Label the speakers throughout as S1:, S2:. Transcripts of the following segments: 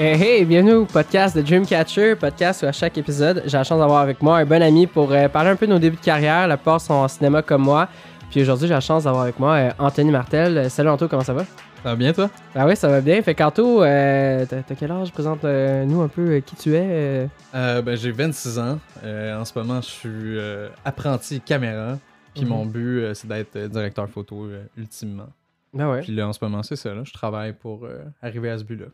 S1: Eh, hey, bienvenue au podcast de Dreamcatcher, podcast où à chaque épisode, j'ai la chance d'avoir avec moi un bon ami pour euh, parler un peu de nos débuts de carrière. La plupart sont en cinéma comme moi. Puis aujourd'hui, j'ai la chance d'avoir avec moi euh, Anthony Martel. Euh, Salut Anto, comment ça va?
S2: Ça va bien, toi?
S1: Ah oui, ça va bien. Fait qu'Anto, t'as t'as quel âge? Présente-nous un peu qui tu es.
S2: ben, j'ai 26 ans. En ce moment, je suis apprenti caméra. Puis
S1: Mhm.
S2: mon but, euh, c'est d'être euh, directeur photo euh, ultimement.
S1: Ben ouais.
S2: Puis là, en ce moment, c'est ça. Là, je travaille pour euh, arriver à ce but-là.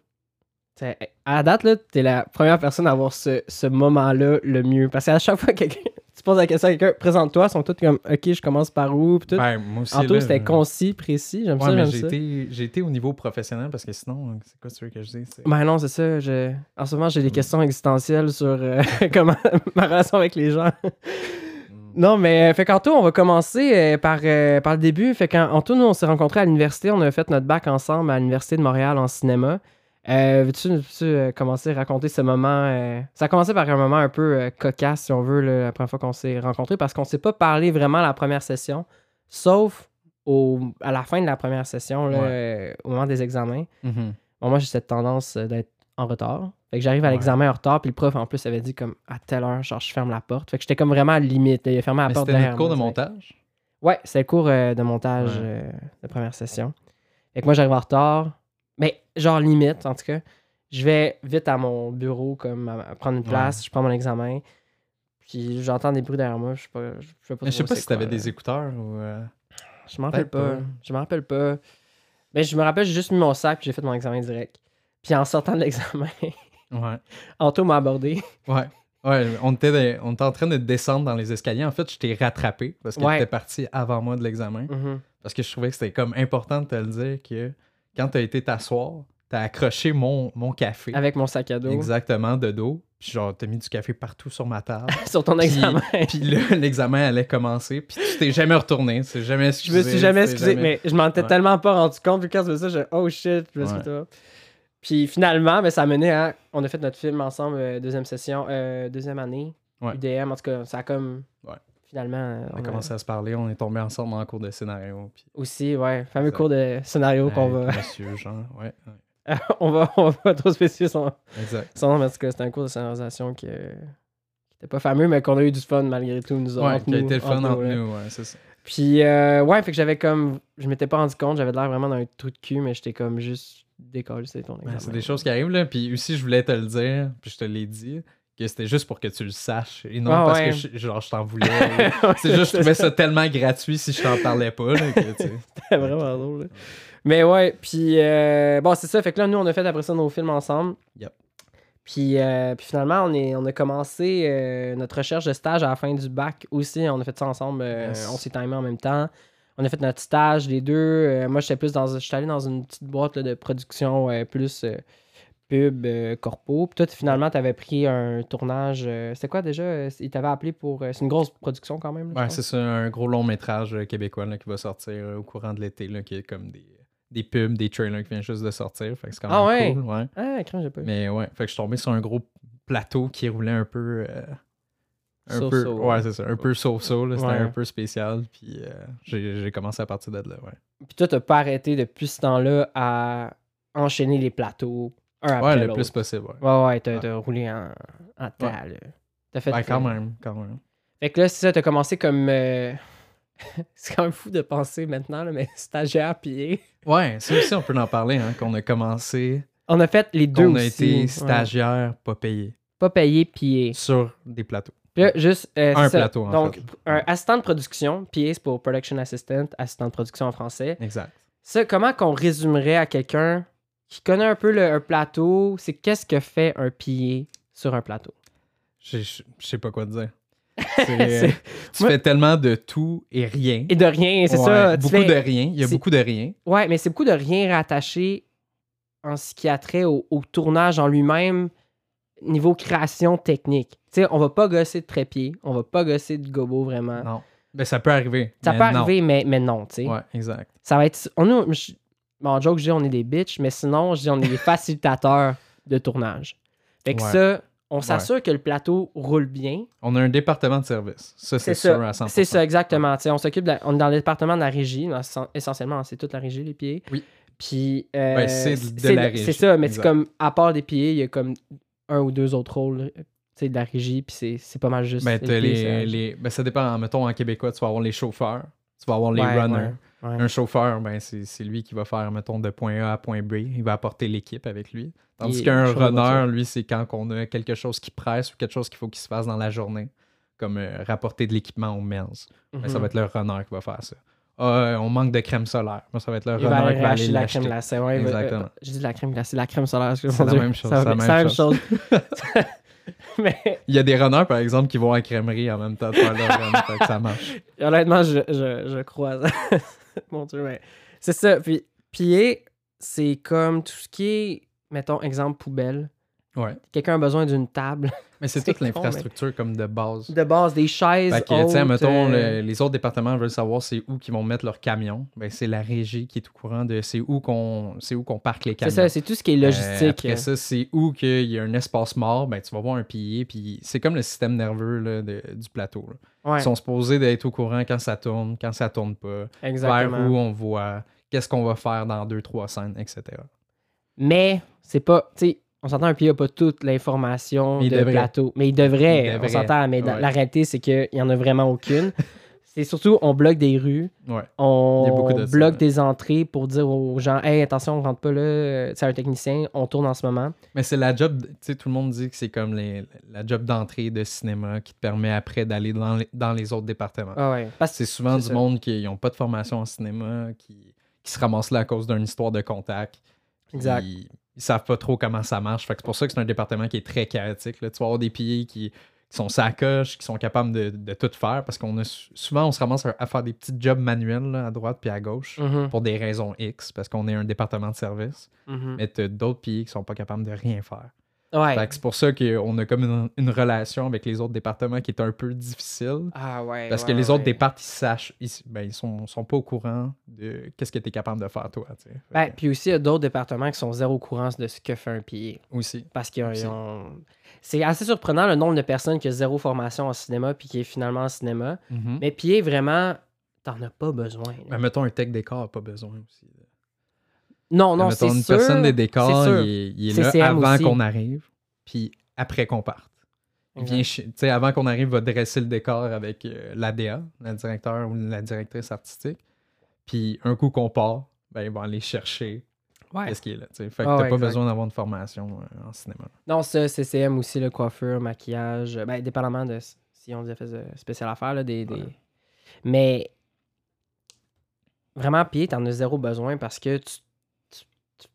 S1: À la date, là, t'es la première personne à avoir ce, ce moment-là le mieux. Parce qu'à chaque fois que quelqu'un- tu poses la question à quelqu'un, présente-toi, ils sont tous comme, OK, je commence par où? Tout.
S2: Ben, moi aussi.
S1: Anto,
S2: là,
S1: c'était concis, précis. J'aime
S2: Ouais,
S1: ça,
S2: j'ai été, au niveau professionnel parce que sinon, c'est quoi tu veux que je dise? C'est-
S1: Ben non, c'est ça. je- En ce moment, j'ai des
S2: Mm.
S1: questions existentielles sur euh, comment ma relation avec les gens. Non, mais euh, fait qu'Anto, on va commencer euh, par, euh, par le début. Fait qu'Anto, nous, on s'est rencontrés à l'université. On a fait notre bac ensemble à l'Université de Montréal en cinéma. Euh, Veux-tu euh, commencer à raconter ce moment? euh, Ça a commencé par un moment un peu euh, cocasse, si on veut, là, la première fois qu'on s'est rencontrés, parce qu'on s'est pas parlé vraiment à la première session, sauf au, à la fin de la première session, là,
S2: Ouais.
S1: au moment des examens.
S2: Mhm.
S1: Bon, moi, j'ai cette tendance d'être en retard. Fait que j'arrive à
S2: Ouais.
S1: l'examen en retard, puis le prof, en plus, avait dit comme à telle heure, genre, je ferme la porte. Fait que j'étais comme vraiment à la limite. là. Il a fermé la
S2: Mais
S1: porte derrière
S2: cours de montage?
S1: Ouais, c'est le cours euh, de montage
S2: Ouais.
S1: euh, de première session. Fait que moi, j'arrive en retard. Mais genre limite, en tout cas. Je vais vite à mon bureau, comme à, prendre une place, je prends mon examen. Puis j'entends des bruits derrière moi. Je sais pas, je sais pas,
S2: je sais pas si t'avais des écouteurs ou. euh,
S1: Je m'en rappelle pas.
S2: pas.
S1: Je m'en rappelle pas. Mais je me rappelle, j'ai juste mis mon sac, puis j'ai fait mon examen direct. Puis en sortant de l'examen,
S2: Ouais.
S1: Anto m'a abordé.
S2: Ouais. Ouais, on était, de- on était en train de descendre dans les escaliers. En fait, je t'ai rattrapé parce que
S1: Ouais.
S2: t'étais parti avant moi de l'examen.
S1: Mhm.
S2: Parce que je trouvais que c'était comme important de te le dire que quand t'as été t'asseoir, t'as accroché mon, mon café
S1: Avec mon sac à dos.
S2: exactement de dos. Puis genre, t'as mis du café partout sur ma table.
S1: Sur ton
S2: Puis-
S1: examen.
S2: puis là, l'examen allait commencer. Puis tu t'es jamais retourné. Tu t'es jamais
S1: Je
S2: excusé.
S1: me suis jamais excusé,
S2: jamais-
S1: mais je m'en étais
S2: Ouais.
S1: tellement pas rendu compte. Puis quand je faisais ça, j'ai oh shit, je me suis
S2: Ouais.
S1: Puis finalement, ben, ça a mené à. On a fait notre film ensemble, euh, deuxième session, euh, deuxième année.
S2: Ouais.
S1: UDM, en tout cas, ça a comme.
S2: Ouais.
S1: Finalement. euh,
S2: On a commencé à se parler. On est tombé ensemble en cours de scénario. Puis,
S1: Aussi, ouais, fameux cours de scénario qu'on va.
S2: Monsieur Jean, ouais. ouais.
S1: on va. On va pas trop spécifier son,
S2: Exact.
S1: son nom, tout cas, c'était un cours de scénarisation qui. euh, qui était pas fameux, mais qu'on a eu du fun malgré tout, nous
S2: Ouais,
S1: entre
S2: qui a
S1: nous,
S2: été le fun
S1: entre nous, là.
S2: Ouais, c'est ça.
S1: Puis, euh, ouais, fait que j'avais comme. Je m'étais pas rendu compte, j'avais l'air vraiment d'un trou de cul, mais j'étais comme juste décollé, c'était ton examen.
S2: c'est des choses qui arrivent, là. Puis aussi, je voulais te le dire, puis je te l'ai dit, que c'était juste pour que tu le saches. Et non
S1: Ah
S2: parce
S1: ouais.
S2: que je, genre, je t'en voulais. c'est juste, je trouvais ça tellement gratuit si je t'en parlais pas.
S1: C'était vraiment drôle. là. Mais ouais, puis euh, bon, c'est ça. Fait que là, nous, on a fait après ça nos films ensemble.
S2: Yep.
S1: Puis, euh, puis finalement, on, est, on a commencé euh, notre recherche de stage à la fin du bac aussi. On a fait ça ensemble.
S2: Yes.
S1: On s'est timé en même temps. On a fait notre stage, les deux. Euh, moi, j'étais plus dans. Je suis allé dans une petite boîte là, de production euh, plus euh, pub, corpo. Puis toi, finalement, tu avais pris un tournage. C'était quoi déjà? Euh, Il t'avait appelé pour. c'est une grosse production quand même. là,
S2: Ouais, c'est ça, un gros long métrage québécois là, qui va sortir au courant de l'été, là, qui est comme des, des pubs, des trailers qui viennent juste de sortir. Fait que c'est quand même
S1: Ah ouais?
S2: cool. Ouais.
S1: Ah, j'ai pas.
S2: Mais ouais, fait que je suis tombé sur un gros plateau qui roulait un peu. Un peu, ouais, c'est ça, un peu so-so, c'était
S1: Ouais.
S2: un peu spécial, puis euh, j'ai commencé à partir de là, ouais.
S1: Puis toi, t'as pas arrêté depuis ce temps-là à enchaîner les plateaux, un après
S2: Ouais, le plus possible, ouais.
S1: Ouais, ouais, t'as
S2: Ouais.
S1: t'as roulé en, en là. T'as fait...
S2: Ouais, quand
S1: euh,
S2: même, quand même.
S1: Fait que là, c'est ça, t'as commencé comme... euh, c'est quand même fou de penser maintenant, là, mais stagiaire pillé.
S2: Ouais, ça aussi, on peut en parler, hein, qu'on a commencé,
S1: On a fait les deux
S2: qu'on a
S1: aussi.
S2: été stagiaire, pas payé,
S1: Pas payé, pillé.
S2: sur des plateaux.
S1: Puis là, juste... euh,
S2: Un
S1: ça.
S2: plateau, en
S1: Donc,
S2: fait.
S1: un assistant de production, c'est pour Production Assistant, assistant de production en français.
S2: Exact.
S1: Ça, comment qu'on résumerait à quelqu'un qui connaît un peu le, un plateau, c'est qu'est-ce que fait un pillé sur un plateau?
S2: Je sais pas quoi te dire. Euh, tu
S1: moi-
S2: fais tellement de tout et rien.
S1: Et de rien, c'est
S2: Ouais,
S1: ça.
S2: Beaucoup
S1: fais-
S2: de rien. Il y a beaucoup de rien.
S1: Ouais, mais c'est beaucoup de rien rattaché en ce qui a trait au, au tournage en lui-même, niveau création technique. Tu sais, on va pas gosser de trépied, on va pas gosser de gobo vraiment.
S2: Non. Ben, ça peut arriver.
S1: Ça peut
S2: non.
S1: arriver, mais, mais non, tu sais.
S2: Ouais, exact.
S1: Ça va être. On, je- bon, en joke, je dis on est des bitches, mais sinon, je dis on est des facilitateurs de tournage. Fait que
S2: Ouais.
S1: ça, on s'assure que le plateau roule bien.
S2: On a un département de service. Ça, c'est sûr
S1: ça.
S2: à 100%.
S1: C'est ça, exactement. On s'occupe on est dans le département de la régie. Essentiellement, c'est toute la régie, les pieds.
S2: Oui.
S1: Puis. euh,
S2: Ouais, c'est de la régie.
S1: C'est ça, mais c'est comme, à part des pieds, il y a comme un ou deux autres rôles tu sais, de la régie. Puis c'est- pas mal juste.
S2: Ben,
S1: les
S2: ben, ça dépend. Mettons, en québécois, tu vas avoir les chauffeurs, tu vas avoir les
S1: Ouais,
S2: runners.
S1: ouais, ouais.
S2: Un chauffeur, ben, c'est lui qui va faire, mettons, de point A à point B. Il va apporter l'équipe avec lui. Tandis qu'un runner, lui, c'est quand on a quelque chose qui presse ou quelque chose qu'il faut qu'il se fasse dans la journée, comme euh, rapporter de l'équipement aux Mills. Ben, ça
S1: Mhm.
S2: va être le runner qui va faire ça. Ah, euh, on manque de crème solaire. Ben, ça va être le
S1: Il va aller
S2: va aller
S1: la crème glacée. Ouais,
S2: Exactement.
S1: euh, je dis la crème glacée, la crème solaire.
S2: C'est la même chose, c'est la même
S1: chose. mais
S2: Il y a des runners, par exemple, qui vont à la crèmerie en même temps de faire leur run. fait que ça marche.
S1: honnêtement, je, je, je crois. mon Dieu, mais c'est ça. Puis, pied, c'est comme tout ce qui est, mettons, exemple, poubelle.
S2: Ouais.
S1: Quelqu'un a besoin d'une table
S2: Mais c'est toute l'infrastructure comme de base.
S1: de base, des chaises.
S2: Fait que,
S1: hautes,
S2: mettons,
S1: euh,
S2: le- les autres départements veulent savoir c'est où qu'ils vont mettre leurs camions. Ben, c'est la régie qui est au courant de c'est où qu'on c'est où qu'on parque les
S1: C'est
S2: camions.
S1: ça, c'est tout ce qui est
S2: Euh,
S1: logistique.
S2: après ça, c'est où qu'il y a un espace mort, ben, tu vas voir un pilier, puis c'est comme le système nerveux là, de- du plateau.
S1: ouais,
S2: Ils sont supposés d'être au courant quand ça tourne, quand ça tourne pas,
S1: exactement.
S2: vers où on voit, qu'est-ce qu'on va faire dans deux, trois scènes, etc.
S1: Mais c'est pas. Tu on s'entend un pied n'a pas toute l'information
S2: il
S1: de
S2: devrait.
S1: plateau. Mais il devrait.
S2: Il
S1: On s'entend, mais la-
S2: Ouais.
S1: la réalité, c'est qu'il n'y en a vraiment aucune. c'est surtout, on bloque des rues.
S2: Ouais.
S1: On
S2: Il a de ça,
S1: bloque
S2: ouais.
S1: des entrées pour dire aux gens Hey, attention, on rentre pas là. C'est un technicien, on tourne en ce moment.
S2: Mais c'est la job, tu sais, tout le monde dit que c'est comme les- la job d'entrée de cinéma qui te permet après d'aller dans les, dans les autres départements.
S1: Ah
S2: C'est souvent du
S1: ça.
S2: monde qui n'ont pas de formation en cinéma, qui, qui se ramassent là à cause d'une histoire de contact.
S1: Exact.
S2: Ils savent pas trop comment ça marche. Fait que c'est pour ça que c'est un département qui est très chaotique. là. Tu vas avoir des piliers qui, qui sont sacoches, qui sont capables de, de tout faire parce qu'on a sou- souvent on se ramasse à, faire des petits jobs manuels là, à droite puis à gauche
S1: Mhm,
S2: pour des raisons X parce qu'on est un département de service.
S1: mhm.
S2: Mais t'as d'autres piliers qui sont pas capables de rien faire.
S1: Ouais.
S2: Fait que c'est pour ça qu'on a comme une, une relation avec les autres départements qui est un peu difficile.
S1: Ah ouais.
S2: Parce
S1: ouais,
S2: que les
S1: ouais.
S2: autres départs, ils sachent, ils, ben, ils sont, sont pas au courant de qu'est-ce que tu es capable de faire, toi. tu sais.
S1: Ben, puis aussi, il y a d'autres départements qui sont zéro au courant de ce que fait un pied.
S2: aussi.
S1: Parce qu'ils ont-. C'est assez surprenant le nombre de personnes qui ont zéro formation en cinéma puis qui est finalement en cinéma.
S2: Mhm.
S1: Mais pied, vraiment, t'en as pas besoin.
S2: Ben, mettons, un tech décor n'a pas besoin aussi. là.
S1: Non, non, c'est sûr.
S2: personne des décors, il est, là avant qu'on arrive, puis après qu'on parte. Il vient, avant qu'on arrive, il va dresser le décor avec euh, l'ADA, la directeur ou la directrice artistique. Puis un coup qu'on part, ben, ils vont aller chercher
S1: Ouais.
S2: qu'est-ce qui est là. Fait que
S1: Ah
S2: t'as
S1: ouais,
S2: pas
S1: exact.
S2: besoin d'avoir une formation euh, en cinéma.
S1: Non, ça, CCM aussi, le coiffure, maquillage. Ben, dépendamment de si on des effets euh, spéciaux à faire, là, des. Mais vraiment, pied, t'en as zéro besoin parce que tu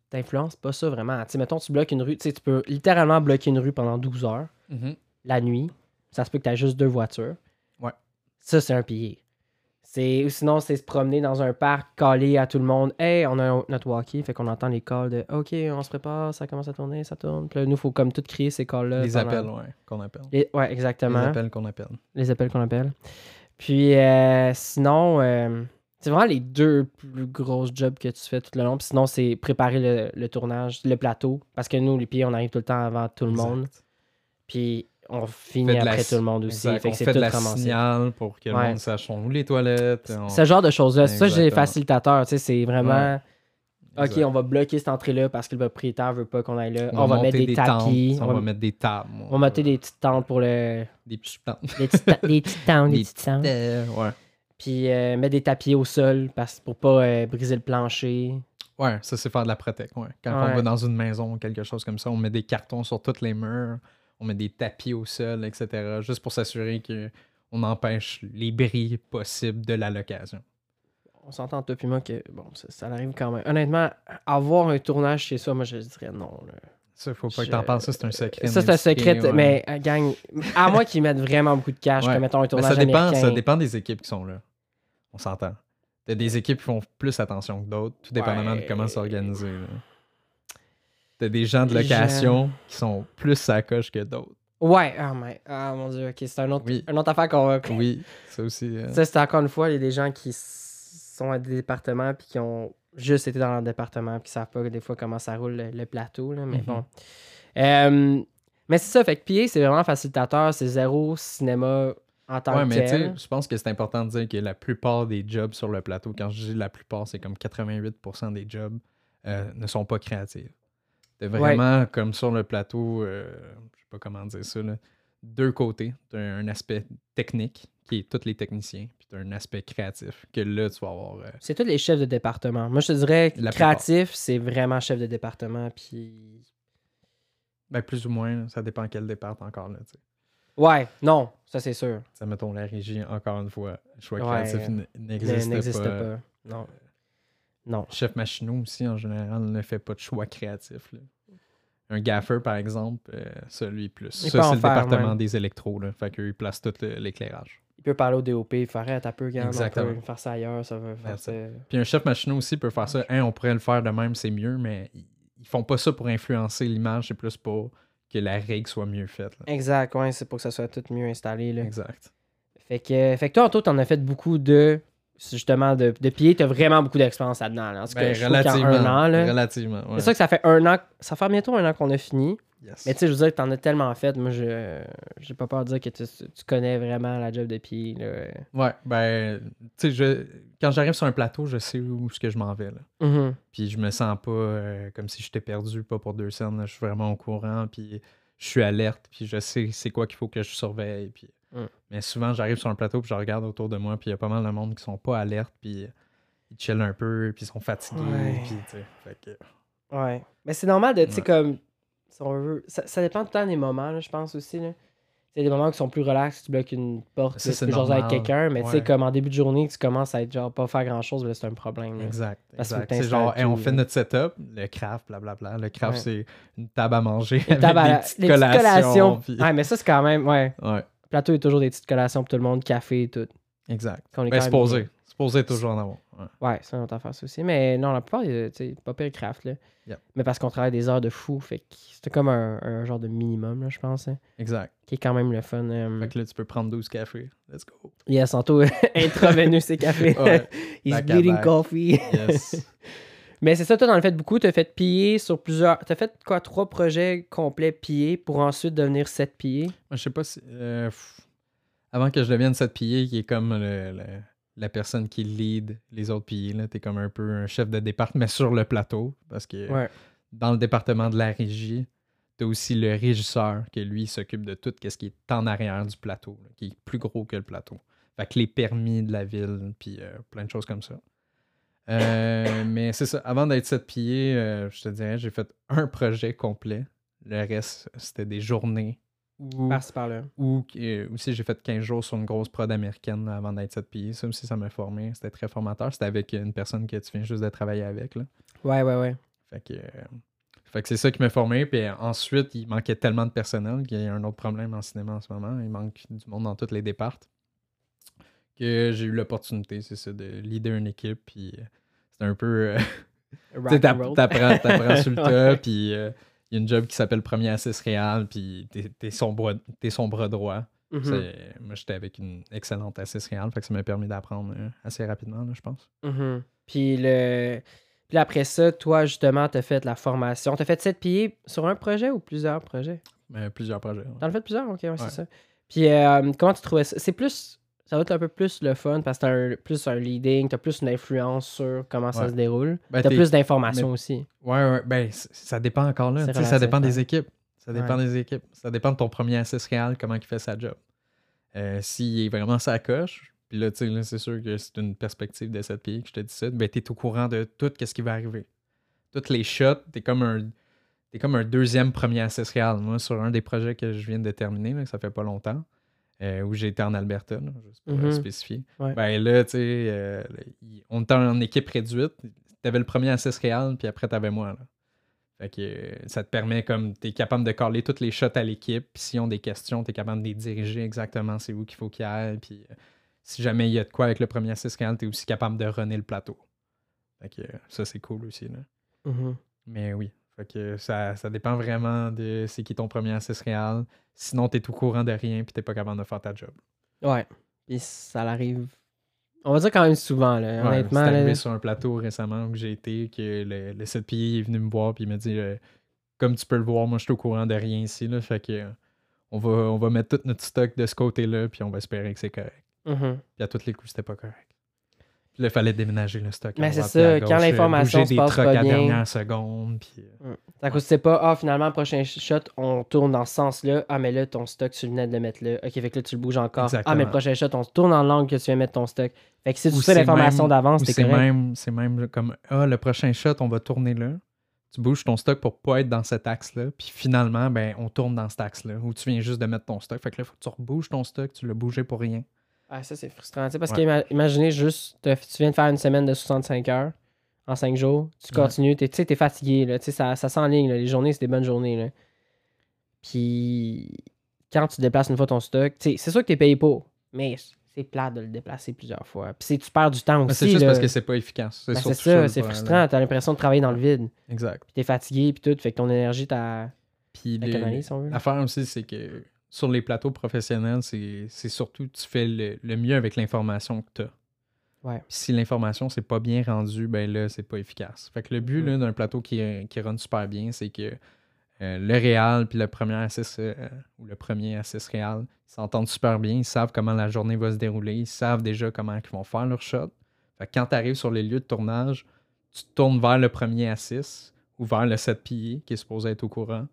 S1: t'influences pas ça vraiment. Tu sais, mettons, tu bloques une rue, tu sais, tu peux littéralement bloquer une rue pendant 12 heures, la nuit. Ça se peut que tu juste deux voitures.
S2: Ouais.
S1: Ça, c'est un pillé. C'est, ou sinon, c'est se promener dans un parc, caler à tout le monde. Hey, on a notre walkie, fait qu'on entend les calls de OK, on se prépare, ça commence à tourner, ça tourne. Puis là, nous, faut comme tout crier ces calls-là.
S2: Les
S1: pendant-
S2: appels, ouais, qu'on appelle.
S1: Les- ouais,
S2: Les
S1: exactement.
S2: appels qu'on appelle.
S1: Les appels qu'on appelle. Puis euh, sinon, euh, c'est vraiment les deux plus grosses jobs que tu fais tout le long. Puis sinon, c'est préparer le, le tournage, le plateau. Parce que nous, les pieds, on arrive tout le temps avant tout le monde. Puis on finit
S2: la
S1: après tout le monde aussi.
S2: Exact.
S1: Fait
S2: on
S1: que c'est tout
S2: la signal pour que le
S1: Ouais.
S2: monde sache où les toilettes. on-
S1: Ce genre de choses-là. C'est ça, j'ai les
S2: Exactement.
S1: facilitateurs. Tu sais, c'est vraiment. OK, on va bloquer cette entrée-là parce que le propriétaire veut pas qu'on aille là. On, va mettre des, tapis.
S2: tentes, on, va mettre des tables.
S1: on va mettre des petites tentes pour le.
S2: des petites tentes.
S1: Des petites, des tentes, des
S2: Des
S1: petites tentes.
S2: Euh, ouais.
S1: Puis euh, mettre des tapis au sol parce, pour pas euh, briser le plancher.
S2: Ouais, ça c'est faire de la protection. Ouais. Quand
S1: Ouais.
S2: on va dans une maison ou quelque chose comme ça, on met des cartons sur tous les murs, on met des tapis au sol, etc. Juste pour s'assurer qu'on empêche les bris possibles de la location.
S1: On s'entend, toi puis moi, que bon, ça, ça arrive quand même. Honnêtement, avoir un tournage chez soi, moi, je dirais non. là.
S2: Ça, faut pas
S1: Je-
S2: que t'en parles, ça c'est un secret.
S1: Ça, c'est un secret,
S2: ouais.
S1: mais euh, gang, à moins qu'ils mettent vraiment beaucoup de cash,
S2: Ouais.
S1: mettons un
S2: Mais
S1: tournage
S2: ça dépend,
S1: américain.
S2: ça dépend des équipes qui sont là. On s'entend. T'as des équipes qui font plus attention que d'autres, tout dépendamment de comment c'est organisé. T'as des gens de location qui sont plus sacoches que d'autres.
S1: Ouais, ah, mais, ah mon dieu, ok, c'est un autre,
S2: Oui.
S1: une autre affaire qu'on va.
S2: Oui, ça aussi. euh,
S1: Ça, c'est encore une fois, il y a des gens qui sont à des départements puis qui ont juste été dans leur département puis qui savent pas des fois comment ça roule le, le plateau, là, mais
S2: Mhm.
S1: bon. Euh, Mais c'est ça, fait que PA, c'est vraiment facilitateur, c'est zéro cinéma en tant
S2: Ouais,
S1: que
S2: mais tu sais,
S1: tel.
S2: je pense que c'est important de dire que la plupart des jobs sur le plateau, quand je dis la plupart, c'est comme 88% des jobs euh, ne sont pas créatifs. C'est vraiment comme sur le plateau, euh, je sais pas comment dire ça, là, deux côtés. Tu as un aspect technique, qui est tous les techniciens, puis tu as un aspect créatif, que là, tu vas avoir. euh,
S1: C'est tous les chefs de département. Moi, je te dirais que créatif, c'est vraiment chef de département. Puis.
S2: ben, plus ou moins, là, ça dépend quel départ encore là. tu sais.
S1: Ouais, non, ça c'est sûr.
S2: Ça, mettons, la régie, encore une fois, le choix créatif
S1: euh,
S2: n'existe pas.
S1: pas. Non. Non.
S2: Chef machinot aussi, en général, ne fait pas de choix créatif. là. Un gaffer, par exemple, euh, ça, lui, plus.
S1: Il
S2: ça, c'est le
S1: faire,
S2: département des électros. Là. Fait qu'eux, ils placent tout le- l'éclairage.
S1: Il peut parler au DOP, faire t'as peu, regarde, on peut faire ça ailleurs, ça va faire ça.
S2: Puis un chef machinot aussi peut faire ça. Hein, on pourrait le faire de même, c'est mieux, mais ils, ils font pas ça pour influencer l'image, c'est plus pour que la règle soit mieux faite. là.
S1: Exact, ouais, c'est pour que ça soit tout mieux installé. Là.
S2: Exact.
S1: Fait que, fait que toi, Anto, t'en as fait beaucoup de. Justement, de, de pieds, t'as vraiment beaucoup d'expérience là-dedans. Là. En tout cas,
S2: Ben,
S1: je trouve qu'en
S2: relativement.
S1: un an, là,
S2: relativement, ouais.
S1: C'est ça que ça fait un an. Ça fait bientôt un an qu'on a fini.
S2: Yes.
S1: Mais tu sais, je veux dire que t'en as tellement fait. Moi, je j'ai pas peur de dire que tu, tu connais vraiment la job de pied. Là.
S2: Ouais, ben, tu sais, je- quand j'arrive sur un plateau, je sais où ce que je m'en vais. Là.
S1: Mhm.
S2: Puis je me sens pas euh, comme si j'étais perdu, pas pour deux scènes. là. Je suis vraiment au courant, puis je suis alerte, puis je sais c'est quoi qu'il faut que je surveille. Puis...
S1: Mm.
S2: Mais souvent, j'arrive sur un plateau, puis je regarde autour de moi, puis il y a pas mal de monde qui sont pas alertes, puis ils chillent un peu, puis ils sont fatigués.
S1: Ouais.
S2: Puis, tu sais, fait que-
S1: Ouais. Mais c'est normal de, tu sais,
S2: Ouais.
S1: comme. Si on veut. Ça, ça dépend tout le temps des moments, là, je pense aussi. Là. Il y a des moments qui sont plus relax, tu bloques une porte,
S2: Ça,
S1: là, tu
S2: c'est
S1: peux jaser avec quelqu'un, mais tu sais, comme en début de journée, tu commences à être genre pas faire grand chose, c'est un problème. là.
S2: Exact.
S1: Parce que
S2: exact. C'est genre, hey, on fait notre setup, le craft, blablabla. Le craft,
S1: Ouais.
S2: c'est une table à manger
S1: Une
S2: avec
S1: table à-
S2: des petites
S1: des petites
S2: collations. puis-
S1: Ouais, mais ça, c'est quand même. Ouais.
S2: Ouais,
S1: Le plateau, il y a toujours des petites collations pour tout le monde, café et tout.
S2: exact.
S1: Qu'on est
S2: Ben,
S1: quand
S2: c'est
S1: même-
S2: posé. C'est posé toujours en avoir. Ouais.
S1: Ouais, c'est une autre affaire, ça aussi. Mais non, la plupart, euh, sais, pas pire craft, là.
S2: Yep.
S1: Mais parce qu'on travaille des heures de fou, fait que c'était comme un, un genre de minimum, là, je pense, hein,
S2: Exact.
S1: qui est quand même le fun. euh.
S2: Fait que là, tu peux prendre 12 cafés. Let's go.
S1: Yes, Anto, intraveineux, ses cafés.
S2: Ouais.
S1: He's bleeding coffee.
S2: Yes.
S1: Mais c'est ça, toi, t'en as fait beaucoup. T'as fait piller sur plusieurs. T'as fait quoi, trois projets complets pillés pour ensuite devenir sept pillés?
S2: Moi, je sais pas si. euh, avant que je devienne cette pillée qui est comme le- le- la personne qui lead les autres pillés, là, t'es comme un peu un chef de départ, mais sur le plateau. Parce que
S1: Ouais.
S2: dans le département de la régie, t'as aussi le régisseur qui, lui, s'occupe de tout ce qui est en arrière du plateau, là, qui est plus gros que le plateau. Fait que les permis de la ville, puis euh, plein de choses comme ça. Euh, mais c'est ça, avant d'être cette pillée, euh, je te dirais, j'ai fait un projet complet. Le reste, c'était des journées
S1: par-là.
S2: ou euh, aussi j'ai fait 15 jours sur une grosse prod américaine avant d'être cette pillée. Ça aussi, ça m'a formé. C'était très formateur. C'était avec une personne que tu viens juste de travailler avec. Là.
S1: Ouais, ouais, ouais.
S2: Fait que, euh, fait que c'est ça qui m'a formé. Puis euh, ensuite, il manquait tellement de personnel qu'il y a un autre problème en cinéma en ce moment. Il manque du monde dans tous les départs. Que j'ai eu l'opportunité, c'est ça, de leader une équipe. Puis euh, c'était un peu. t'apprends, sur le tas, puis il y a une job qui s'appelle Premier Assist Réal, puis t'es, t'es son bras, t'es son bras droit.
S1: Mhm.
S2: C'est- Moi, j'étais avec une excellente assist réelle, fait que ça m'a permis d'apprendre euh, assez rapidement, là, je pense.
S1: Mhm. Puis le. Puis après ça, toi, justement, t'as fait la formation. T'as fait 7 pillés sur un projet ou plusieurs projets?
S2: Mais plusieurs projets. ouais.
S1: T'en as fait plusieurs? Ok, ouais, c'est ça. Puis euh, comment tu trouvais ça? C'est plus. Ça va être un peu plus le fun parce que t'as un- plus un leading, t'as plus une influence sur comment ça se déroule.
S2: Ben,
S1: t'as plus d'informations
S2: mais-
S1: aussi.
S2: Ouais, ouais, ben, ça dépend encore là. Ça dépend des équipes. Ça dépend
S1: Ouais.
S2: des équipes. Ça dépend de ton premier assist réel, comment il fait sa job. Euh, S'il est vraiment sa coche, puis là, tu sais, c'est sûr que c'est une perspective de cette pied que je te dis ça, ben, t'es au courant de tout ce qui va arriver. Toutes les shots, t'es comme un. T'es comme un deuxième premier assist réel. Moi, sur un des projets que je viens de terminer, là, ça fait pas longtemps, euh, où été en Alberta, là, juste pour
S1: Mhm.
S2: spécifier.
S1: Ouais.
S2: Ben là, tu sais, euh, on était en équipe réduite. T'avais le premier assist réel, puis après, t'avais moi. Là. Fait que euh, ça te permet, comme, t'es capable de caler toutes les shots à l'équipe. Puis s'ils ont des questions, t'es capable de les diriger exactement c'est où qu'il faut qu'ils aillent. Puis si jamais il y a de quoi avec le premier assist réel, t'es aussi capable de runner le plateau. Fait que ça, c'est cool aussi. Là.
S1: Mhm.
S2: Mais oui. Fait que ça, ça dépend vraiment de c'est qui ton premier assist réel. Sinon, t'es au courant de rien puis t'es pas capable de faire ta job.
S1: Ouais. Puis ça l'arrive. On va dire quand même souvent, là.
S2: Ouais,
S1: honnêtement.
S2: c'est arrivé
S1: là.
S2: sur un plateau récemment où j'ai été, que le, le 7 pieds est venu me voir puis il m'a dit euh, comme tu peux le voir, moi, je suis au courant de rien ici. Là, fait que euh, on va, on va mettre tout notre stock de ce côté-là, puis on va espérer que c'est correct.
S1: Mhm.
S2: Puis à tous les coups, c'était pas correct. Puis là, il fallait déménager le stock. à
S1: Mais c'est
S2: à
S1: ça,
S2: gauche,
S1: quand
S2: euh,
S1: l'information
S2: bouger
S1: se
S2: des
S1: passe
S2: trucks
S1: pas
S2: à la
S1: bien.
S2: dernière seconde. Puis, euh,
S1: À cause, c'est pas, ah, finalement, prochain shot, on tourne dans ce sens-là. Ah, mais là, ton stock, tu venais de le mettre là. Ok, fait que là, tu le bouges encore. Ah, mais
S2: Exactement.
S1: le prochain shot, on se tourne dans l'angle que tu viens mettre ton stock. Fait que si tu
S2: Ou c'est
S1: l'information d'avance,
S2: c'est
S1: correct.
S2: même, c'est même comme Ah, le prochain shot, on va tourner là. Tu bouges ton stock pour pas être dans cet axe-là. Puis finalement, ben, on tourne dans cet axe-là. Ou tu viens juste de mettre ton stock. Fait que là, faut que tu rebouges ton stock. Tu l'as bougé pour rien.
S1: Ah, ça, c'est frustrant. tu sais, parce
S2: Ouais.
S1: que ima- imaginez juste, tu viens de faire une semaine de 65 heures en 5 jours. Tu continues, tu sais, t'es fatigué. Là, tu sais, ça, ça s'enligne. Les journées, c'est des bonnes journées. Là. Puis, quand tu déplaces une fois ton stock, tu sais, c'est sûr que t'es payé pour. Mais c'est plat de le déplacer plusieurs fois. Puis, tu perds du temps aussi.
S2: c'est juste
S1: là.
S2: parce que c'est pas efficace. C'est
S1: Ben, ça, c'est frustrant. T'as l'impression de travailler dans le vide.
S2: Exact.
S1: Puis, t'es fatigué, puis tout. Fait que ton énergie, t'as.
S2: Puis
S1: La
S2: le-
S1: canalise, si on veut.
S2: l'affaire aussi, c'est que sur les plateaux professionnels, c'est surtout tu fais le, le mieux avec l'information que tu as.
S1: Ouais.
S2: si l'information c'est pas bien rendue, ben là, c'est pas efficace. Fait que le but
S1: Mhm.
S2: là, d'un plateau qui, qui run super bien, c'est que euh, le réal puis le premier assist euh, ou le premier assist réal s'entendent super bien, ils savent comment la journée va se dérouler, ils savent déjà comment ils vont faire leur shot. Fait que quand tu arrives sur les lieux de tournage, tu te tournes vers le premier assist ou vers le 7 pillé qui est supposé être au courant.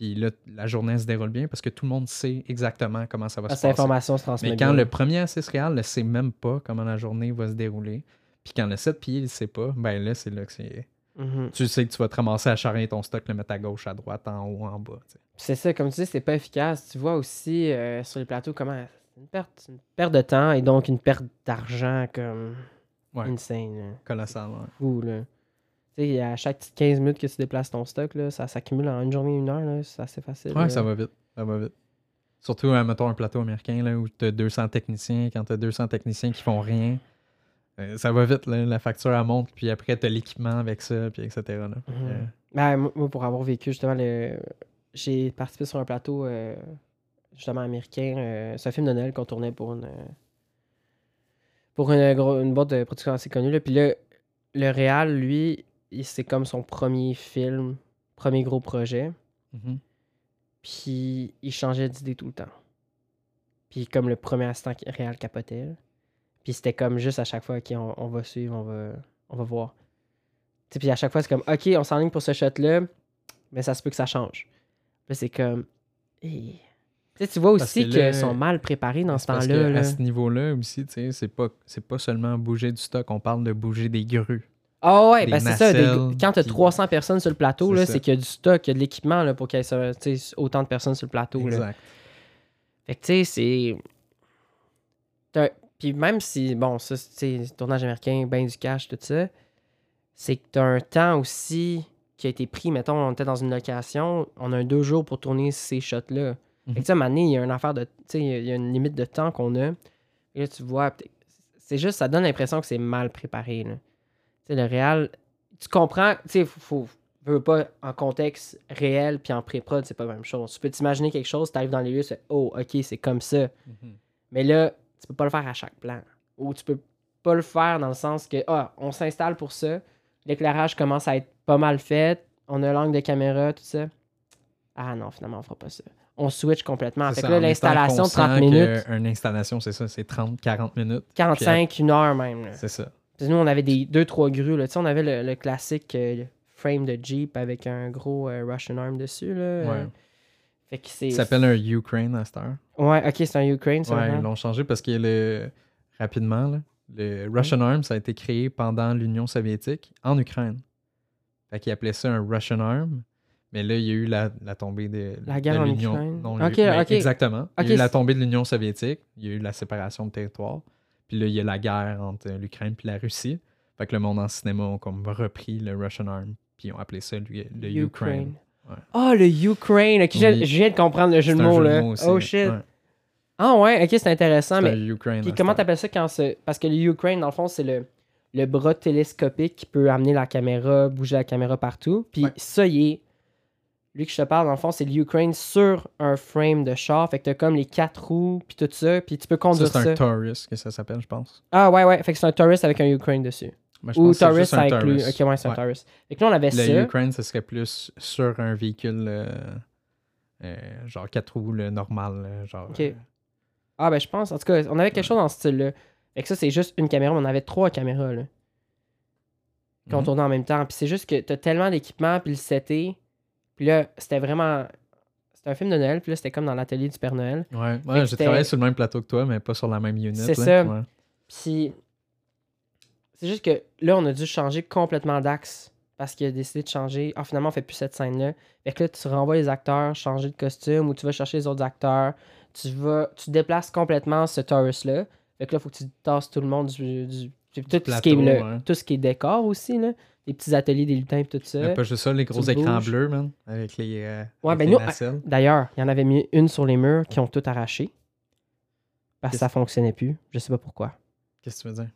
S2: Puis là, la journée se déroule bien parce que tout le monde sait exactement comment ça va
S1: Parce
S2: se passer.
S1: l'information se transmet
S2: Mais quand
S1: bien.
S2: le premier assist réel ne sait même pas comment la journée va se dérouler, puis quand le 7 pieds il ne sait pas, ben là, c'est là que c'est.
S1: Mhm.
S2: Tu sais que tu vas te ramasser à charrier ton stock, le mettre à gauche, à droite, en haut, en bas.
S1: C'est ça, comme tu dis, c'est pas efficace. Tu vois aussi euh, sur les plateaux comment c'est une perte, une perte de temps et donc une perte d'argent comme
S2: Ouais.
S1: insane. là.
S2: Colossal. ouais.
S1: Là. Tu sais, à chaque petite 15 minutes que tu déplaces ton stock, là, ça s'accumule en une journée, une heure, là, c'est assez facile.
S2: Ouais,
S1: là.
S2: ça va vite. Ça va vite. Surtout, euh, mettons, un plateau américain là, où tu as 200 techniciens. Quand tu as 200 techniciens qui font rien, euh, ça va vite. là, la facture, elle monte. Puis après, tu as l'équipement avec ça, puis etc. là.
S1: Mhm.
S2: euh,
S1: Ben, moi, pour avoir vécu justement le. J'ai participé sur un plateau euh, justement américain. c'est un film de Noël qu'on tournait pour une. pour une, une boîte de production assez connue. Là. Puis là, le Réal, lui, c'est comme son premier film, premier gros projet.
S2: mhm.
S1: Puis il changeait d'idée tout le temps. Puis comme le premier instant Réal capotait. Puis c'était comme juste à chaque fois, OK, on, on va suivre, on va, on va voir. Puis à chaque fois, c'est comme, OK, on s'enligne pour ce shot-là, mais ça se peut que ça change. Là, c'est comme, Hey. Tu vois aussi qu'ils sont mal préparés dans ce temps-là.
S2: À ce niveau-là aussi, c'est pas, c'est pas seulement bouger du stock, on parle de bouger des grues.
S1: Ah ouais, ben c'est ça. des- quand tu as
S2: qui-
S1: 300 personnes sur le plateau,
S2: C'est
S1: c'est qu'il y a du stock, il y a de l'équipement pour qu'il y ait tu autant de personnes sur le plateau. là.
S2: Exact.
S1: Fait que, tu sais, c'est. Puis même si, bon, ça, tu sais, tournage américain, ben du cash, tout ça, c'est que t'as un temps aussi qui a été pris. Mettons, on était dans une location, on a un deux jours pour tourner ces shots-là. Fait que, tu sais, à un moment donné, il y a une affaire de. Tu sais, il y a- une limite de temps qu'on a. Et là, tu vois, c'est juste, ça donne l'impression que c'est mal préparé, là. Sais, le réel, tu comprends, tu sais, faut, faut veux pas en contexte réel puis en pré-prod, c'est pas la même chose. Tu peux t'imaginer quelque chose, tu arrives dans les lieux, tu fais Oh, ok, c'est comme ça.
S2: Mhm.
S1: Mais là, tu peux pas le faire à chaque plan. Ou tu peux pas le faire dans le sens que, ah, on s'installe pour ça, l'éclairage commence à être pas mal fait, on a l'angle de caméra, tout ça. Ah non, finalement, on fera pas ça. On switch complètement. Fait
S2: ça,
S1: que là, l'installation,
S2: conscient
S1: 30
S2: que
S1: minutes,
S2: Une installation, c'est ça, c'est 30, 40 minutes.
S1: 45, une heure même.
S2: C'est ça.
S1: Nous, on avait des deux, trois grues. Là. On avait le, le classique euh, frame de Jeep avec un gros euh, Russian Arm dessus. Là.
S2: Ouais.
S1: Fait que c'est.
S2: Ça s'appelle un Ukraine à cette heure.
S1: Ouais, ok, c'est un Ukraine, ça.
S2: Ouais,
S1: hein?
S2: ils l'ont changé parce que le rapidement, là, le Russian Arm, ça a été créé pendant l'Union soviétique en Ukraine. Fait qu'ils appelaient ça un Russian Arm. Mais là, il y a eu la, la tombée de,
S1: La guerre
S2: de
S1: en
S2: l'Union.
S1: Ukraine.
S2: Non, eu-. Exactement. Il y a eu la tombée de l'Union soviétique. Il y a eu la séparation de territoire. Puis là, il y a la guerre entre l'Ukraine et la Russie. Fait que le monde en cinéma ont comme repris le Russian Arm. Puis ils ont appelé ça le, le Ukraine. Ouais.
S1: Ah, le Ukraine. Je,
S2: Oui.
S1: je viens de comprendre le jeu de mots, là.
S2: aussi.
S1: oh shit.
S2: Ouais.
S1: Ah, ouais, ok, c'est intéressant. Mais
S2: Ukraine.
S1: puis comment t'appelles ça quand c'est. Parce que le Ukraine, dans le fond, c'est le, le bras télescopique qui peut amener la caméra, bouger la caméra partout. Puis
S2: Ouais.
S1: ça, il est. Lui que je te parle, dans le fond, c'est le Ukraine sur un frame de char. Fait que t'as comme les quatre roues, puis tout ça. Puis tu peux
S2: Ça,
S1: conduire
S2: c'est
S1: ça.
S2: un Taurus que ça s'appelle, je pense.
S1: Ah, ouais, ouais. Fait que c'est un Taurus avec un Ukraine dessus. Ou
S2: c'est
S1: Taurus, inclut.
S2: Taurus.
S1: Ok, ouais, c'est un. Taurus. Fait que là, on avait
S2: Le
S1: ça.
S2: Ukraine, ce serait plus sur un véhicule euh, euh, genre 4 roues le normal. là, genre,
S1: Ok.
S2: euh,
S1: Ah, ben, je pense. En tout cas, on avait quelque chose dans ce style-là. Fait que ça, c'est juste une caméra, mais on avait trois caméras, là. Qu'on
S2: mhm.
S1: tournait en même temps. Puis c'est juste que t'as tellement d'équipements, puis le seté. Puis là, c'était vraiment. C'était un film de Noël, puis là, c'était comme dans l'atelier du Père Noël.
S2: Ouais, ouais j'ai travaillé sur le même plateau que toi, mais pas sur la même unit.
S1: C'est ça.
S2: Ouais.
S1: Puis c'est juste que là, on a dû changer complètement d'axe parce qu'il a décidé de changer. Ah, finalement, on fait plus cette scène-là. Fait que là, tu renvoies les acteurs changer de costume ou tu vas chercher les autres acteurs. Tu vas, tu déplaces complètement ce Taurus-là. Fait que là, il faut que tu tasses tout le monde du. tout, ce qui est le-
S2: ouais.
S1: tout ce qui est décor aussi, là. Les petits ateliers des lutins et tout ça.
S2: Mais pas juste ça, les gros
S1: tu
S2: écrans
S1: bouges.
S2: bleus, man, avec les, euh,
S1: Ouais,
S2: avec
S1: ben
S2: les
S1: nous,
S2: nacelles.
S1: D'ailleurs, il y en avait mis une sur les murs qui ont tout arraché. Parce que ça fonctionnait plus. Je sais pas pourquoi.
S2: Qu'est-ce que tu veux dire?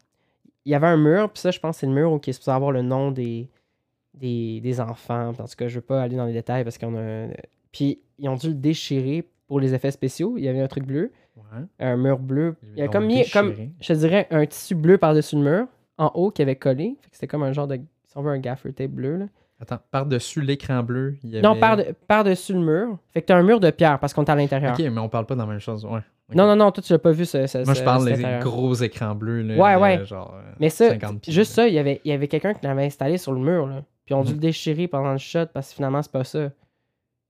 S1: il y avait un mur, puis ça, je pense que c'est le mur où qui est supposé avoir le nom des, des, des enfants. En tout cas, je veux pas aller dans les détails parce qu'on a. Puis ils ont dû le déchirer pour les effets spéciaux. Il y avait un truc bleu,
S2: Ouais.
S1: un mur bleu. Il y a comme mis, comme, je te dirais, un tissu bleu par-dessus le mur, en haut, qui avait collé. Fait que c'était comme un genre de. Si on veut un gaffer tape bleu, là.
S2: Attends, par-dessus l'écran bleu, il y avait...
S1: Non, par- par-dessus le mur. Fait que t'as un mur de pierre parce qu'on est à l'intérieur.
S2: Ok, mais on parle pas de la même chose, ouais.
S1: Non, non, non, toi, tu l'as pas vu, ce, ce-
S2: Moi, je parle des gros écrans bleus, là.
S1: Ouais, ouais.
S2: Genre, euh,
S1: Mais ça,
S2: 50 pieds,
S1: juste
S2: là.
S1: ça, il y avait, il y avait quelqu'un qui l'avait installé sur le mur, là. Puis on a dû
S2: Mhm.
S1: le déchirer pendant le shot parce que finalement, c'est pas ça.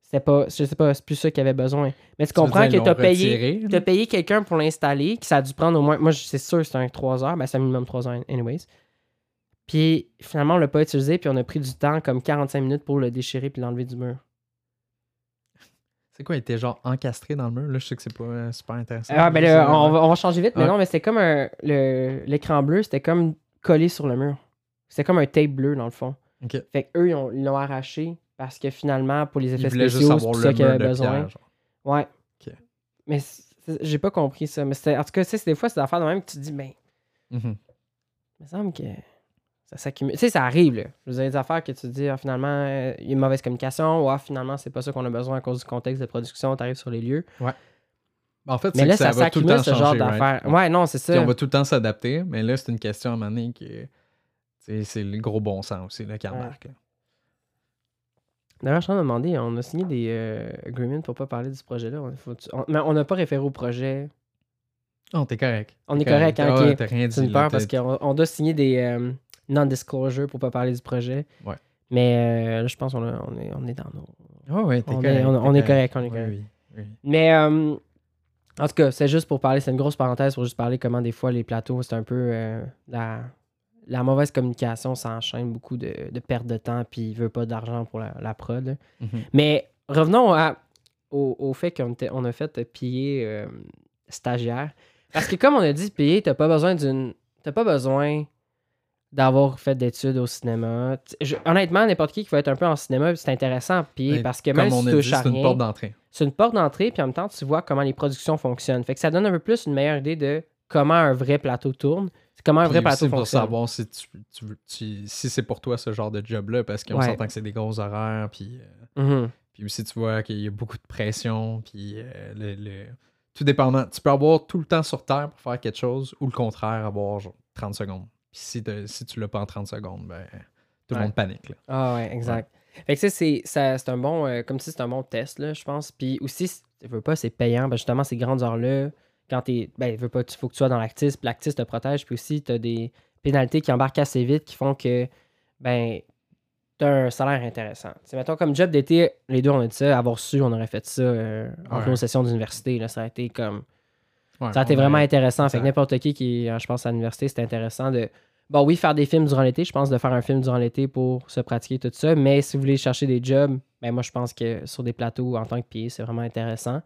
S1: C'était pas, je sais pas, c'est plus ça qu'il avait besoin. Mais tu comprends que t'as payé, t'as payé quelqu'un pour l'installer, que ça a dû prendre au moins, moi, c'est sûr que c'est un 3 heures, ben c'est un minimum 3 heures, anyways. Puis finalement, on l'a pas utilisé, puis on a pris du temps, comme 45 minutes pour le déchirer puis l'enlever du mur.
S2: C'est quoi, il était genre encastré dans le mur? Là, je sais que c'est pas euh, super intéressant.
S1: Ah, ben là, on, va, on va changer vite, mais non, mais c'était comme un, l'écran bleu, c'était comme collé sur le mur. C'était comme un tape bleu, dans le fond.
S2: Ok.
S1: Fait qu'eux, ils ont- ils l'ont arraché parce que finalement, pour les effets spéciaux, c'est ça qu'il avait besoin.
S2: pierre.
S1: Ouais.
S2: Ok.
S1: Mais j'ai pas compris ça. Mais en tout cas, tu sais, c'est des fois, c'est des affaires de même que tu te dis, ben,
S2: Mhm.
S1: il me semble que ça s'accumule. Tu sais, ça arrive, là. Je veux dire, des affaires que tu te dis, ah, finalement, euh, il y a une mauvaise communication, ou ah, finalement, c'est pas ça qu'on a besoin à cause du contexte de production, t'arrives sur les lieux.
S2: En fait,
S1: Mais
S2: c'est
S1: là,
S2: que ça,
S1: ça
S2: va tout le
S1: s'accumule,
S2: temps
S1: ce genre
S2: changer, right?
S1: d'affaires. Ouais, non, c'est
S2: Tu
S1: ça.
S2: on va tout le temps s'adapter, mais là, c'est une question à un moment donné tu sais, c'est le gros bon sens aussi là, qui
S1: Ouais.
S2: là.
S1: D'ailleurs, je suis en train de demander, on a signé des euh, agreements pour pas parler de ce projet-là. On, mais on n'a pas référé au projet.
S2: Oh, t'es correct.
S1: On est correct, hein, ok.
S2: ouais, t'as rien dit.
S1: C'est une
S2: là,
S1: peur parce qu'on on doit signer des euh, non-disclosure pour pas parler du projet.
S2: Ouais.
S1: Mais euh, là, je pense qu'on on est, on est dans nos.
S2: Ouais, ouais, t'es
S1: On
S2: correct.
S1: est, on, est correct, on est correct.
S2: oui, oui.
S1: Mais euh, en tout cas, c'est juste pour parler, c'est une grosse parenthèse pour juste parler comment des fois les plateaux, c'est un peu euh, la, la mauvaise communication, ça enchaîne beaucoup de, de perte de temps, puis il veut pas d'argent pour la, la prod.
S2: Mhm.
S1: Mais revenons à- au, au fait qu'on on a fait piller stagiaire. Parce que comme on a dit, payer, t'as pas besoin d'une. T'as pas besoin d'avoir fait d'études au cinéma. Je- honnêtement, n'importe qui qui va être un peu en cinéma, c'est intéressant
S2: Mais
S1: parce que
S2: Comme
S1: même si tu touches
S2: c'est une porte d'entrée.
S1: c'est une porte d'entrée, puis en même temps, tu vois comment les productions fonctionnent. Fait que ça donne un peu plus une meilleure idée de comment un vrai plateau tourne, comment un vrai
S2: Puis
S1: plateau
S2: pour
S1: fonctionne.
S2: savoir si, tu, tu veux- tu- si c'est pour toi ce genre de job-là, parce qu'on
S1: Ouais.
S2: s'entend que c'est des gros horaires, puis, euh,
S1: Mhm.
S2: puis aussi tu vois qu'il y a beaucoup de pression, puis euh, le, le- tout dépendant. Tu peux avoir tout le temps sur Terre pour faire quelque chose, ou le contraire, avoir genre 30 secondes. Puis si, tu l'as pas en 30 secondes, ben tout le
S1: Ouais.
S2: monde panique. Là.
S1: Ah ouais, exact. Fait que ça, c'est ça- c'est un bon, euh, comme si c'est un bon test, là, je pense. Puis aussi, si tu veux pas, c'est payant. Ben justement, ces grandes heures-là, quand t'es, ben, veux pas, il faut que tu sois dans l'actis, puis l'actis te protège, puis aussi, t'as des pénalités qui embarquent assez vite qui font que, ben, t'as un salaire intéressant. C'est mettons, comme job d'été, les deux, on a dit ça, avoir su, on aurait fait ça euh, entre
S2: Ouais.
S1: nos sessions d'université, là, ça a été comme...
S2: Ouais,
S1: Ça a été vraiment intéressant. Fait que n'importe qui qui, euh, je pense, à l'université, c'est intéressant de. Bon, oui, faire des films durant l'été. Je pense de faire un film durant l'été pour se pratiquer tout ça. Mais si vous voulez chercher des jobs, ben moi, je pense que sur des plateaux en tant que pied, c'est vraiment intéressant.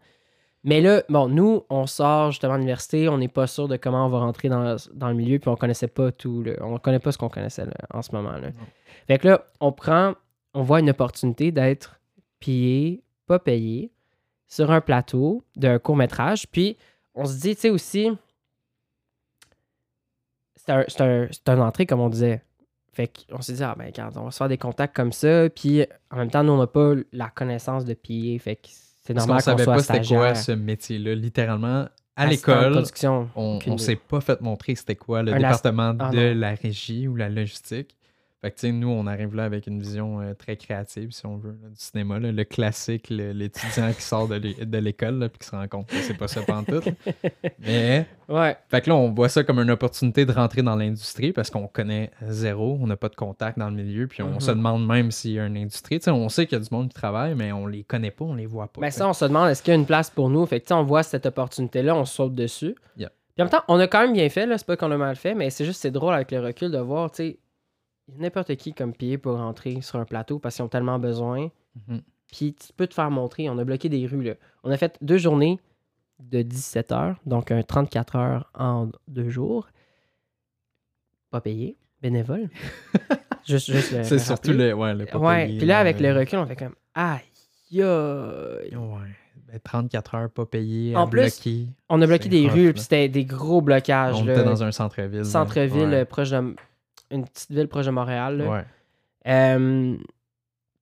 S1: Mais là, bon, nous, on sort justement de l'université, on n'est pas sûr de comment on va rentrer dans, dans le milieu, puis on connaissait pas tout. là. On connaît pas ce qu'on connaissait là, en ce moment. Là. Fait que là, on prend, on voit une opportunité d'être payé, pas payé, sur un plateau d'un court métrage. Puis on se dit, tu sais aussi, c'est un, c'est un, c'est une entrée, comme on disait. Fait qu'on s'est dit, ah ben, regarde, on va se faire des contacts comme ça. Puis en même temps, nous, on n'a pas la connaissance de piller. Fait que c'est normal
S2: qu'on savait
S1: soit
S2: pas c'était quoi ce métier-là. Littéralement, à l'école, on,
S1: idée.
S2: s'est pas fait montrer c'était quoi le
S1: Un
S2: département
S1: Ah,
S2: de
S1: non.
S2: la régie ou la logistique. Fait que, nous, on arrive là avec une vision euh, très créative, si on veut, là, du cinéma. là. Le classique, l'étudiant qui sort de l'é- de l'école puis qui se rend compte que c'est pas ça pantoute. Mais,
S1: Ouais.
S2: fait que là, on voit ça comme une opportunité de rentrer dans l'industrie parce qu'on connaît zéro, on n'a pas de contact dans le milieu, puis on se demande même s'il y a une industrie. On sait qu'il y a du monde qui travaille, mais on les connaît pas, on les voit pas.
S1: Ben
S2: tu sais.
S1: ça, on se demande est-ce qu'il y a une place pour nous? Fait que, on voit cette opportunité-là, on saute dessus.
S2: Yeah.
S1: Puis en même temps, on a quand même bien fait, là. C'est pas qu'on a mal fait, mais c'est juste c'est drôle avec le recul de voir, tu sais, n'importe qui comme pied pour rentrer sur un plateau parce qu'ils ont tellement besoin.
S2: Mhm.
S1: Puis tu peux te faire montrer. On a bloqué des rues, là. On a fait deux journées de 17 heures, donc un 34 heures en deux jours. Pas payé, bénévole. juste, juste le-
S2: C'est surtout le. Ouais, le pas
S1: Ouais,
S2: payé,
S1: puis là, avec
S2: euh,
S1: le recul, on fait comme aïe, aïe.
S2: Ouais. Ben, 34 heures pas payées,
S1: En plus,
S2: bloquer.
S1: On a bloqué des
S2: rough,
S1: rues, puis c'était des gros blocages.
S2: On
S1: là.
S2: était dans un centre-ville.
S1: centre-ville
S2: Ouais.
S1: euh, proche de une petite ville proche de Montréal. là.
S2: Ouais.
S1: Euh,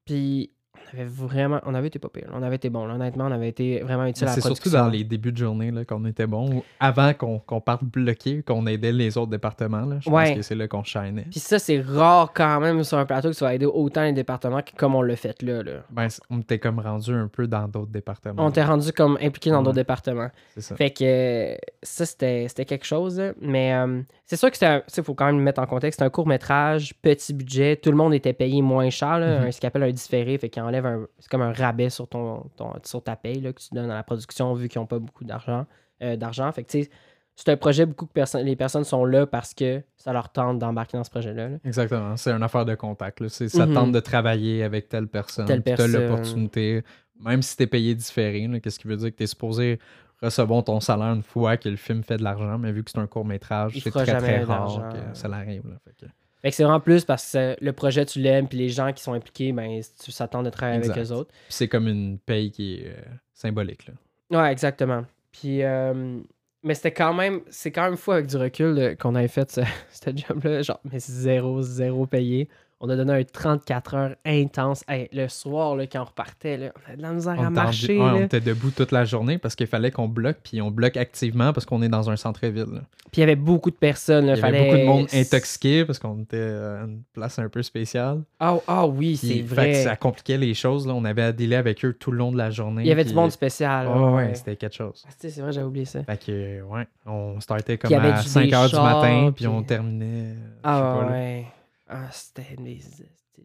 S1: puis on avait vraiment, on avait été pas pire. On avait été bon. là. Honnêtement, on avait été vraiment utile à la
S2: C'est surtout dans les débuts de journée qu'on était bon, avant qu'on parte bloqué, qu'on aidait les autres départements. Là. Je
S1: Ouais.
S2: pense que c'est là qu'on shinait.
S1: Puis ça, c'est rare quand même sur un plateau que tu vas aider autant les départements que comme on l'a fait là. là.
S2: Ben, on était comme rendu un peu dans d'autres départements.
S1: On t'est rendu comme impliqué dans
S2: Ouais.
S1: d'autres départements.
S2: C'est ça.
S1: Fait que ça, c'était quelque chose. Mais euh, c'est sûr que. Il faut quand même le mettre en contexte. C'est un court métrage, petit budget. Tout le monde était payé moins cher. Là,
S2: Mhm.
S1: un- ce qu'on appelle un différé. Fait qu'il enlève un. C'est comme un rabais sur, ton, ton- sur ta paye là, que tu donnes à la production vu qu'ils n'ont pas beaucoup d'argent. euh, d'argent. Fait que tu sais, c'est un projet, beaucoup de personnes. Les personnes sont là parce que ça leur tente d'embarquer dans ce projet-là. là.
S2: Exactement. C'est une affaire de contact. Là. C'est- Ça
S1: Mhm.
S2: tente de travailler avec telle personne.
S1: Telle personne.
S2: l'opportunité, même si t'es payé différé, là, qu'est-ce qui veut dire que t'es supposé recevoir ton salaire une fois que le film fait de l'argent, mais vu que c'est un court métrage,
S1: Il
S2: c'est très très rare que ça l'arrive. là. Fait que-
S1: Fait que c'est vraiment plus parce que le projet, tu l'aimes. Puis les gens qui sont impliqués, ben, tu s'attendent de travailler avec eux autres.
S2: Puis c'est comme une paye qui est euh, symbolique. Là.
S1: Ouais, exactement. Puis, euh, mais c'était quand même, c'est quand même fou avec du recul qu'on avait fait ce, ce job-là, genre, mais zéro, zéro payé. On a donné un 34 heures intense. Hey, le soir, là, quand on repartait, là, on avait de la misère
S2: On
S1: à
S2: en-
S1: marcher.
S2: ouais, on était debout toute la journée parce qu'il fallait qu'on bloque, puis on bloque activement parce qu'on est dans un centre-ville.
S1: Puis il y avait beaucoup de personnes. là,
S2: Il y avait beaucoup de monde intoxiqué parce qu'on était à une place un peu spéciale.
S1: Ah ah oui, c'est
S2: fait que
S1: vrai.
S2: ça compliquait les choses. Là. On avait à dealer avec eux tout le long de la journée.
S1: Il y avait
S2: puis-
S1: du monde spécial.
S2: Ouais, ouais,
S1: ouais.
S2: c'était quelque chose.
S1: Ah, c'est vrai, j'avais oublié ça.
S2: Fait que, ouais, on startait comme à
S1: du-
S2: 5
S1: des
S2: h du matin, puis on terminait. je sais
S1: Ah
S2: là.
S1: Ah, c'était une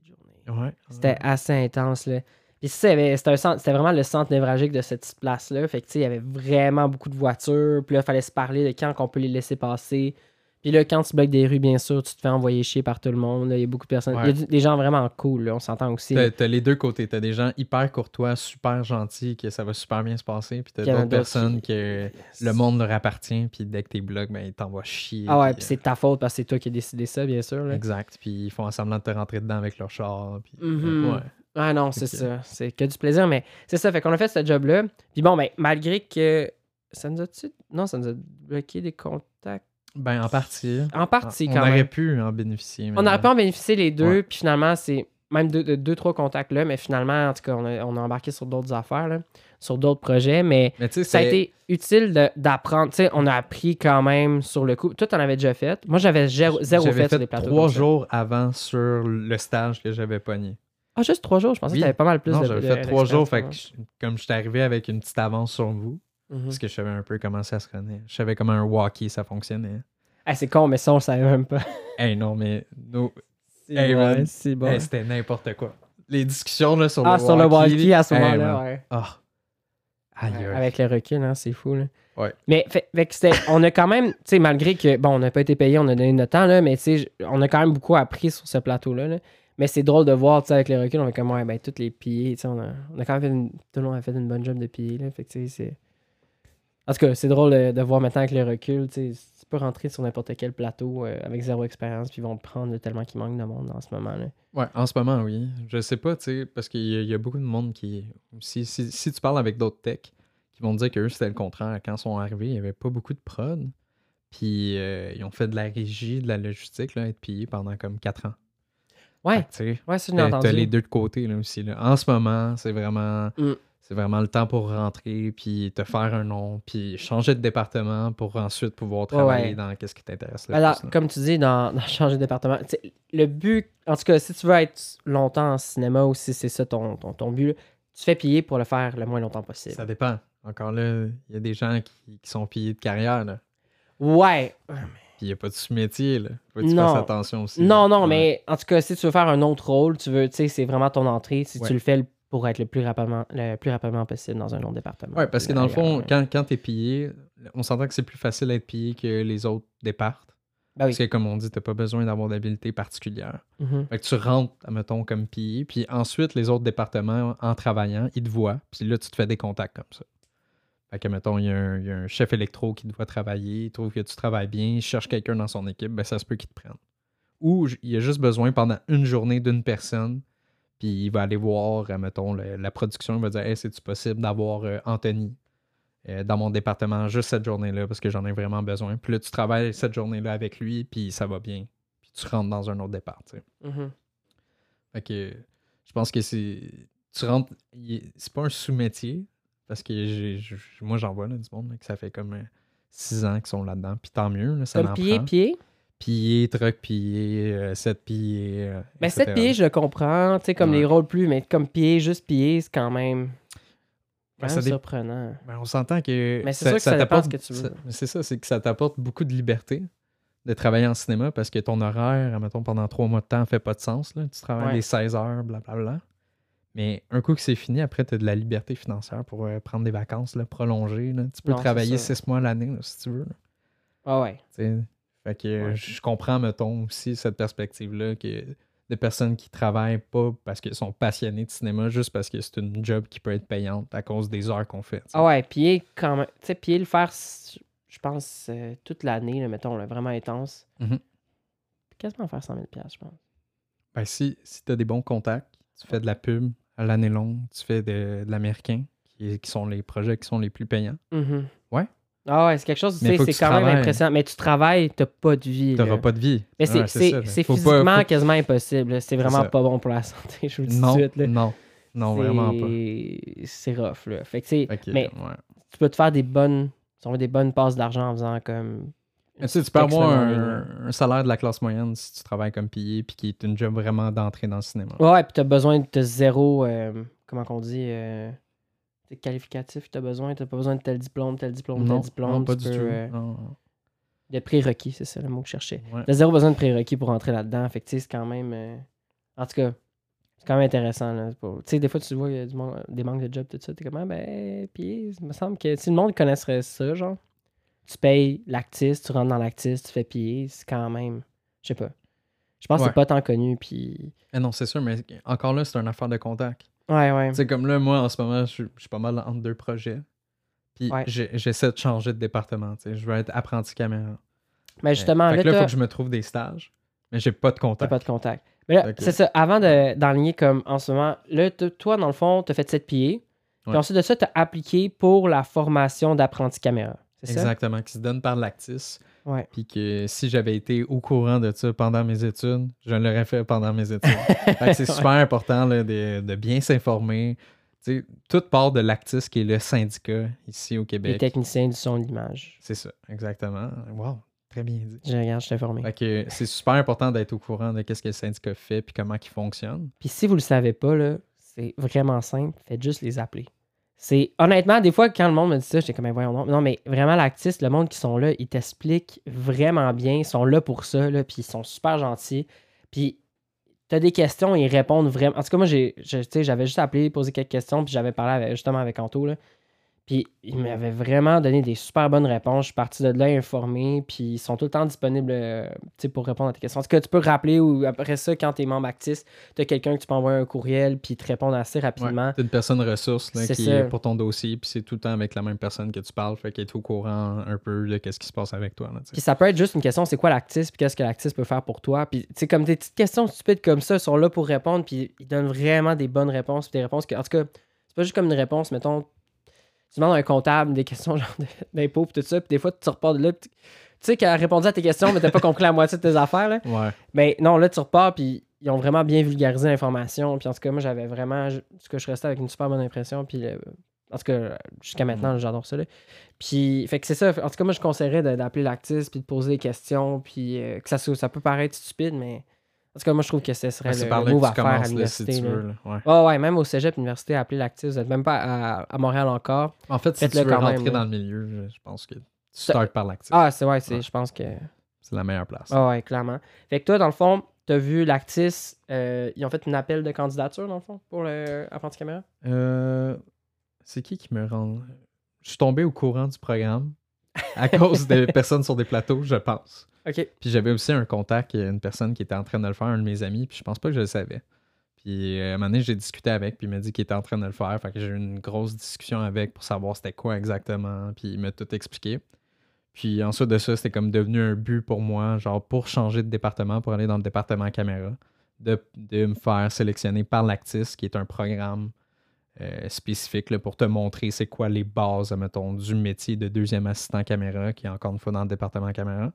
S1: journées.
S2: Ouais.
S1: C'était assez intense, là. Puis c'était vraiment le centre névralgique de cette petite place-là. Fait que, tu sais, il y avait vraiment beaucoup de voitures. Puis là, il fallait se parler de quand on peut les laisser passer. Puis là, quand tu bloques des rues, bien sûr, tu te fais envoyer chier par tout le monde. Il y a beaucoup de personnes. Il y a des gens vraiment cool, là, on s'entend aussi.
S2: T'as, t'as les deux côtés. T'as des gens hyper courtois, super gentils, que ça va super bien se passer. Puis t'as d'autres personnes
S1: qui-
S2: que le monde leur appartient, puis dès que t'es bloqué, ben, ils t'envoient chier.
S1: Ah ouais,
S2: puis,
S1: puis c'est ta faute parce que c'est toi qui as décidé ça, bien sûr.
S2: euh,
S1: là.
S2: Exact. Puis ils font semblant de te rentrer dedans avec leur char. Puis,
S1: Mhm.
S2: ouais.
S1: Ah non, c'est ça. C'est que du plaisir, mais c'est ça. Fait qu'on a fait ce job-là. Puis bon, ben, malgré que. Ça nous a-tu. Non, ça nous a bloqué des contacts?
S2: Ben, en partie.
S1: En partie,
S2: on
S1: quand
S2: aurait
S1: même.
S2: pu en bénéficier.
S1: On aurait pu en bénéficier les deux,
S2: Ouais.
S1: puis finalement, c'est même deux, deux, trois contacts là, mais finalement, en tout cas, on a, on a embarqué sur d'autres affaires, là, sur d'autres projets, mais ça a été utile d'apprendre. Tu sais, on a appris quand même sur le coup. Toi, t'en avais déjà fait. Moi, j'avais zéro, fait, sur des plateaux.
S2: trois
S1: comme
S2: jours avant sur le stage que j'avais pogné.
S1: Ah, juste trois jours? Je pensais
S2: Oui.
S1: que t'avais pas mal plus
S2: non,
S1: de
S2: j'avais fait trois jours. Fait que
S1: d'expérience,
S2: je- comme j'étais arrivé avec une petite avance sur vous, Parce que je savais un peu comment ça se renait. Je savais comment un walkie ça fonctionnait.
S1: Ah, c'est con, mais ça, on savait même pas.
S2: Hey non, mais nous,
S1: C'est
S2: Hey,
S1: bon,
S2: man.
S1: c'est bon.
S2: hey, c'était n'importe quoi. Les discussions là, sur
S1: ah,
S2: le
S1: sur le
S2: walkie.
S1: walkie à ce moment-là, ouais.
S2: Ah. Aïe.
S1: Avec le recul, hein, c'est fou. Là.
S2: Ouais.
S1: Mais fait, fait que c'était- on a quand même, tu sais, malgré que, bon, on n'a pas été payé, on a donné notre temps, là, mais tu sais, on a quand même beaucoup appris sur ce plateau-là. là. Mais c'est drôle de voir, tu sais, avec le recul, on fait comme, ouais, ben, tous les pillés, tu sais, on a, on a quand même fait une, tout le monde a fait une bonne job de piller, là. Fait que, tu sais, c'est. En tout cas, c'est drôle de, de voir maintenant avec le recul, tu peux rentrer sur n'importe quel plateau euh, avec zéro expérience, puis ils vont prendre tellement qu'il manque de monde en ce moment-là.
S2: Ouais, en ce moment, oui. Je sais pas, tu sais, parce qu'il y, y a beaucoup de monde qui. Si, si, si tu parles avec d'autres techs, qui vont te dire qu'eux, c'était le contraire. Quand ils sont arrivés, il y avait pas beaucoup de prod. Puis euh, ils ont fait de la régie, de la logistique, là, être payés pendant comme 4 ans.
S1: Ouais,
S2: Fait
S1: ouais,
S2: T'as
S1: entendu.
S2: t'as les deux de côté là, aussi. Là. En ce moment, c'est vraiment.
S1: Mm.
S2: C'est vraiment le temps pour rentrer, puis te faire un nom, puis changer de département pour ensuite pouvoir travailler
S1: ouais.
S2: dans qu'est-ce qui t'intéresse
S1: Alors,
S2: plus.
S1: comme tu dis, dans, dans changer de département, le but, en tout cas, si tu veux être longtemps en cinéma ou si c'est ça ton, ton, ton but, tu fais piller pour le faire le moins longtemps possible.
S2: Ça dépend. Encore là, il y a des gens qui, qui sont pillés de carrière, là.
S1: Ouais.
S2: Puis il n'y a pas de sous-métier, là. Faut que tu
S1: Non.
S2: fasses attention aussi.
S1: Non, non,
S2: Ouais.
S1: mais en tout cas, si tu veux faire un autre rôle, tu veux, tu sais, c'est vraiment ton entrée. Si
S2: Ouais.
S1: tu le fais le- pour être le plus rapidement, le plus rapidement possible dans un autre département.
S2: Ouais, parce que dans le fond, quand, quand tu es pillé, on s'entend que c'est plus facile d'être pillé que les autres départs.
S1: Ben oui.
S2: Parce que, comme on dit, tu pas besoin d'avoir d'habileté particulière.
S1: Mhm.
S2: Fait que tu rentres, mettons, comme pillé, puis ensuite, les autres départements, en travaillant, ils te voient, puis là, tu te fais des contacts comme ça. Fait que, mettons, il y, a un- il y a un chef électro qui te voit travailler, il trouve que tu travailles bien, il cherche quelqu'un dans son équipe, ben ça se peut qu'il te prenne. Ou il a juste besoin pendant une journée d'une personne, puis il va aller voir, euh, mettons, le- la production, il va dire Hey, c'est-tu possible d'avoir euh, Anthony euh, dans mon département juste cette journée-là, parce que j'en ai vraiment besoin. Puis là, tu travailles cette journée-là avec lui, puis ça va bien. Puis tu rentres dans un autre départ, tu sais.
S1: Mhm.
S2: Fait que je pense que c'est. Tu rentres. C'est pas un sous-métier. Parce que j'ai, j'ai- moi, j'en vois là, du monde là, que ça fait comme 6 ans qu'ils sont là-dedans. Puis tant mieux, là, ça
S1: Comme piller,
S2: prend.
S1: pied?
S2: Piller, truck piller, 7 piller. euh,
S1: Ben,
S2: etc.
S1: 7 pieds, je le comprends. Tu sais, comme
S2: Ouais.
S1: les rôles plus, mais comme pied, juste pied, c'est quand même.
S2: Ben, ça dé-
S1: surprenant.
S2: Ben, on s'entend que.
S1: Mais c'est sûr que ça
S2: t'apporte-
S1: ce que tu veux.
S2: C'est ça, c'est que ça t'apporte beaucoup de liberté de travailler en cinéma parce que ton horaire, mettons, pendant trois mois de temps, fait pas de sens. Là. Tu travailles
S1: Ouais.
S2: les 16 heures, blablabla. Mais un coup que c'est fini, après, tu as de la liberté financière pour euh, prendre des vacances là, prolongées. là. Tu peux
S1: Non,
S2: travailler six mois l'année si tu veux.
S1: Ah ouais.
S2: Fait que
S1: Ouais.
S2: je comprends, mettons, aussi cette perspective-là que des personnes qui travaillent pas parce qu'elles sont passionnées de cinéma, juste parce que c'est une job qui peut être payante à cause des heures qu'on fait.
S1: Ah ouais, pied, quand même. Tu sais, le faire, je pense, euh, toute l'année, mettons, là, vraiment intense.
S2: Mhm.
S1: Quasiment faire 100 000 je pense.
S2: Ben, si si tu as des bons contacts, tu fais de la pub à l'année longue, tu fais de, de l'américain, qui, qui sont les projets qui sont les plus payants.
S1: Mhm.
S2: Ouais.
S1: Ah ouais, c'est quelque chose, c'est quand même impressionnant. Mais tu travailles, t'as pas de vie.
S2: N'auras pas de vie.
S1: Mais c'est
S2: Ouais, pas-
S1: physiquement
S2: faut-
S1: quasiment impossible. C'est vraiment pas bon pour la santé, je vous le dis
S2: Non,
S1: tout de suite. là.
S2: non, non, vraiment pas.
S1: C'est rough, là. Fait que, tu sais,
S2: Fait que,
S1: mais
S2: ouais.
S1: tu peux te faire des bonnes, si on veut, des bonnes passes d'argent en faisant comme.
S2: Mais tu sais, tu peux avoir un, un salaire de la classe moyenne si tu travailles comme pillé puis qui est une job vraiment d'entrée dans le cinéma.
S1: Ouais, ouais, puis t'as besoin de zéro, euh, comment qu'on dit, euh, t'es qualificatif, t'as besoin, t'as pas besoin de tel diplôme, tel diplôme, tel diplôme.
S2: non, pas
S1: tu
S2: du
S1: peux,
S2: tout.
S1: euh,
S2: Non,
S1: de prérequis, c'est ça le mot que je cherchais.
S2: Ouais.
S1: T'as zéro besoin de prérequis pour entrer là-dedans. Fait que, tu c'est quand même. euh, En tout cas, c'est quand même intéressant. là. Tu sais, des fois, tu vois, il y a du man- des manques de job, tout ça. T'es comme, ah, ben, puis, il me semble que si le monde connaisserait ça, genre, tu payes l'actis, tu rentres dans l'actis, tu fais piller, c'est quand même. Je sais pas. Je pense que
S2: Ouais.
S1: c'est pas tant connu, puis.
S2: Eh non, c'est sûr, mais encore là, c'est une affaire de contact.
S1: Ouais, ouais.
S2: Tu sais, comme là, moi, en ce moment, je suis- je suis pas mal entre deux projets. Puis
S1: Ouais.
S2: j'essaie de changer de département. tu. Je veux être apprenti caméra.
S1: Mais justement,
S2: Fait
S1: là,
S2: il faut que je me trouve des stages, mais j'ai pas de contact.
S1: pas de contact. Mais là, c'est ça. Avant de- d'enligner comme en ce moment, là, toi, dans le fond, t'as fait 7 pieds. Puis ensuite de ça, t'as appliqué pour la formation d'apprenti caméra. C'est ça?
S2: Exactement, qui se donne par l'Actis.
S1: Ouais.
S2: Puis que si j'avais été au courant de ça pendant mes études, je l'aurais fait pendant mes études. C'est super important là, de, de bien s'informer. Tu sais, tout part de l'Actis, qui est le syndicat ici au
S1: Les
S2: Québec.
S1: techniciens du son et de l'image.
S2: C'est ça, exactement. Wow, très bien dit.
S1: Je regarde, je suis informé.
S2: C'est super important d'être au courant de qu'est-ce que le syndicat fait puis comment il fonctionne.
S1: Puis si vous le savez pas, c'est vraiment simple. Faites juste les appeler. C'est honnêtement, des fois, quand le monde me dit ça, j'étais comme, Ben, voyons non. Non, mais vraiment, l'actiste, le monde qui sont là, ils t'expliquent vraiment bien. Ils sont là pour ça, là, puis ils sont super gentils. Puis t'as des questions, ils répondent vraiment. En tout cas, moi, j'avais juste appelé, posé quelques questions, puis j'avais parlé justement avec Anto, là. Puis ils m'avaient vraiment donné des super bonnes réponses. Je suis parti de là informé, puis ils sont tout le temps disponibles euh, pour répondre à tes questions. En tout cas, tu peux rappeler ou après ça, quand tu es membre actif, tu as quelqu'un que tu peux envoyer un courriel, puis te répondent assez rapidement.
S2: Ouais, une personne ressource là, qui
S1: ça.
S2: est pour ton dossier, puis c'est tout le temps avec la même personne que tu parles, fait qu'elle est au courant un peu de qu'est-ce qui se passe avec toi. Là.
S1: Puis ça peut être juste une question, c'est quoi l'actis, puis qu'est-ce que l'actis peut faire pour toi? Puis, tu sais, comme des petites questions stupides comme ça sont là pour répondre, puis ils donnent vraiment des bonnes réponses, puis des réponses que, en tout cas, c'est pas juste comme une réponse, mettons, tu demandes à un comptable des questions genre d'impôts, puis tout ça, puis des fois, tu repars de là, tu sais qu'elle a répondu à tes questions, mais t'as pas compris la moitié de tes affaires, là.
S2: Ouais.
S1: Ben non, là, tu repars, puis ils ont vraiment bien vulgarisé l'information. Puis en tout cas, moi, j'avais vraiment. je- En tout cas, je restais avec une super bonne impression. Puis euh, en tout cas, jusqu'à maintenant, j'adore ça. là. Puis, fait que c'est ça. En tout cas, moi, je conseillerais d'appeler l'actrice puis de poser des questions. Puis euh, que ça, ça peut paraître stupide, mais en tout cas, moi, je trouve que ce serait
S2: Ouais,
S1: le, move à
S2: tu
S1: faire à
S2: si
S1: l'université.
S2: tu
S1: là.
S2: Ouais.
S1: Ouais, ouais, même au cégep, université, appelez l'actrice. Vous n'êtes même pas à, à Montréal encore.
S2: En fait, si tu veux
S1: même,
S2: rentrer dans le milieu, je- pense que tu startes par l'actif.
S1: Ah, c'est ouais, je pense que.
S2: C'est la meilleure place.
S1: Ah, ouais, clairement. Fait que toi, dans le fond, t'as vu l'actrice. euh, ils ont fait un appel de candidature, dans le fond, pour le apprenti caméra?
S2: Euh, c'est qui qui me rend? Je suis tombé au courant du programme à cause des personnes sur des plateaux, je pense.
S1: Ok.
S2: Puis j'avais aussi un contact, une personne qui était en train de le faire, un de mes amis, puis je pense pas que je le savais. Puis euh, à un moment donné, j'ai discuté avec, puis il m'a dit qu'il était en train de le faire. Fait que j'ai eu une grosse discussion avec pour savoir c'était quoi exactement, puis il m'a tout expliqué. Puis ensuite de ça, c'était comme devenu un but pour moi, genre pour changer de département, pour aller dans le département caméra, de, de me faire sélectionner par l'Actis, qui est un programme euh, spécifique là, pour te montrer c'est quoi les bases, mettons, du métier de deuxième assistant caméra, qui est encore une fois dans le département caméra.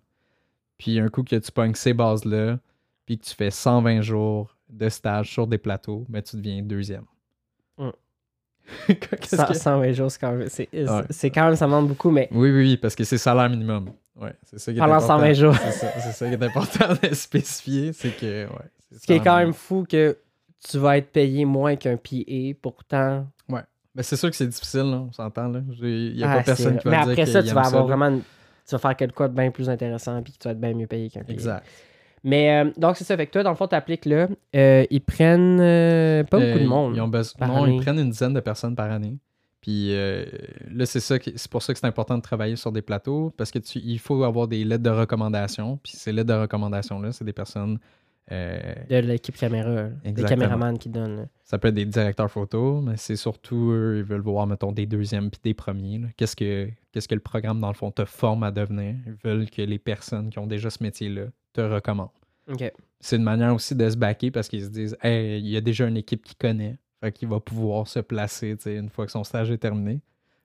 S2: Puis un coup que tu pognes ces bases-là, puis que tu fais 120 jours de stage sur des plateaux, ben tu deviens deuxième.
S1: Mm.
S2: Qu'est-ce
S1: Ça,
S2: que-
S1: 120 jours, c'est quand même. C'est, c'est-
S2: Ouais.
S1: c'est quand même, ça demande beaucoup, mais
S2: Oui, oui, oui, parce que c'est salaire minimum. Ouais, c'est ça qui est
S1: Parlant
S2: important.
S1: 120 jours.
S2: C'est ça, c'est ça qui est important de spécifier, c'est que, ouais. c'est
S1: ce qui est quand même fou que tu vas être payé moins qu'un PA, pourtant.
S2: Ben, c'est sûr que c'est difficile, là, on s'entend. Il n'y a
S1: Ah,
S2: pas
S1: c'est
S2: personne
S1: vrai.
S2: qui va
S1: Mais
S2: dire
S1: après ça, tu vas avoir
S2: là.
S1: vraiment. une- Tu vas faire quelque chose de bien plus intéressant, puis que tu vas être bien mieux payé qu'un PA.
S2: Exact.
S1: Mais euh, donc, c'est ça. Fait que toi, dans le fond, t'appliques là. Euh, ils prennent euh, pas beaucoup de monde.
S2: Ils ont besoin-
S1: par
S2: non,
S1: année.
S2: ils prennent une dizaine de personnes par année. Puis là, c'est ça, c'est pour ça que c'est important de travailler sur des plateaux parce que tu, il faut avoir des lettres de recommandation. Puis ces lettres de recommandation là, c'est des personnes. Euh,
S1: De l'équipe caméra. Des caméramans qui donnent.
S2: ça peut être des directeurs photo, mais c'est surtout eux, ils veulent voir, mettons, des deuxièmes puis des premiers. Qu'est-ce que qu'est-ce que le programme, dans le fond, te forme à devenir? Ils veulent que les personnes qui ont déjà ce métier-là te recommandent. C'est une manière aussi de se baquer parce qu'ils se disent Hey, il y a déjà une équipe qui connaît. Fait qu'il va pouvoir se placer une fois que son stage est terminé.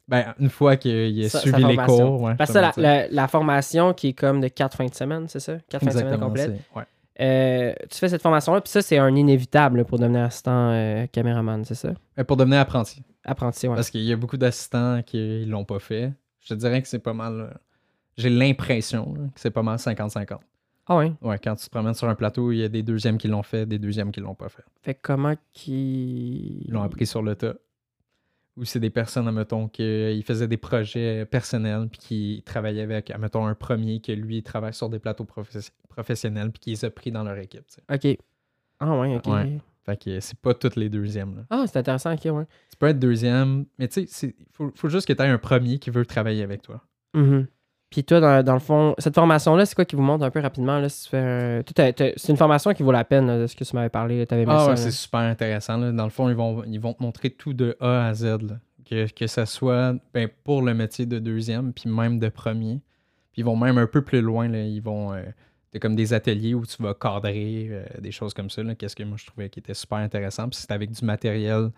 S2: Ben, une fois qu'il a suivi les cours. Ouais,
S1: Parce que la, formation qui est comme de 4 fins de semaine, c'est ça? 4 fins de semaine complètes.
S2: ouais.
S1: Euh, tu fais cette formation-là, puis ça, c'est un inévitable là, pour devenir assistant euh, caméraman, c'est ça?
S2: Mais pour devenir apprenti.
S1: Apprenti, ouais.
S2: Parce qu'il y a beaucoup d'assistants qui l'ont pas fait. Je te dirais que c'est pas mal. euh, J'ai l'impression que c'est pas mal 50-50.
S1: Ah ouais?
S2: Ouais, quand tu te promènes sur un plateau, il y a des deuxièmes qui l'ont fait, des deuxièmes qui l'ont pas fait.
S1: Fait que comment qui.
S2: Ils l'ont appris sur le tas. Ou c'est des personnes, admettons, qui faisaient des projets personnels, puis qui travaillaient avec, admettons, un premier que lui, il travaille sur des plateaux professionnels, puis qui les a pris dans leur équipe.
S1: Ok. Ah ouais, ok.
S2: Ouais. Fait que c'est pas toutes les deuxièmes. là.
S1: Ah, c'est intéressant, ok, ouais.
S2: Tu peux être deuxième, mais tu sais, il faut, faut juste que tu aies un premier qui veut travailler avec toi.
S1: Mhm. Puis toi, dans, dans le fond, cette formation-là, c'est quoi qui vous montre un peu rapidement? Là, si un- C'est une formation qui vaut la peine, là, de ce que tu m'avais parlé. T'avais aimé
S2: Ah
S1: ça,
S2: ouais, c'est super intéressant. là. Dans le fond, ils vont, ils vont te montrer tout de A à Z. là. Que, que ce soit ben, pour le métier de deuxième, puis même de premier. Puis ils vont même un peu plus loin. Là. Ils vont. euh, comme des ateliers où tu vas cadrer, euh, des choses comme ça. Qu'est-ce que moi je trouvais qui était super intéressant. Puis c'est avec du matériel.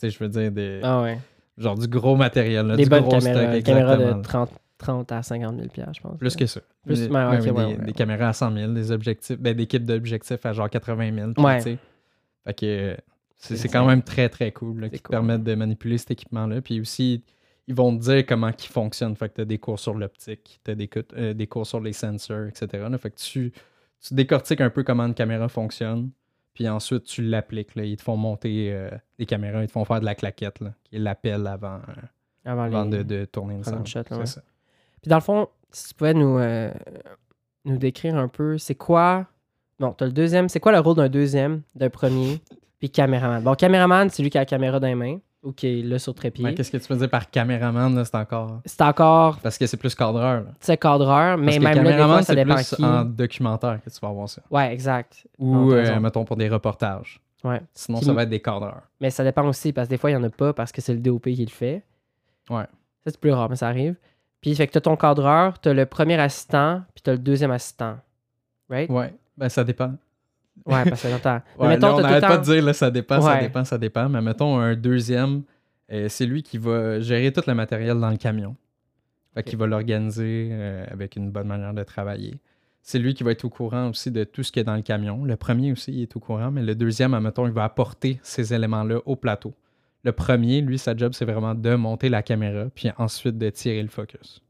S2: Tu sais, je veux dire, des,
S1: Ah ouais.
S2: genre du gros matériel. là,
S1: Des
S2: du
S1: bonnes
S2: gros
S1: caméras.
S2: stock,
S1: caméras de
S2: exactement.
S1: 30, 30 à 50 000 piastres, je pense.
S2: Plus que ça.
S1: Plus-
S2: Des- des,
S1: ouais, ouais,
S2: des
S1: ouais.
S2: caméras à 100 000, des objectifs, ben, des kits d'objectifs à genre 80 000. puis,
S1: Ouais.
S2: tu sais. Fait que c'est quand même très très cool là, qui te permettent de manipuler cet équipement-là. Puis aussi, ils vont te dire comment il fonctionne. Fait que tu as des cours sur l'optique, tu as des, cours- euh, des cours sur les sensors, etc. là. Fait que tu, tu décortiques un peu comment une caméra fonctionne. Puis ensuite, tu l'appliques. là. Ils te font monter euh, des caméras, ils te font faire de la claquette, là, qui est l'appel avant, euh,
S1: Avant,
S2: avant
S1: les-
S2: de, de tourner une
S1: shot,
S2: C'est ça.
S1: Puis dans le fond, si tu pouvais nous, euh, nous décrire un peu, c'est quoi. Bon, t'as le deuxième. C'est quoi le rôle d'un deuxième, d'un premier, puis caméraman? Bon, caméraman, c'est lui qui a la caméra dans les mains ou qui est là sur trépied.
S2: Ouais, Qu'est-ce que tu veux dire par caméraman, là, c'est encore...
S1: c'est encore,
S2: Parce que c'est plus cadreur. Là.
S1: sais, cadreur, mais
S2: Parce que
S1: même là, des
S2: caméraman,
S1: fois, ça
S2: c'est
S1: dépend
S2: plus
S1: qui.
S2: en documentaire que tu vas avoir ça.
S1: Ouais, exact.
S2: Ou, euh, mettons, pour des reportages.
S1: Ouais.
S2: Sinon, ça va être des cadreurs.
S1: Mais ça dépend aussi, parce que des fois, il n'y en a pas, parce que c'est le DOP qui le fait.
S2: Ouais.
S1: Ça, c'est plus rare, mais ça arrive. Puis, fait que t'as ton cadreur, t'as le premier assistant, puis t'as le deuxième assistant. Right?
S2: Ouais, ben ça dépend.
S1: Ouais, parce que
S2: Ouais,
S1: mettons,
S2: là, on n'arrête pas de dire là, ça dépend, ça dépend, ça dépend. Mais mettons un deuxième, euh, c'est lui qui va gérer tout le matériel dans le camion. Fait qu'il va l'organiser euh, avec une bonne manière de travailler. c'est lui qui va être au courant aussi de tout ce qui est dans le camion. Le premier aussi, il est au courant, mais le deuxième, admettons, il va apporter ces éléments-là au plateau. Le premier, lui, sa job, c'est vraiment de monter la caméra, puis ensuite de tirer le focus.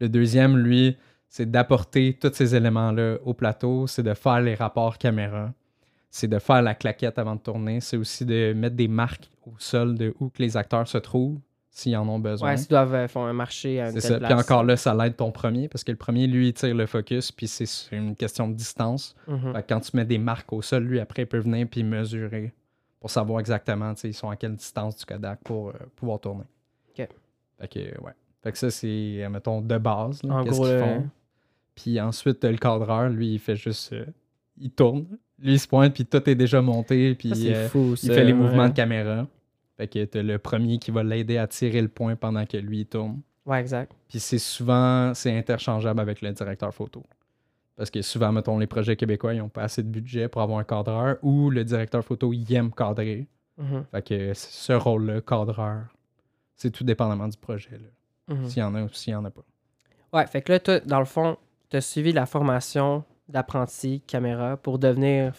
S2: Le deuxième, lui, c'est d'apporter tous ces éléments-là au plateau, c'est de faire les rapports caméra, c'est de faire la claquette avant de tourner, c'est aussi de mettre des marques au sol de où que les acteurs se trouvent, s'ils en ont besoin.
S1: Ouais, s'ils doivent euh, faire un marché à une
S2: C'est
S1: telle
S2: ça.
S1: place.
S2: Puis encore là, ça l'aide ton premier, parce que le premier, lui, il tire le focus, puis c'est une question de distance.
S1: Mhm.
S2: Fait que quand tu mets des marques au sol, lui, après, il peut venir puis mesurer pour savoir exactement, tu sais, ils sont à quelle distance du Kodak pour euh, pouvoir tourner.
S1: Ok.
S2: Fait que, ouais. Fait que ça, c'est, mettons, de base, là,
S1: En
S2: qu'est-ce
S1: gros,
S2: qu'ils font. Puis ensuite, t'as le cadreur, lui, il fait juste... euh, il tourne. Lui, il se pointe, puis tout est déjà monté, puis
S1: Ça, c'est
S2: euh,
S1: fou,
S2: il
S1: ça,
S2: fait les
S1: ouais.
S2: mouvements de caméra. Fait que t'as le premier qui va l'aider à tirer le point pendant que lui, il tourne.
S1: Ouais, exact.
S2: Puis c'est souvent, c'est interchangeable avec le directeur photo. Parce que souvent, mettons, les projets québécois, ils n'ont pas assez de budget pour avoir un cadreur ou le directeur photo, il aime cadrer.
S1: Mhm.
S2: Fait que ce rôle-là, cadreur, c'est tout dépendamment du projet. là.
S1: Mhm.
S2: S'il y en a ou s'il n'y en a pas.
S1: Ouais, fait que là, dans le fond, tu as suivi la formation d'apprenti caméra pour devenir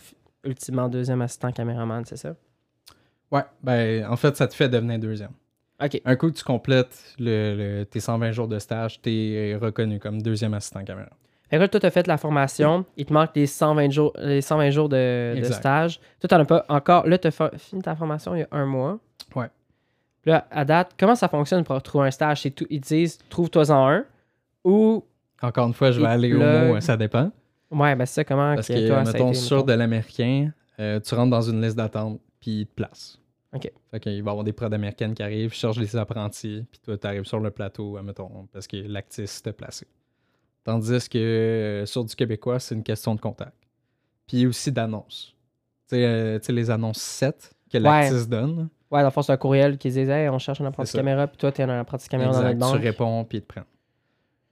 S1: ultimement deuxième assistant caméraman, c'est ça?
S2: Ouais, ben, en fait, ça te fait devenir deuxième.
S1: Ok.
S2: Un coup que tu complètes le, le- tes 120 jours de stage, tu es reconnu comme deuxième assistant caméra.
S1: Fait que là, toi, tu as fait la formation, il te manque les 120 jours, les 120 jours de, stage. Toi, tu as pas encore. Là, tu as fini ta formation il y a un mois.
S2: Ouais.
S1: Puis là, à date, comment ça fonctionne pour trouver un stage? Tout, ils disent, trouve-toi-en un. Ou,
S2: Encore une fois, je vais aller au mot, ça dépend.
S1: ouais, ben c'est ça, comment
S2: Parce
S1: que
S2: que,
S1: toi,
S2: mettons,
S1: été,
S2: sur
S1: mettons?
S2: de l'américain, euh, tu rentres dans une liste d'attente, puis ils te placent.
S1: Ok.
S2: Fait qu'il va y avoir des prods américaines qui arrivent, cherchent des apprentis, puis toi, tu arrives sur le plateau, mettons, parce que l'actis t'a placé. Tandis que euh, sur du québécois, c'est une question de contact. Puis aussi d'annonces. Tu sais, euh, tu les annonces 7 que l'actis donne.
S1: Ouais, dans le fond, c'est un courriel qui disait, hey, on cherche un apprenti caméra, puis toi, tu es un apprenti caméra dans
S2: Exact.
S1: notre
S2: Tu
S1: banque.
S2: réponds, puis ils te prennent.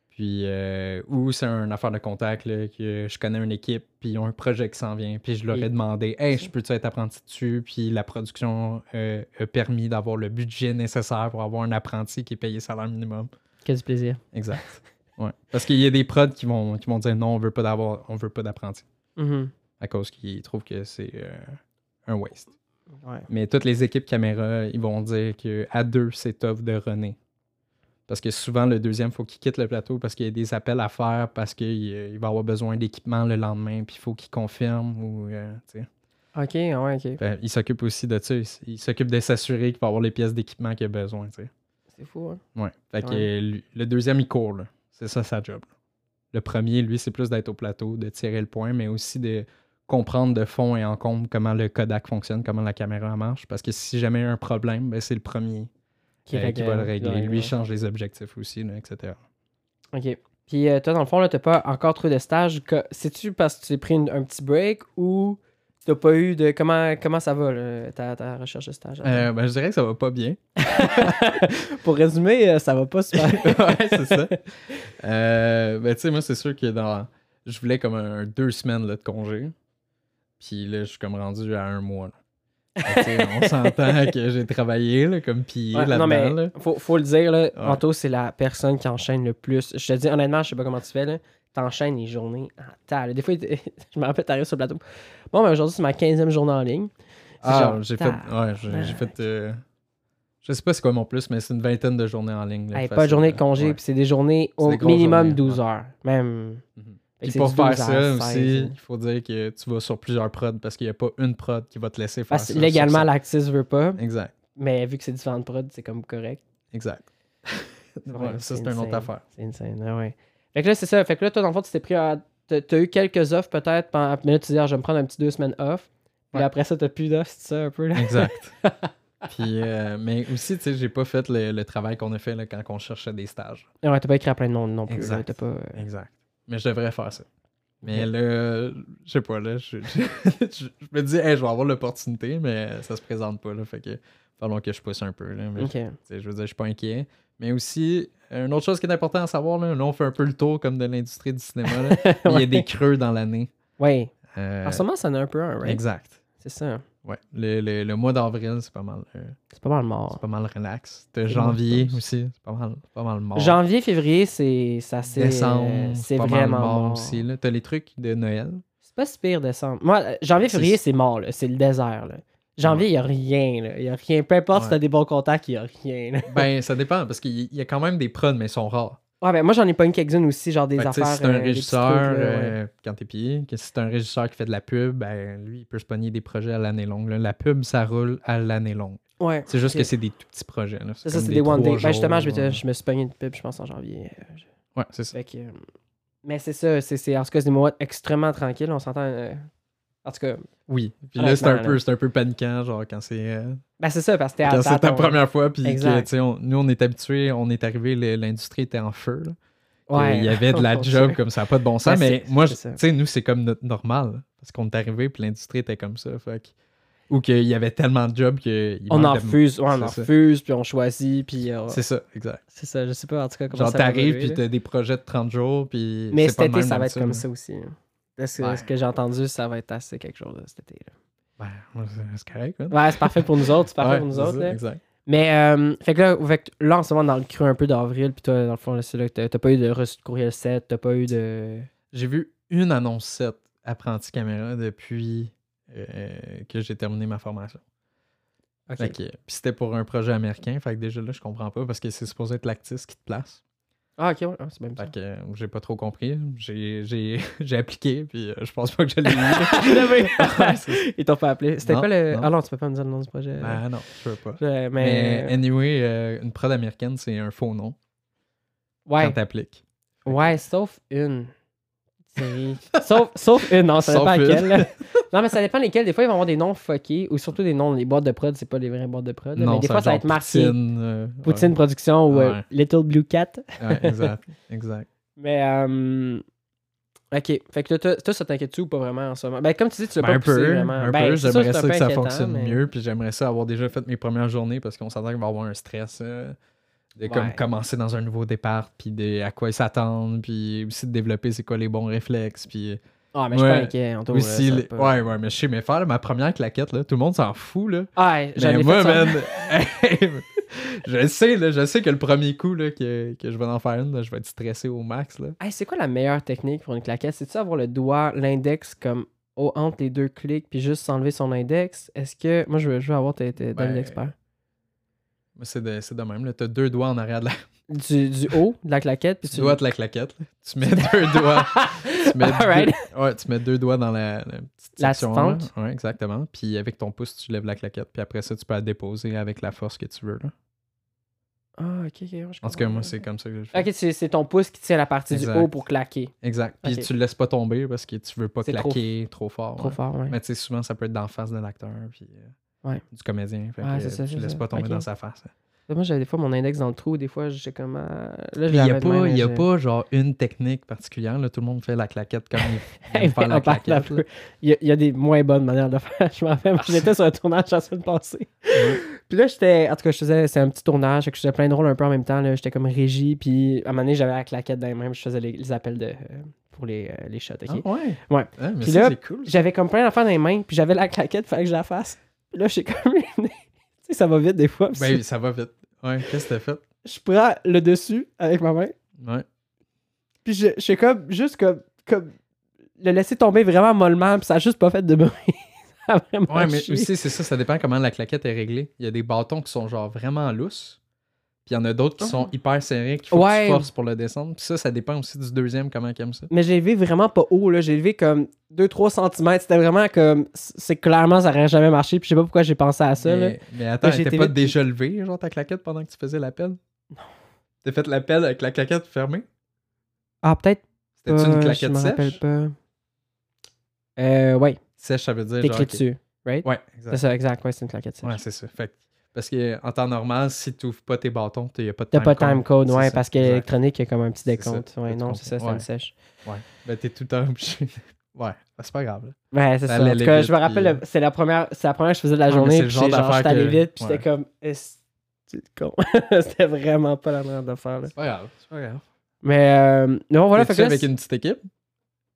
S2: Puis, euh, ou c'est une affaire de contact, là, que je connais une équipe, puis ils ont un projet qui s'en vient, puis je leur
S1: Et-
S2: ai demandé, hey, je peux-tu être apprenti dessus? Puis la production euh, a permis d'avoir le budget nécessaire pour avoir un apprenti qui est payé salaire minimum.
S1: Que du plaisir.
S2: Exact. Ouais. Parce qu'il y a des prods qui vont, qui vont dire non, on veut pas d'avoir, on veut pas d'apprenti.
S1: Mhm.
S2: À cause qu'ils trouvent que c'est euh, un waste.
S1: Ouais.
S2: Mais toutes les équipes caméra, ils vont dire que à deux, c'est tough de runner. Parce que souvent, le deuxième, il faut qu'il quitte le plateau parce qu'il y a des appels à faire, parce qu'il il va avoir besoin d'équipement le lendemain, puis il faut qu'il confirme. Ou, euh.
S1: Ok, ouais, ok.
S2: Ben, il s'occupe aussi de ça. Il, s'occupe de s'assurer qu'il va avoir les pièces d'équipement qu'il a besoin.
S1: C'est fou, hein?
S2: Ouais. Fait que,
S1: Ouais.
S2: le deuxième, il court. là. C'est ça sa job. Le premier, lui, c'est plus d'être au plateau, de tirer le point, mais aussi de comprendre de fond et en comble comment le Kodak fonctionne, comment la caméra marche. Parce que si jamais il y a un problème, ben, c'est le premier
S1: Qui,
S2: euh, qui va le régler. Lui, il change les objectifs aussi, là, etc.
S1: Ok. Puis euh, toi, dans le fond, là, t'as pas encore trouvé de stage. C'est-tu parce que tu t'es pris une- un petit break ou t'as pas eu de. Comment, comment ça va, là, ta, ta recherche de stage?
S2: Euh, ben, je dirais que ça va pas bien.
S1: Pour résumer, euh, ça va pas super.
S2: ouais, c'est ça. Euh, ben, tu sais, moi, c'est sûr que dans. Je voulais comme un, deux semaines là, de congé. Puis là, je suis comme rendu à un mois. là. On s'entend que j'ai travaillé là, comme pillé
S1: Ouais,
S2: là-dedans. là.
S1: faut, faut le dire, là, Anto, c'est la personne qui enchaîne le plus. Je te dis, honnêtement, je sais pas comment tu fais, là. T'enchaînes les journées en tas. Des fois, je me rappelle, t'arrives sur le plateau. Bon, ben aujourd'hui, c'est ma 15e journée en ligne.
S2: Ah, j'ai fait. Ouais, j'ai fait. euh, je sais pas c'est quoi mon plus, mais c'est une vingtaine de journées en ligne. là,
S1: Hey, pas de journée de
S2: facile,
S1: congé,
S2: ouais.
S1: puis c'est des journées au minimum
S2: journées,
S1: 12
S2: ouais.
S1: heures. Même.
S2: Puis
S1: que
S2: pour faire
S1: 12
S2: ça
S1: heures,
S2: aussi,
S1: 16.
S2: il faut dire que tu vas sur plusieurs prods parce qu'il n'y a pas une prod qui va te laisser faire
S1: Parce
S2: ça.
S1: que
S2: sur
S1: légalement,
S2: ça.
S1: l'Actis veut pas,
S2: Exact,
S1: mais vu que c'est différentes prods, c'est comme correct.
S2: exact.
S1: Ouais,
S2: ça, c'est une autre affaire.
S1: C'est insane, ah ouais. Fait que là, c'est ça. Fait que là, toi, dans le fond, tu t'es pris à... T'as eu quelques offres peut-être, pendant... mais là, tu dis, ah, je vais me prendre un petit deux semaines off. Puis
S2: Ouais.
S1: après ça, t'as plus d'offres, c'est ça un peu, là?
S2: Exact. Puis, euh, mais aussi, tu sais, j'ai pas fait le, le travail qu'on a fait là, quand on cherchait des stages.
S1: Ouais, t'as pas écrit à plein de monde non plus. là.
S2: Exact.
S1: T'as pas... euh,
S2: Exact. Mais je devrais faire ça. Mais là, je sais pas, là, je, je- je- je me dis, hey, je vais avoir l'opportunité, mais ça se présente pas, là. Fait que, falloir que je pousse un peu, là. Mais, je veux dire, je suis pas inquiet. Mais aussi, une autre chose qui est importante à savoir, là, là, on fait un peu le tour comme de l'industrie du cinéma, là. Il y a des creux dans l'année.
S1: Ouais.
S2: Euh,
S1: En ce moment, ça en a un peu un, right?
S2: Exact.
S1: C'est ça.
S2: Ouais. Le, le- le mois d'avril, c'est pas mal. euh,
S1: C'est pas mal mort.
S2: c'est pas mal relax. De janvier
S1: mort,
S2: aussi, c'est pas mal, pas mal mort.
S1: Janvier, février, c'est ça c'est
S2: Décembre, c'est pas mal
S1: vraiment
S2: mort
S1: mort.
S2: aussi. T'as les trucs de Noël?
S1: C'est pas si pire décembre. Moi, euh, janvier,
S2: C'est-
S1: février, c'est mort. C'est le désert, là. Janvier, il y a rien. Y a rien. Peu importe si
S2: Ouais.
S1: t'as des bons contacts, il y a rien, là.
S2: Ben, ça dépend, parce qu'il y- il a quand même des prods, mais ils sont rares.
S1: Ouais, ben moi, j'en ai pas une quelques-unes aussi, genre des
S2: Fait que, tu sais,
S1: affaires.
S2: si c'est un
S1: euh, des petits
S2: régisseur,
S1: trucs, là, ouais.
S2: euh, quand t'es payé, que si c'est un régisseur qui fait de la pub, ben lui, il peut se pogner des projets à l'année longue. là. La pub, ça roule à l'année longue.
S1: Ouais.
S2: C'est juste
S1: ok.
S2: que c'est des tout petits projets. là.
S1: Ça,
S2: comme
S1: c'est des one day.
S2: trois
S1: Ben justement, je,
S2: jours,
S1: m'étais- je me suis pogné une pub, je pense, en janvier. euh, je-
S2: Ouais, c'est ça.
S1: Fait que, euh, Mais c'est ça, c'est, c'est- en tout cas, c'est des mois extrêmement tranquilles, on s'entend. euh, En tout cas,
S2: Oui. Puis là, c'est un, peu, un peu paniquant, genre quand c'est euh,
S1: ben c'est ça, parce que
S2: quand c'est ta première fois. Puis que,
S1: Exact.
S2: tu sais, on- nous, on est habitués, on est arrivé, l'industrie était en feu. là.
S1: Ouais.
S2: Il y avait de la
S1: On
S2: job comme ça, pas de bon sens.
S1: Ben,
S2: mais
S1: c'est-
S2: moi, tu sais, nous, c'est comme notre normal. Parce qu'on est arrivé, puis l'industrie était comme ça. Que- Ou qu'il y avait tellement de jobs que.
S1: On en refuse, ouais, on en
S2: ça.
S1: refuse, puis on choisit, puis euh,
S2: C'est ça, exact.
S1: c'est ça, je sais pas en tout cas comment
S2: Genre,
S1: ça va
S2: t'arrives, puis t'as des projets de 30 jours, puis.
S1: Mais cet été, ça va être comme
S2: là.
S1: ça aussi. hein. Ce, que-
S2: Ouais.
S1: ce que j'ai entendu, ça va être assez quelque chose cet été. là.
S2: Ben, moi, c'est- correct, hein.
S1: Ouais, c'est parfait pour nous autres, c'est parfait
S2: Ouais,
S1: pour nous autres.
S2: ça,
S1: là.
S2: Exact.
S1: Mais, euh, fait que là, fait que là, en ce moment, dans le creux un peu d'avril, puis toi, dans le fond, là, c'est là que t'as pas eu de reçu de courriel 7, t'as pas eu de.
S2: J'ai vu une annonce 7 apprenti caméra depuis euh, que j'ai terminé ma formation.
S1: Ok.
S2: Fait que- Puis c'était pour un projet américain, fait que déjà là, je comprends pas parce que c'est supposé être Lactis qui te place.
S1: Ah, ok, ouais, ah, c'est même ça.
S2: Fait que euh, j'ai pas trop compris. J'ai, j'ai, j'ai appliqué, puis euh, je pense pas que je l'ai c'est-
S1: Ils t'ont pas appelé. C'était
S2: Non,
S1: quoi le.
S2: non.
S1: Ah non, tu peux pas me dire le nom du projet.
S2: ben non, je veux pas.
S1: Je-
S2: Mais,
S1: mais.
S2: anyway, euh, une prod américaine, c'est un faux nom
S1: ouais.
S2: quand t'appliques.
S1: Ouais, sauf une sauf, sauf une, non, ça
S2: Sauf
S1: dépend
S2: une.
S1: laquelle. là. Non, mais ça dépend lesquels. Des fois, ils vont avoir des noms fuckés ou surtout des noms, les boîtes de prod, c'est pas les vraies boîtes de prod.
S2: Non,
S1: mais des fois, ça va être marqué Poutine,
S2: Poutine. euh,
S1: Production ou euh. Little Blue Cat.
S2: ouais, exact, exact.
S1: Mais, euh, ok. Fait que toi, toi, ça t'inquiète-tu ou pas vraiment en ce moment? Ben, comme tu dis, tu l'as
S2: Ben,
S1: pas
S2: un
S1: poussé
S2: peu,
S1: vraiment.
S2: un
S1: Ben,
S2: peu. J'aimerais ça que ça fonctionne
S1: mais-
S2: mieux, puis j'aimerais ça avoir déjà fait mes premières journées parce qu'on s'entend qu'il va y avoir un stress euh, de comme
S1: Ouais.
S2: commencer dans un nouveau départ, puis de à quoi ils s'attendent, puis aussi de développer c'est quoi les bons réflexes, puis
S1: Ah, mais je suis pas
S2: Ouais.
S1: inquiet. Anto,
S2: aussi
S1: là, ça pas-
S2: ouais ouais mais je sais mais faire là, ma première claquette là, tout le monde s'en fout là.
S1: Ah, j'en
S2: Mais
S1: ai
S2: moi
S1: fait ça.
S2: man, je sais là, je sais que le premier coup là que, que je vais en faire une, là, je vais être stressé au max là.
S1: Hey, c'est quoi la meilleure technique pour une claquette? C'est-tu avoir le doigt, l'index comme au, entre les deux clics, puis juste s'enlever son index? Est-ce que. Moi, je veux, je veux avoir tes, tes
S2: Ben. Mais c'est de, c'est de même là, t'as deux doigts en arrière de la
S1: Du, du haut de la claquette, puis
S2: tu dois de la claquette là. Tu mets deux doigts tu mets,
S1: Alright.
S2: deux, ouais, tu mets deux doigts dans la, la petite
S1: La
S2: section
S1: fente.
S2: là. Ouais, exactement. Puis avec ton pouce, tu lèves la claquette. Puis après ça, tu peux la déposer avec la force que tu veux. Là.
S1: Ah, ok, ok. je
S2: En tout cas, moi, c'est comme ça que je fais.
S1: Ok, c'est c'est ton pouce qui tient la partie
S2: Exact.
S1: du haut pour claquer.
S2: Exact. Puis
S1: Ok.
S2: tu le laisses pas tomber parce que tu veux pas
S1: trop-
S2: claquer trop, fort.
S1: Trop
S2: ouais.
S1: fort, ouais.
S2: Mais tu sais, souvent, ça peut être d'en face de l'acteur. Puis euh,
S1: Ouais.
S2: du comédien. Fait que,
S1: c'est ça,
S2: tu laisses
S1: ça.
S2: pas tomber dans sa face.
S1: Moi, j'avais des fois mon index dans le trou, des fois, j'ai comme. euh, Là, je
S2: Il n'y a, pas, il y a pas genre une technique particulière. Là. Tout le monde fait la claquette comme il il faire
S1: mais
S2: la claquette.
S1: Il y, a, il y a des moins bonnes manières de faire. Je me rappelle, moi, j'étais sur un tournage la semaine passée. Puis là, j'étais. En tout cas, je faisais. C'est un petit tournage. je faisais plein de rôles un peu en même temps. J'étais comme régie. Puis à un moment donné, j'avais la claquette dans les mains. Je faisais les, les appels de, euh, pour les, euh, les shots. ok?
S2: Ah, ouais?
S1: Ouais.
S2: Ah, mais
S1: Puis
S2: ça,
S1: là,
S2: cool.
S1: J'avais comme plein d'affaires dans les mains. Puis j'avais la claquette. Fallait que je la fasse. Puis là, j'ai comme. sais, ça va vite des fois.
S2: Ben, ça va vite. Ouais, qu'est-ce que t'as fait?
S1: Je prends le dessus avec ma main.
S2: Ouais.
S1: Puis je, je suis comme. Juste comme. comme le laisser tomber vraiment mollement. Puis ça a juste pas fait de bruit. ça a vraiment
S2: Ouais, mais aussi, c'est ça, ça dépend comment la claquette est réglée. Il y a des bâtons qui sont genre vraiment lousses. Puis il y en a d'autres qui sont hyper serrés, faut que
S1: Ouais.
S2: tu forces pour le descendre. Puis ça, ça dépend aussi du deuxième, comment il aime ça.
S1: Mais j'ai élevé vraiment pas haut, là. J'ai élevé comme 2-3 cm. C'était vraiment comme. C'est clairement, ça aurait jamais marché. Puis je sais pas pourquoi j'ai pensé à ça, là.
S2: mais, mais attends,
S1: Là,
S2: était
S1: été
S2: pas déjà levée, genre ta claquette, pendant que tu faisais l'appel? Non. T'as fait l'appel avec la claquette fermée?
S1: Ah, peut-être.
S2: C'était-tu une
S1: Je
S2: claquette
S1: rappelle
S2: sèche?
S1: pas. Euh, ouais.
S2: Sèche, ça veut dire.
S1: T'écris
S2: ok.
S1: dessus. Right?
S2: Ouais,
S1: C'est
S2: exact.
S1: ça, exact. Ouais, c'est une claquette sèche.
S2: Ouais, c'est ça. Fait que- parce que en temps normal, si tu ouvres pas tes bâtons, il n'y a pas de
S1: T'as
S2: time
S1: pas de time code,
S2: C'est
S1: ouais,
S2: ça,
S1: parce que l'électronique, il y a comme un petit
S2: ça.
S1: décompte. Ouais, non, c'est ça, c'est
S2: comprends.
S1: une sèche.
S2: Ouais. Ben, t'es tout le temps obligé. ouais, ben, c'est pas grave. là.
S1: Ouais, c'est
S2: Ça
S1: ça. En
S2: allait
S1: tout cas,
S2: vite,
S1: je me rappelle, le- c'est la première, c'est la première que je faisais de la
S2: Ouais,
S1: journée.
S2: c'est le
S1: Puis
S2: genre
S1: j'étais allé vite, puis
S2: ouais.
S1: j'étais comme. Con? C'était vraiment pas la manière de faire.
S2: C'est pas grave. C'est pas grave.
S1: Mais euh, non, voilà. Fait
S2: avec une petite équipe?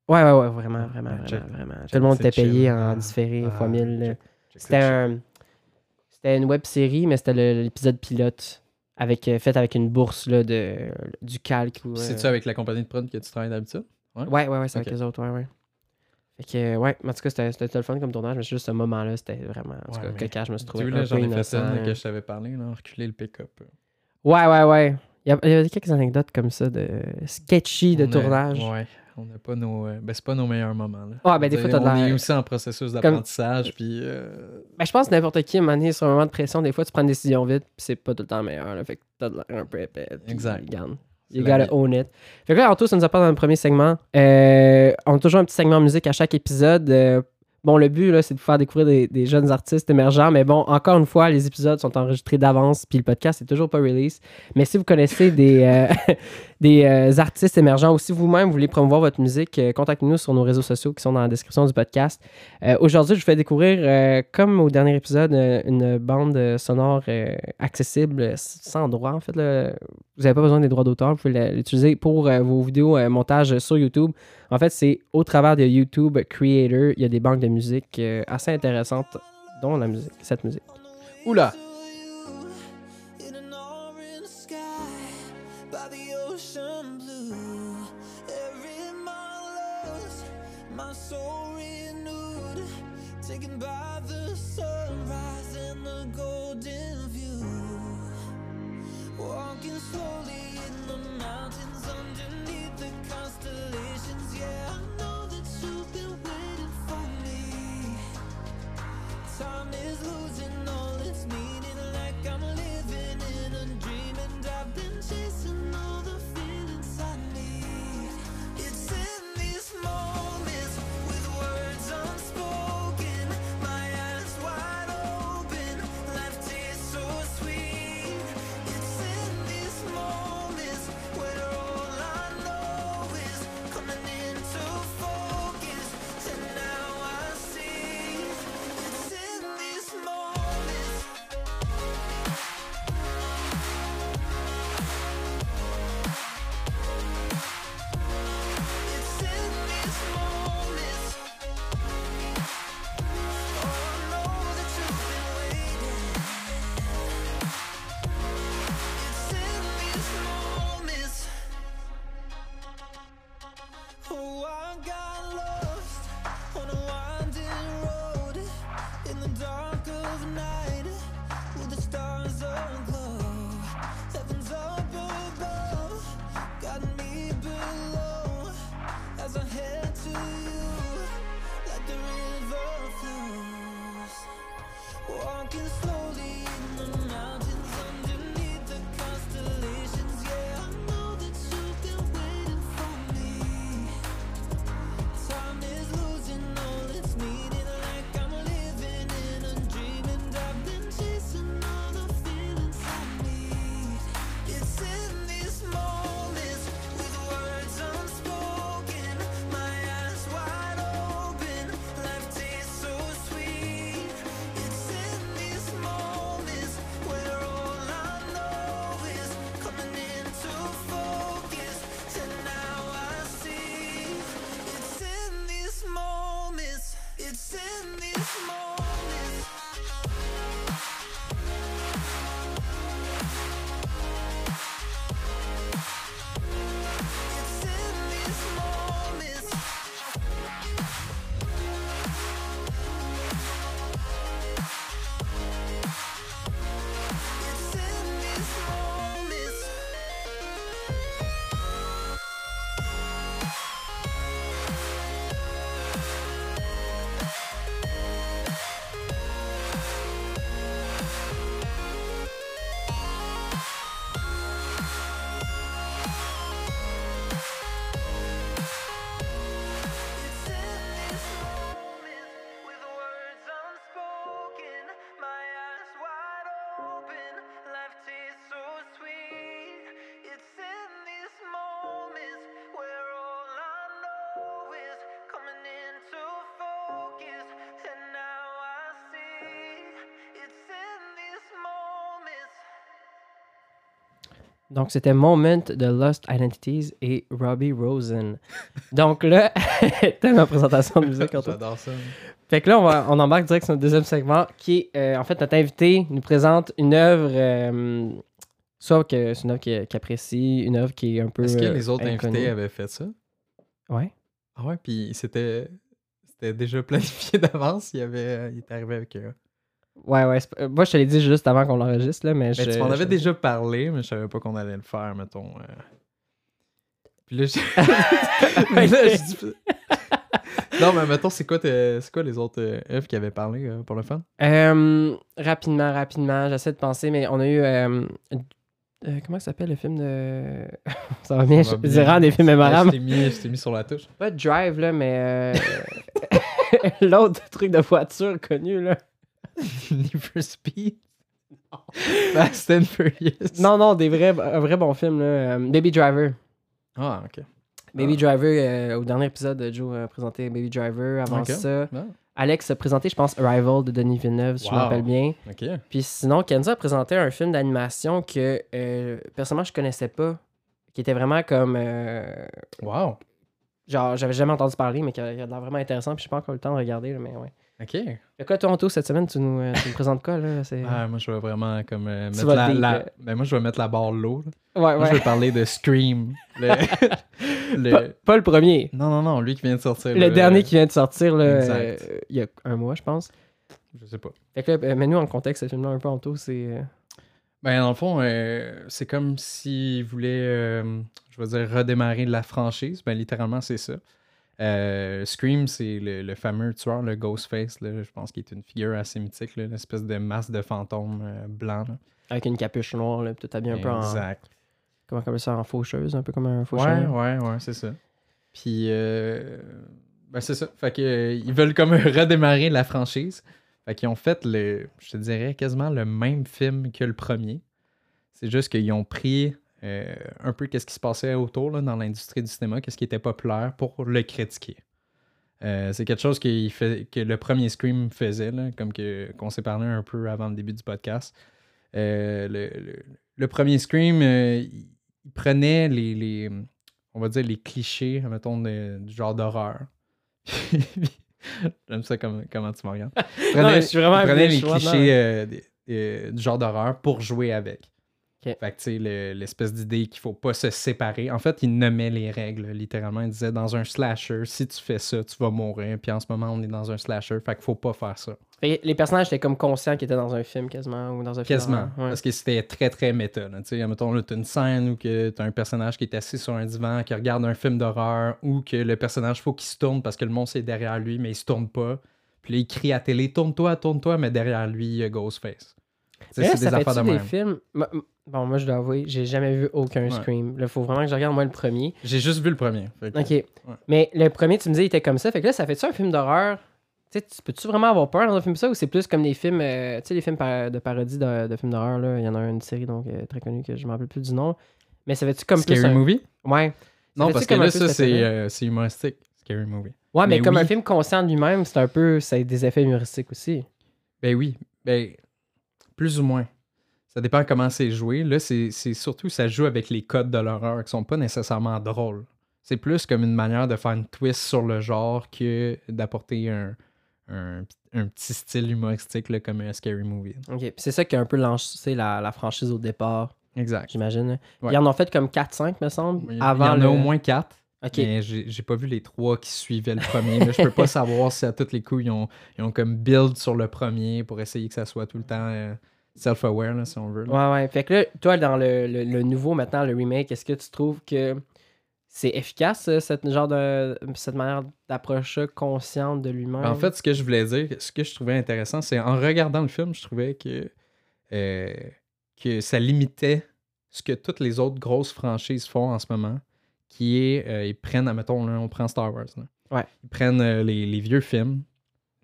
S1: Ouais, ouais, ouais, vraiment, vraiment,
S2: Ah,
S1: vraiment. Tout le monde était payé en
S2: Ah,
S1: différé
S2: ah,
S1: fois 1000. là.
S2: check.
S1: C'était un... C'était une web série, mais c'était l'épisode pilote. Avec, euh, fait avec une bourse là, de, du calque. ou,
S3: Puis
S1: euh,
S3: C'est-tu avec la compagnie de prod que tu travailles d'habitude?
S1: Ouais, ouais, ouais, c'est avec les autres, ouais, ouais. Fait que, euh, ouais, en tout cas, c'était le fun comme tournage, mais c'est juste ce moment-là, c'était vraiment. En tout
S3: Ouais,
S1: cas, je me suis
S3: Tu
S1: trouvé. un
S3: là, j'en ai fait là. que je t'avais parlé, là, reculer le pick-up.
S1: Ouais, ouais, ouais. Il y, a, il y a quelques anecdotes comme ça de sketchy de
S3: On a-
S1: tournage.
S3: Ouais, on n'a pas nos. euh, Ben, c'est pas nos meilleurs moments. Là.
S1: Ah, ben, des fois,
S3: est-
S1: t'as de
S3: On est aussi en processus d'apprentissage, puis. euh,
S1: Ben, je pense que n'importe qui, à un moment donné, sur un moment de pression, des fois, tu prends une décision vite, puis c'est pas tout le temps meilleur. Là, fait que t'as de l'air un peu épais.
S3: Exact.
S1: regarde, You gotta own it. Fait que là, Anto, ça nous apporte dans le premier segment. Euh, on a toujours un petit segment musique à chaque épisode. Euh, bon, le but, là, c'est de vous faire découvrir des, jeunes artistes émergents. Mais bon, encore une fois, les épisodes sont enregistrés d'avance, puis le podcast est toujours pas release. Mais si vous connaissez des, euh, des euh, artistes émergents ou si vous-même voulez promouvoir votre musique, euh, contactez-nous sur nos réseaux sociaux qui sont dans la description du podcast. Euh, Aujourd'hui, je vous fais découvrir, comme au dernier épisode, une bande sonore accessible sans droit. En fait, vous n'avez pas besoin des droits d'auteur. Vous pouvez l'utiliser pour vos vidéos montage sur YouTube. En fait, c'est au travers de YouTube Creator. Il y a des banques de musique assez intéressantes, dont la musique, cette musique.
S3: Oula!
S1: Donc, c'était Moment de Lost Identities et Robbie Rosen. Donc là, t'as ma présentation de musique.
S2: J'adore ça.
S1: Fait que là, on, va, on embarque direct sur notre deuxième segment qui est, euh, en fait, notre invité nous présente une œuvre, euh, soit que c'est une œuvre qu'il apprécie, une œuvre qui est un peu.
S2: Est-ce que
S1: euh,
S2: les autres
S1: inconnue.
S2: invités avaient fait ça?
S1: Ouais.
S2: Ah ouais, puis c'était déjà planifié d'avance. Il, avait, il est arrivé avec eux.
S1: Ouais, ouais. euh, Moi, je te l'ai dit juste avant qu'on l'enregistre, là, mais je.
S2: Tu m'en avais
S1: je-
S2: déjà parlé, mais je savais pas qu'on allait le faire, mettons. euh. Puis là, je... Mais là, je dis- non, mais mettons, c'est quoi, c'est quoi les autres euh, œuvres qui avaient parlé euh, pour le fun?
S1: Euh, rapidement, rapidement, j'essaie de penser, mais on a eu. euh, euh, comment ça s'appelle le film de. ça va bien,
S2: Ça
S1: je
S2: va
S1: dirais
S2: bien.
S1: des films mémorables.
S2: je t'ai mis, je t'ai mis sur la touche.
S1: Pas Drive, là, mais. euh, L'autre truc de voiture connu, là.
S2: Need for Speed? Fast and Furious?
S1: Non, non, des vrais, un vrai bon film, là. Euh, Baby Driver.
S2: Ah, ok.
S1: Baby
S2: Ah.
S1: Driver, euh, au dernier épisode, Joe a présenté Baby Driver. Avant ça,
S2: Ah,
S1: Alex a présenté, je pense, Arrival de Denis Villeneuve, si je me rappelle bien.
S2: ok.
S1: Puis sinon, Kenzo a présenté un film d'animation que, euh, personnellement, je connaissais pas. Qui était vraiment comme. euh,
S2: Wow.
S1: genre, j'avais jamais entendu parler, mais qui a, qui a l'air vraiment intéressant. Puis j'ai pas encore eu le temps de regarder, mais ouais.
S2: Ok.
S1: Fait quoi, Toronto, cette semaine, tu nous, euh, tu nous présentes quoi, là?
S2: Ah, moi, je vais vraiment comme euh, mettre la. Ben, moi, je vais mettre la barre low.
S1: Ouais,
S2: Moi, je
S1: ouais.
S2: vais parler de Scream. Le... le-
S1: Pas, pas le premier.
S2: Non, non, non, lui qui vient de sortir.
S1: Le dernier qui vient de sortir, euh, il y a un mois, je pense.
S2: Je sais pas.
S1: Fait que là, euh, mets-nous en contexte, ce film-là, un peu en tout, c'est...
S2: Ben, dans le fond, euh, c'est comme s'il voulait, je veux dire, redémarrer la franchise. Ben, littéralement, c'est ça. Euh, Scream, c'est le, le fameux tueur, le Ghostface, là, je pense qu'il est une figure assez mythique, là, une espèce de masse de fantôme euh, blanc. là.
S1: avec une capuche noire, là, tout habillé un peu en...
S2: Exact.
S1: Comment on appelle ça, en faucheuse, un peu comme un
S2: Ouais,
S1: faucheur.
S2: ouais, ouais, c'est ça. Puis, euh, ben c'est ça. Fait que, euh, ils veulent comme redémarrer la franchise. Fait qu'ils ont fait le, je te dirais, quasiment le même film que le premier. C'est juste qu'ils ont pris euh, un peu qu'est-ce qui se passait autour là, dans l'industrie du cinéma, qu'est-ce qui était populaire pour le critiquer. Euh, c'est quelque chose fait, que le premier Scream faisait, là, comme qu'on s'est parlé un peu avant le début du podcast. Euh, le, le- le premier Scream, il, prenait les, les, on va dire, les clichés, mettons, de- du genre d'horreur. J'aime ça comme, comment tu me regardes.
S1: Non,
S2: prenait,
S1: mais je suis vraiment
S2: il prenait les
S1: non,
S2: clichés des- du genre d'horreur pour jouer avec.
S1: Ok.
S2: Fait que, tu sais, le- l'espèce d'idée qu'il faut pas se séparer. En fait, il nommait les règles, littéralement. Il disait, dans un slasher, si tu fais ça, tu vas mourir. Puis en ce moment, on est dans un slasher, fait qu'il faut pas faire ça.
S1: Fait les personnages étaient comme conscients qu'ils étaient dans un film, quasiment, ou dans un film
S2: Quasiment.
S1: Ouais.
S2: Parce que c'était très, très méta. Tu sais, mettons, là, t'as une scène où que t'as un personnage qui est assis sur un divan, qui regarde un film d'horreur, ou que le personnage, faut qu'il se tourne parce que le monstre est derrière lui, mais il se tourne pas. Puis là, il crie à la télé, tourne-toi, tourne-toi, mais derrière lui, il y a Ghostface. C'est
S1: ça
S2: des affaires
S1: fait-tu
S2: de
S1: des
S2: même.
S1: films... Bon, moi, je dois avouer, j'ai jamais vu aucun
S2: Ouais.
S1: Scream. Là, faut vraiment que je regarde, moi, le premier.
S2: J'ai juste vu le premier. Que-
S1: OK. Mais le premier, tu me disais, il était comme ça. Fait que là, ça fait-tu un film d'horreur? Tu peux-tu vraiment avoir peur dans un film ça ou c'est plus comme des films, euh, tu sais, les films par- de parodie de, de films d'horreur, là? Il y en a une série, donc, euh, très connue que je me rappelle plus du nom. Mais ça fait-tu comme
S2: Scary
S1: plus un...
S2: Movie?
S1: Ouais.
S2: Non, parce que là, ça, c'est euh, humoristique. Scary Movie.
S1: Ouais, mais,
S2: Mais
S1: comme
S2: oui.
S1: un film conscient de lui-même, c'est un peu... Ça a des effets humoristiques aussi.
S2: Ben oui. Ben, plus ou moins. Ça dépend comment c'est joué. Là, c'est surtout, ça joue avec les codes de l'horreur qui sont pas nécessairement drôles. C'est plus comme une manière de faire une twist sur le genre que d'apporter un, un, un petit style humoristique là, comme un scary movie.
S1: OK. C'est ça qui a un peu lancé la, la franchise au départ,
S2: Exact.
S1: j'imagine.
S2: Ouais.
S1: Ils en ont fait comme 4-5, me semble,
S2: Il y
S1: avant
S2: en a
S1: le...
S2: au moins quatre.
S1: OK.
S2: Mais j'ai j'ai pas vu les trois qui suivaient le premier. Je peux pas savoir si à tous les coups, ils ont, ils ont comme build sur le premier pour essayer que ça soit tout le temps euh, self-aware, là, si on veut. là.
S1: Ouais, ouais. Fait que là, toi, dans le, le- le nouveau, maintenant, le remake, est-ce que tu trouves que c'est efficace, euh, cette, genre de, cette manière d'approche consciente de lui-même?
S2: En fait, ce que je voulais dire, ce que je trouvais intéressant, c'est en regardant le film, je trouvais que, euh, que ça limitait ce que toutes les autres grosses franchises font en ce moment, qui est, euh, ils prennent, admettons, là, on prend Star Wars. là.
S1: Ouais.
S2: Ils prennent euh, les, les vieux films,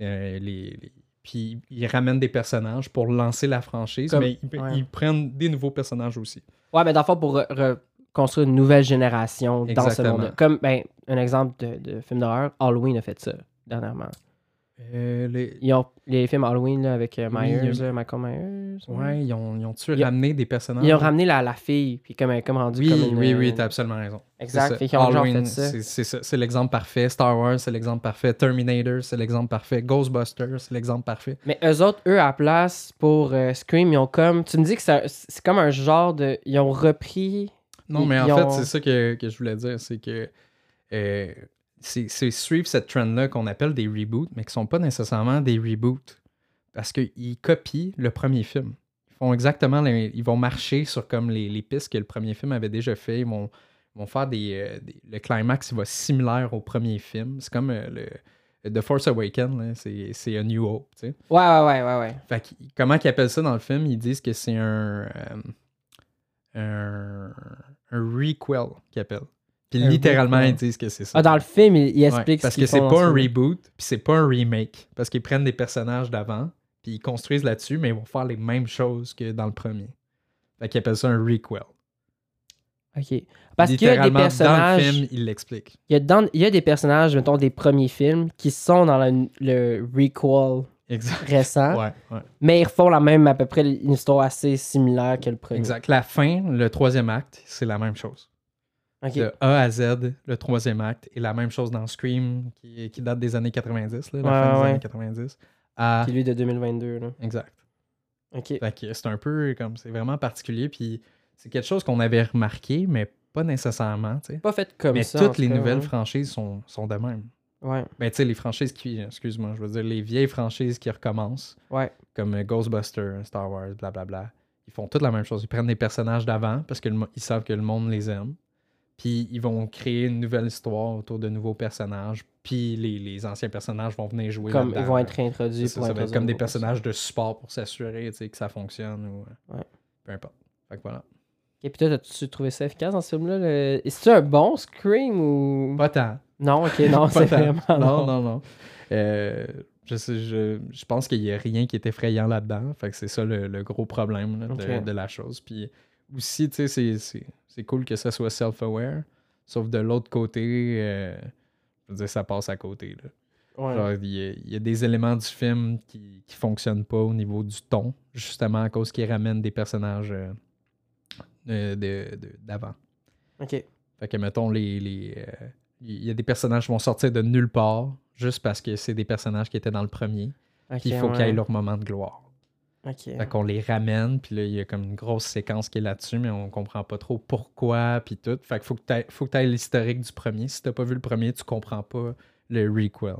S2: euh, les, les- puis ils ramènent des personnages pour lancer la franchise,
S1: Comme-
S2: mais ils,
S1: ouais.
S2: ils prennent des nouveaux personnages aussi.
S1: Ouais, mais le fond, pour re- reconstruire une nouvelle génération dans ce monde Comme, ben, un exemple de, de film d'horreur, Halloween a fait ça, dernièrement.
S2: Euh, les...
S1: Ils ont les films Halloween là, avec euh,
S2: Oui,
S1: Myers, là, Michael Myers.
S2: Ouais, ils ont, ils ont-tu
S1: Ils
S2: ramené des personnages?
S1: Ils ont ramené la, la fille, puis comme, comme rendue
S2: Oui,
S1: comme une,
S2: oui,
S1: euh,
S2: oui, t'as absolument raison.
S1: Exact, fait ont
S2: Halloween,
S1: fait ça.
S2: c'est- C'est ça, c'est l'exemple parfait. Star Wars, c'est l'exemple parfait. Terminator, c'est l'exemple parfait. Ghostbusters, c'est l'exemple parfait.
S1: Mais eux autres, eux, à la place pour euh, Scream, ils ont comme. Tu me dis que c'est comme un genre de. Ils ont repris.
S2: Non, mais en fait, c'est ça que, que je voulais dire, c'est que c'est suivre cette trend-là qu'on appelle des reboots, mais qui sont pas nécessairement des reboots. Parce qu'ils copient le premier film. Ils font exactement les- Ils vont marcher sur comme les, les pistes que le premier film avait déjà fait. Ils vont, ils vont faire des, euh, des- Le climax, il va similaire au premier film. C'est comme euh, le. The Force Awakens, c'est A New Hope, tu sais.
S1: Ouais, ouais, ouais, ouais, ouais.
S2: Fait que, comment qu'ils appellent ça dans le film? Ils disent que c'est un, euh, un, un requel qu'ils appellent. Puis littéralement, ils disent que c'est ça.
S1: Ah, dans le film, ils, ils
S2: Ouais,
S1: expliquent
S2: parce
S1: ce
S2: que c'est pas un reboot, puis c'est pas un remake. Parce qu'ils prennent des personnages d'avant, puis ils construisent là-dessus, mais ils vont faire les mêmes choses que dans le premier. Fait qu'ils appellent ça un requel.
S1: Ok. Parce qu'il y a des personnages.
S2: Dans le film, ils l'expliquent.
S1: Il y, a dans- il y a des personnages, mettons, des premiers films qui sont dans le, le requel
S2: Exact.
S1: récent,
S2: Ouais, ouais.
S1: mais ils refont la même, à peu près, une histoire assez similaire que le premier.
S2: Exact. La fin, le troisième acte, c'est la même chose.
S1: Ok.
S2: De A à Z, le troisième acte, et la même chose dans Scream, qui, qui date des années 90, là, la
S1: Ouais,
S2: fin des années 90. À...
S1: Qui lui de 2022. Là.
S2: Exact.
S1: Ok.
S2: Fait que c'est un peu comme, c'est vraiment particulier, puis c'est quelque chose qu'on avait remarqué, mais pas nécessairement, tu sais.
S1: Pas fait comme
S2: Mais
S1: ça. en
S2: toutes
S1: tout
S2: les
S1: cas,
S2: nouvelles
S1: ouais.
S2: franchises sont, sont de même.
S1: Ouais,
S2: Ben, tu sais, les franchises qui, excuse-moi, je veux dire, les vieilles franchises qui recommencent,
S1: ouais.
S2: comme Ghostbusters, Star Wars, blablabla, ils font toutes la même chose. Ils prennent des personnages d'avant parce qu'ils savent que le monde les aime. Puis ils vont créer une nouvelle histoire autour de nouveaux personnages. Puis les, les anciens personnages vont venir jouer
S1: Comme ils vont être réintroduits
S2: ça,
S1: pour
S2: ça va être comme des personnages de support pour s'assurer que ça fonctionne ou euh,
S1: Ouais.
S2: peu importe. Fait que voilà.
S1: Et puis toi, as-tu trouvé ça efficace dans ce film-là? Le... Est-ce un bon Scream ou?
S2: Pas tant.
S1: Non, ok, non, c'est vraiment.
S2: Non, non, non. Euh, je, sais, je, je pense qu'il n'y a rien qui est effrayant là-dedans. Fait que c'est ça le, le gros problème là, de, de la chose. Puis aussi, tu sais, c'est- cool que ça soit self-aware. Sauf de l'autre côté, euh, je veux dire, ça passe à côté. Là.
S1: Ouais.
S2: Genre, il y, y a des éléments du film qui, qui fonctionnent pas au niveau du ton, justement à cause qu'ils ramènent des personnages euh, euh, de- de- d'avant.
S1: Ok.
S2: Fait que, mettons, les. les, euh, il y a des personnages qui vont sortir de nulle part juste parce que c'est des personnages qui étaient dans le premier.
S1: Ok,
S2: Puis il faut
S1: ouais.
S2: qu'ils aient leur moment de gloire.
S1: Ok.
S2: Fait qu'on les ramène, puis là, il y a comme une grosse séquence qui est là-dessus, mais on comprend pas trop pourquoi, puis tout. Fait qu'il faut que tu ailles l'historique du premier. Si t'as pas vu le premier, tu comprends pas le requel.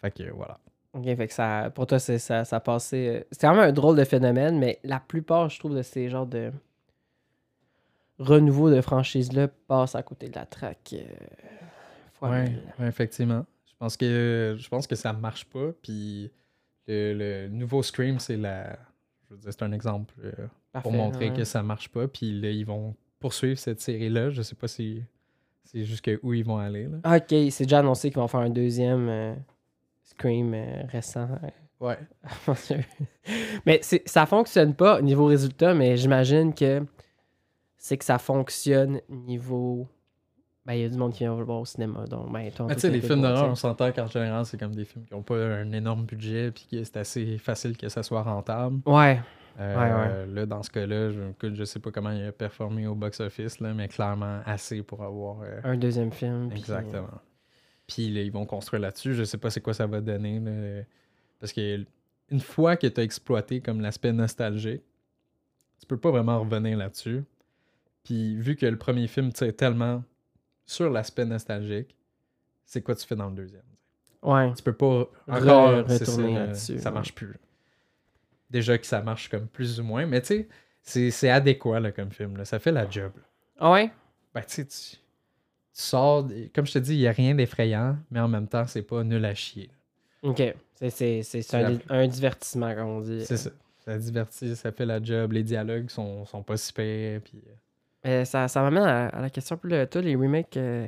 S2: Fait que voilà.
S1: Ok, fait que ça, pour toi, c'est, ça, ça passait. euh, C'est quand même un drôle de phénomène, mais la plupart, je trouve, de ces genres de renouveau de franchise-là passent à côté de la traque. euh,
S2: Ouais, ouais, effectivement. Je pense que je pense que ça marche pas. Puis le, le nouveau Scream, c'est la. Je veux dire, c'est un exemple euh,
S1: Parfait,
S2: pour montrer
S1: ouais.
S2: que ça marche pas. Puis là, ils vont poursuivre cette série-là. Je sais pas si c'est jusqu'à où ils vont aller. Là.
S1: Ok, c'est déjà annoncé qu'ils vont faire un deuxième euh, Scream euh, récent.
S2: Ouais.
S1: Mais ça fonctionne pas au niveau résultat, mais j'imagine que c'est que ça fonctionne niveau. Ben, il y a du monde qui vient le voir au cinéma. Donc, ben,
S2: tu sais, les films d'horreur, on
S1: tu sais.
S2: s'entend qu'en général, c'est comme des films qui ont pas un énorme budget. Puis que c'est assez facile que ça soit rentable.
S1: Ouais,
S2: Euh, Là, dans ce cas-là, je, je sais pas comment il a performé au box-office, mais clairement assez pour avoir. euh,
S1: un deuxième film.
S2: Exactement. Puis là, ils vont construire là-dessus. Je sais pas c'est quoi ça va donner. là. Parce que une fois que tu as exploité comme l'aspect nostalgique, tu peux pas vraiment revenir là-dessus. Puis vu que le premier film tire tellement sur l'aspect nostalgique, c'est quoi tu fais dans le deuxième?
S1: Ouais.
S2: Tu peux pas encore
S1: retourner
S2: là,
S1: là-dessus,
S2: Ça
S1: ouais.
S2: marche plus. Déjà que ça marche comme plus ou moins, mais tu sais, c'est- adéquat là, comme film. là. Ça fait la job.
S1: Ah ouais?
S2: Ben, tu sais, tu, sors. Comme je te dis, il n'y a rien d'effrayant, mais en même temps, c'est pas nul à chier. là.
S1: Ok. C'est, un, un divertissement, comme on dit.
S2: C'est ça. Ça divertit, ça fait la job. Les dialogues sont, sont pas si pires. Puis, euh,
S1: ça, ça m'amène à, à la question plus le, toi, les remakes. euh,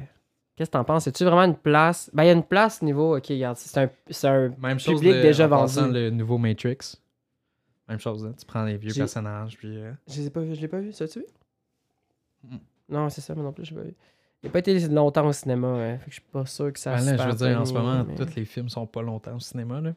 S1: qu'est-ce que t'en penses? Est-tu vraiment une place? Ben, il y a une place niveau. Ok, regarde, c'est un, un
S2: même chose
S1: public déjà
S2: en
S1: vendu.
S2: le nouveau Matrix. Même chose, là. tu prends les vieux personnages. Puis, euh,
S1: Je les ai pas vus, je l'ai pas vu, ça tu vu?
S2: Mm.
S1: Non, c'est ça, moi non plus, je l'ai pas vu. Il a pas été longtemps au cinéma, hein, fait que je suis pas sûr que ça
S2: Ben là, je veux dire, en ce moment,
S1: mais-
S2: tous les films sont pas longtemps au cinéma. Là.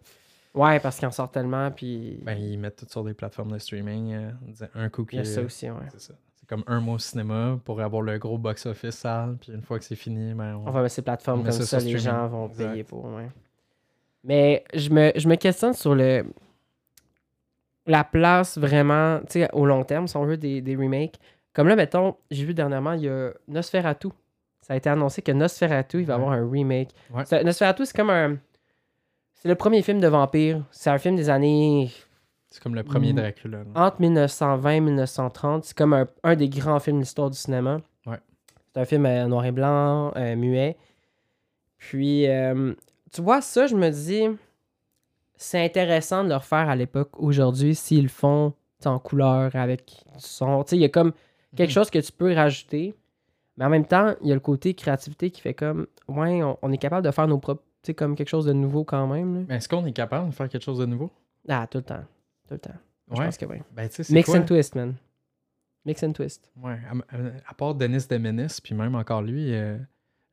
S1: Ouais, parce qu'ils en sortent tellement, puis
S2: Ben, ils mettent tout sur des plateformes de streaming. euh, un coup
S1: il y a ça aussi, ouais.
S2: C'est ça. Comme un mois au cinéma pour avoir le gros box-office sale. Puis une fois que c'est fini, ben, on...
S1: On va mettre ces plateformes comme
S2: ça
S1: les
S2: streaming.
S1: gens vont
S2: Exact.
S1: payer pour, ouais. Mais je me, je me questionne sur le la place vraiment, tu sais, au long terme, si on veut, des, des remakes. Comme là, mettons, j'ai vu dernièrement, il y a Nosferatu. Ça a été annoncé que Nosferatu, il va
S2: Ouais.
S1: avoir un remake.
S2: Ouais.
S1: Nosferatu, c'est comme un... C'est le premier film de vampire. C'est un film des années
S2: c'est comme le premier
S1: Mm.
S2: Dracula. là.
S1: entre 1920 et 1930. C'est comme un, un des grands films de l'histoire du cinéma.
S2: Ouais.
S1: C'est un film euh, noir et blanc, euh, muet. Puis, euh, tu vois, ça, je me dis, c'est intéressant de le refaire à l'époque, aujourd'hui, s'ils le font en couleur, avec du son. Tu sais, il y a comme quelque
S2: Mhm.
S1: chose que tu peux rajouter. Mais en même temps, il y a le côté créativité qui fait comme, ouais, on, on est capable de faire nos propres, tu sais, comme quelque chose de nouveau quand même. là.
S2: Mais est-ce qu'on est capable de faire quelque chose de nouveau?
S1: Ah, tout le temps. Tout le temps. Je
S2: Ouais.
S1: pense que oui.
S2: Ben, c'est
S1: Mix
S2: quoi?
S1: and twist, man. Mix and twist.
S2: Ouais, à, à- à part Denis Demenis, puis même encore lui, euh,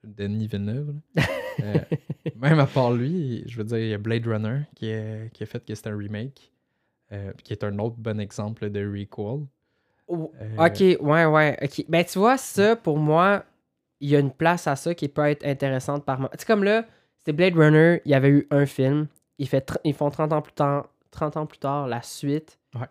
S2: Denis Villeneuve, euh, même à part lui, je veux dire, il y a Blade Runner qui, est- qui a fait que c'est un remake, euh, qui est un autre bon exemple de recall.
S1: Oh, Ok, ouais, ouais. Ok. Ben, tu vois, ça, pour moi, il y a une place à ça qui peut être intéressante par moi. Tu sais, comme là, c'était Blade Runner, il y avait eu un film. Il fait tr- ils font 30 ans plus tard, 30 ans plus tard la suite.
S2: Ouais.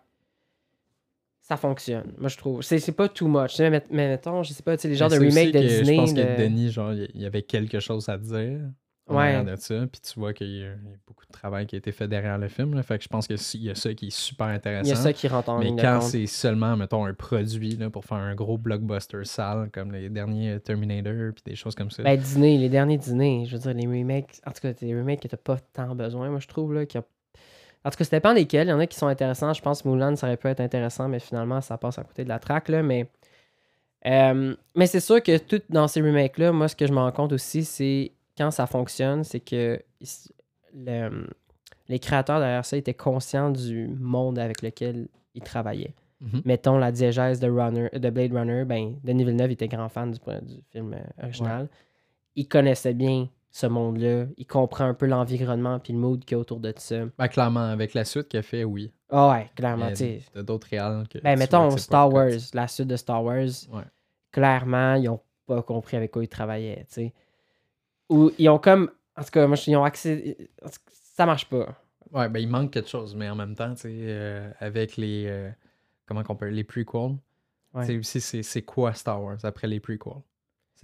S1: Ça fonctionne, moi, je trouve. C'est pas too much. Mais, mais mettons, je sais pas, tu sais, les genres de remake de Disney.
S2: Je pense
S1: de-
S2: que Denis, genre, il y avait quelque chose à dire.
S1: Ouais.
S2: de ça, puis tu vois qu'il y, a il y a beaucoup de travail qui a été fait derrière le film. Là, fait que je pense qu'il y a ça qui est super intéressant.
S1: Il y a ça qui rentre en
S2: Mais quand c'est seulement, mettons, un produit là, pour faire un gros blockbuster sale, comme les derniers Terminator, puis des choses comme ça.
S1: Ben, Disney, les derniers Disney, je veux dire, les remakes, en tout cas, des remakes que t'as pas tant besoin, moi, je trouve, là, qu'il y a- En tout cas, ça dépend desquels. Il y en a qui sont intéressants. Je pense que Mulan, ça aurait pu être intéressant, mais finalement, ça passe à côté de la là, mais... Euh, mais c'est sûr que tout dans ces remakes-là, moi, ce que je me rends compte aussi, c'est quand ça fonctionne, c'est que le- les créateurs derrière ça étaient conscients du monde avec lequel ils travaillaient
S2: Mhm.
S1: mettons la diégèse de, Runner, de Blade Runner, ben, Denis Villeneuve était grand fan du, du film euh, original. Il connaissait bien ce monde-là. Il comprend un peu l'environnement puis le mood qu'il y a autour de ça.
S2: Ben, clairement, avec la suite qu'il a fait, oui.
S1: Ah ouais, clairement, tu.
S2: T'as d'autres réals que.
S1: Ben, mettons
S2: vois
S1: Star Wars, la suite de Star Wars,
S2: Ouais.
S1: clairement, ils ont pas compris avec quoi ils travaillaient, tu sais. Ou ils ont comme... En tout cas, moi, ils ont accès... Ça marche pas.
S2: Ouais, ben il manque quelque chose, mais en même temps, tu sais, euh, avec les. euh, comment qu'on peut. Les prequels.
S1: Ouais.
S2: C'est quoi Star Wars après les prequels?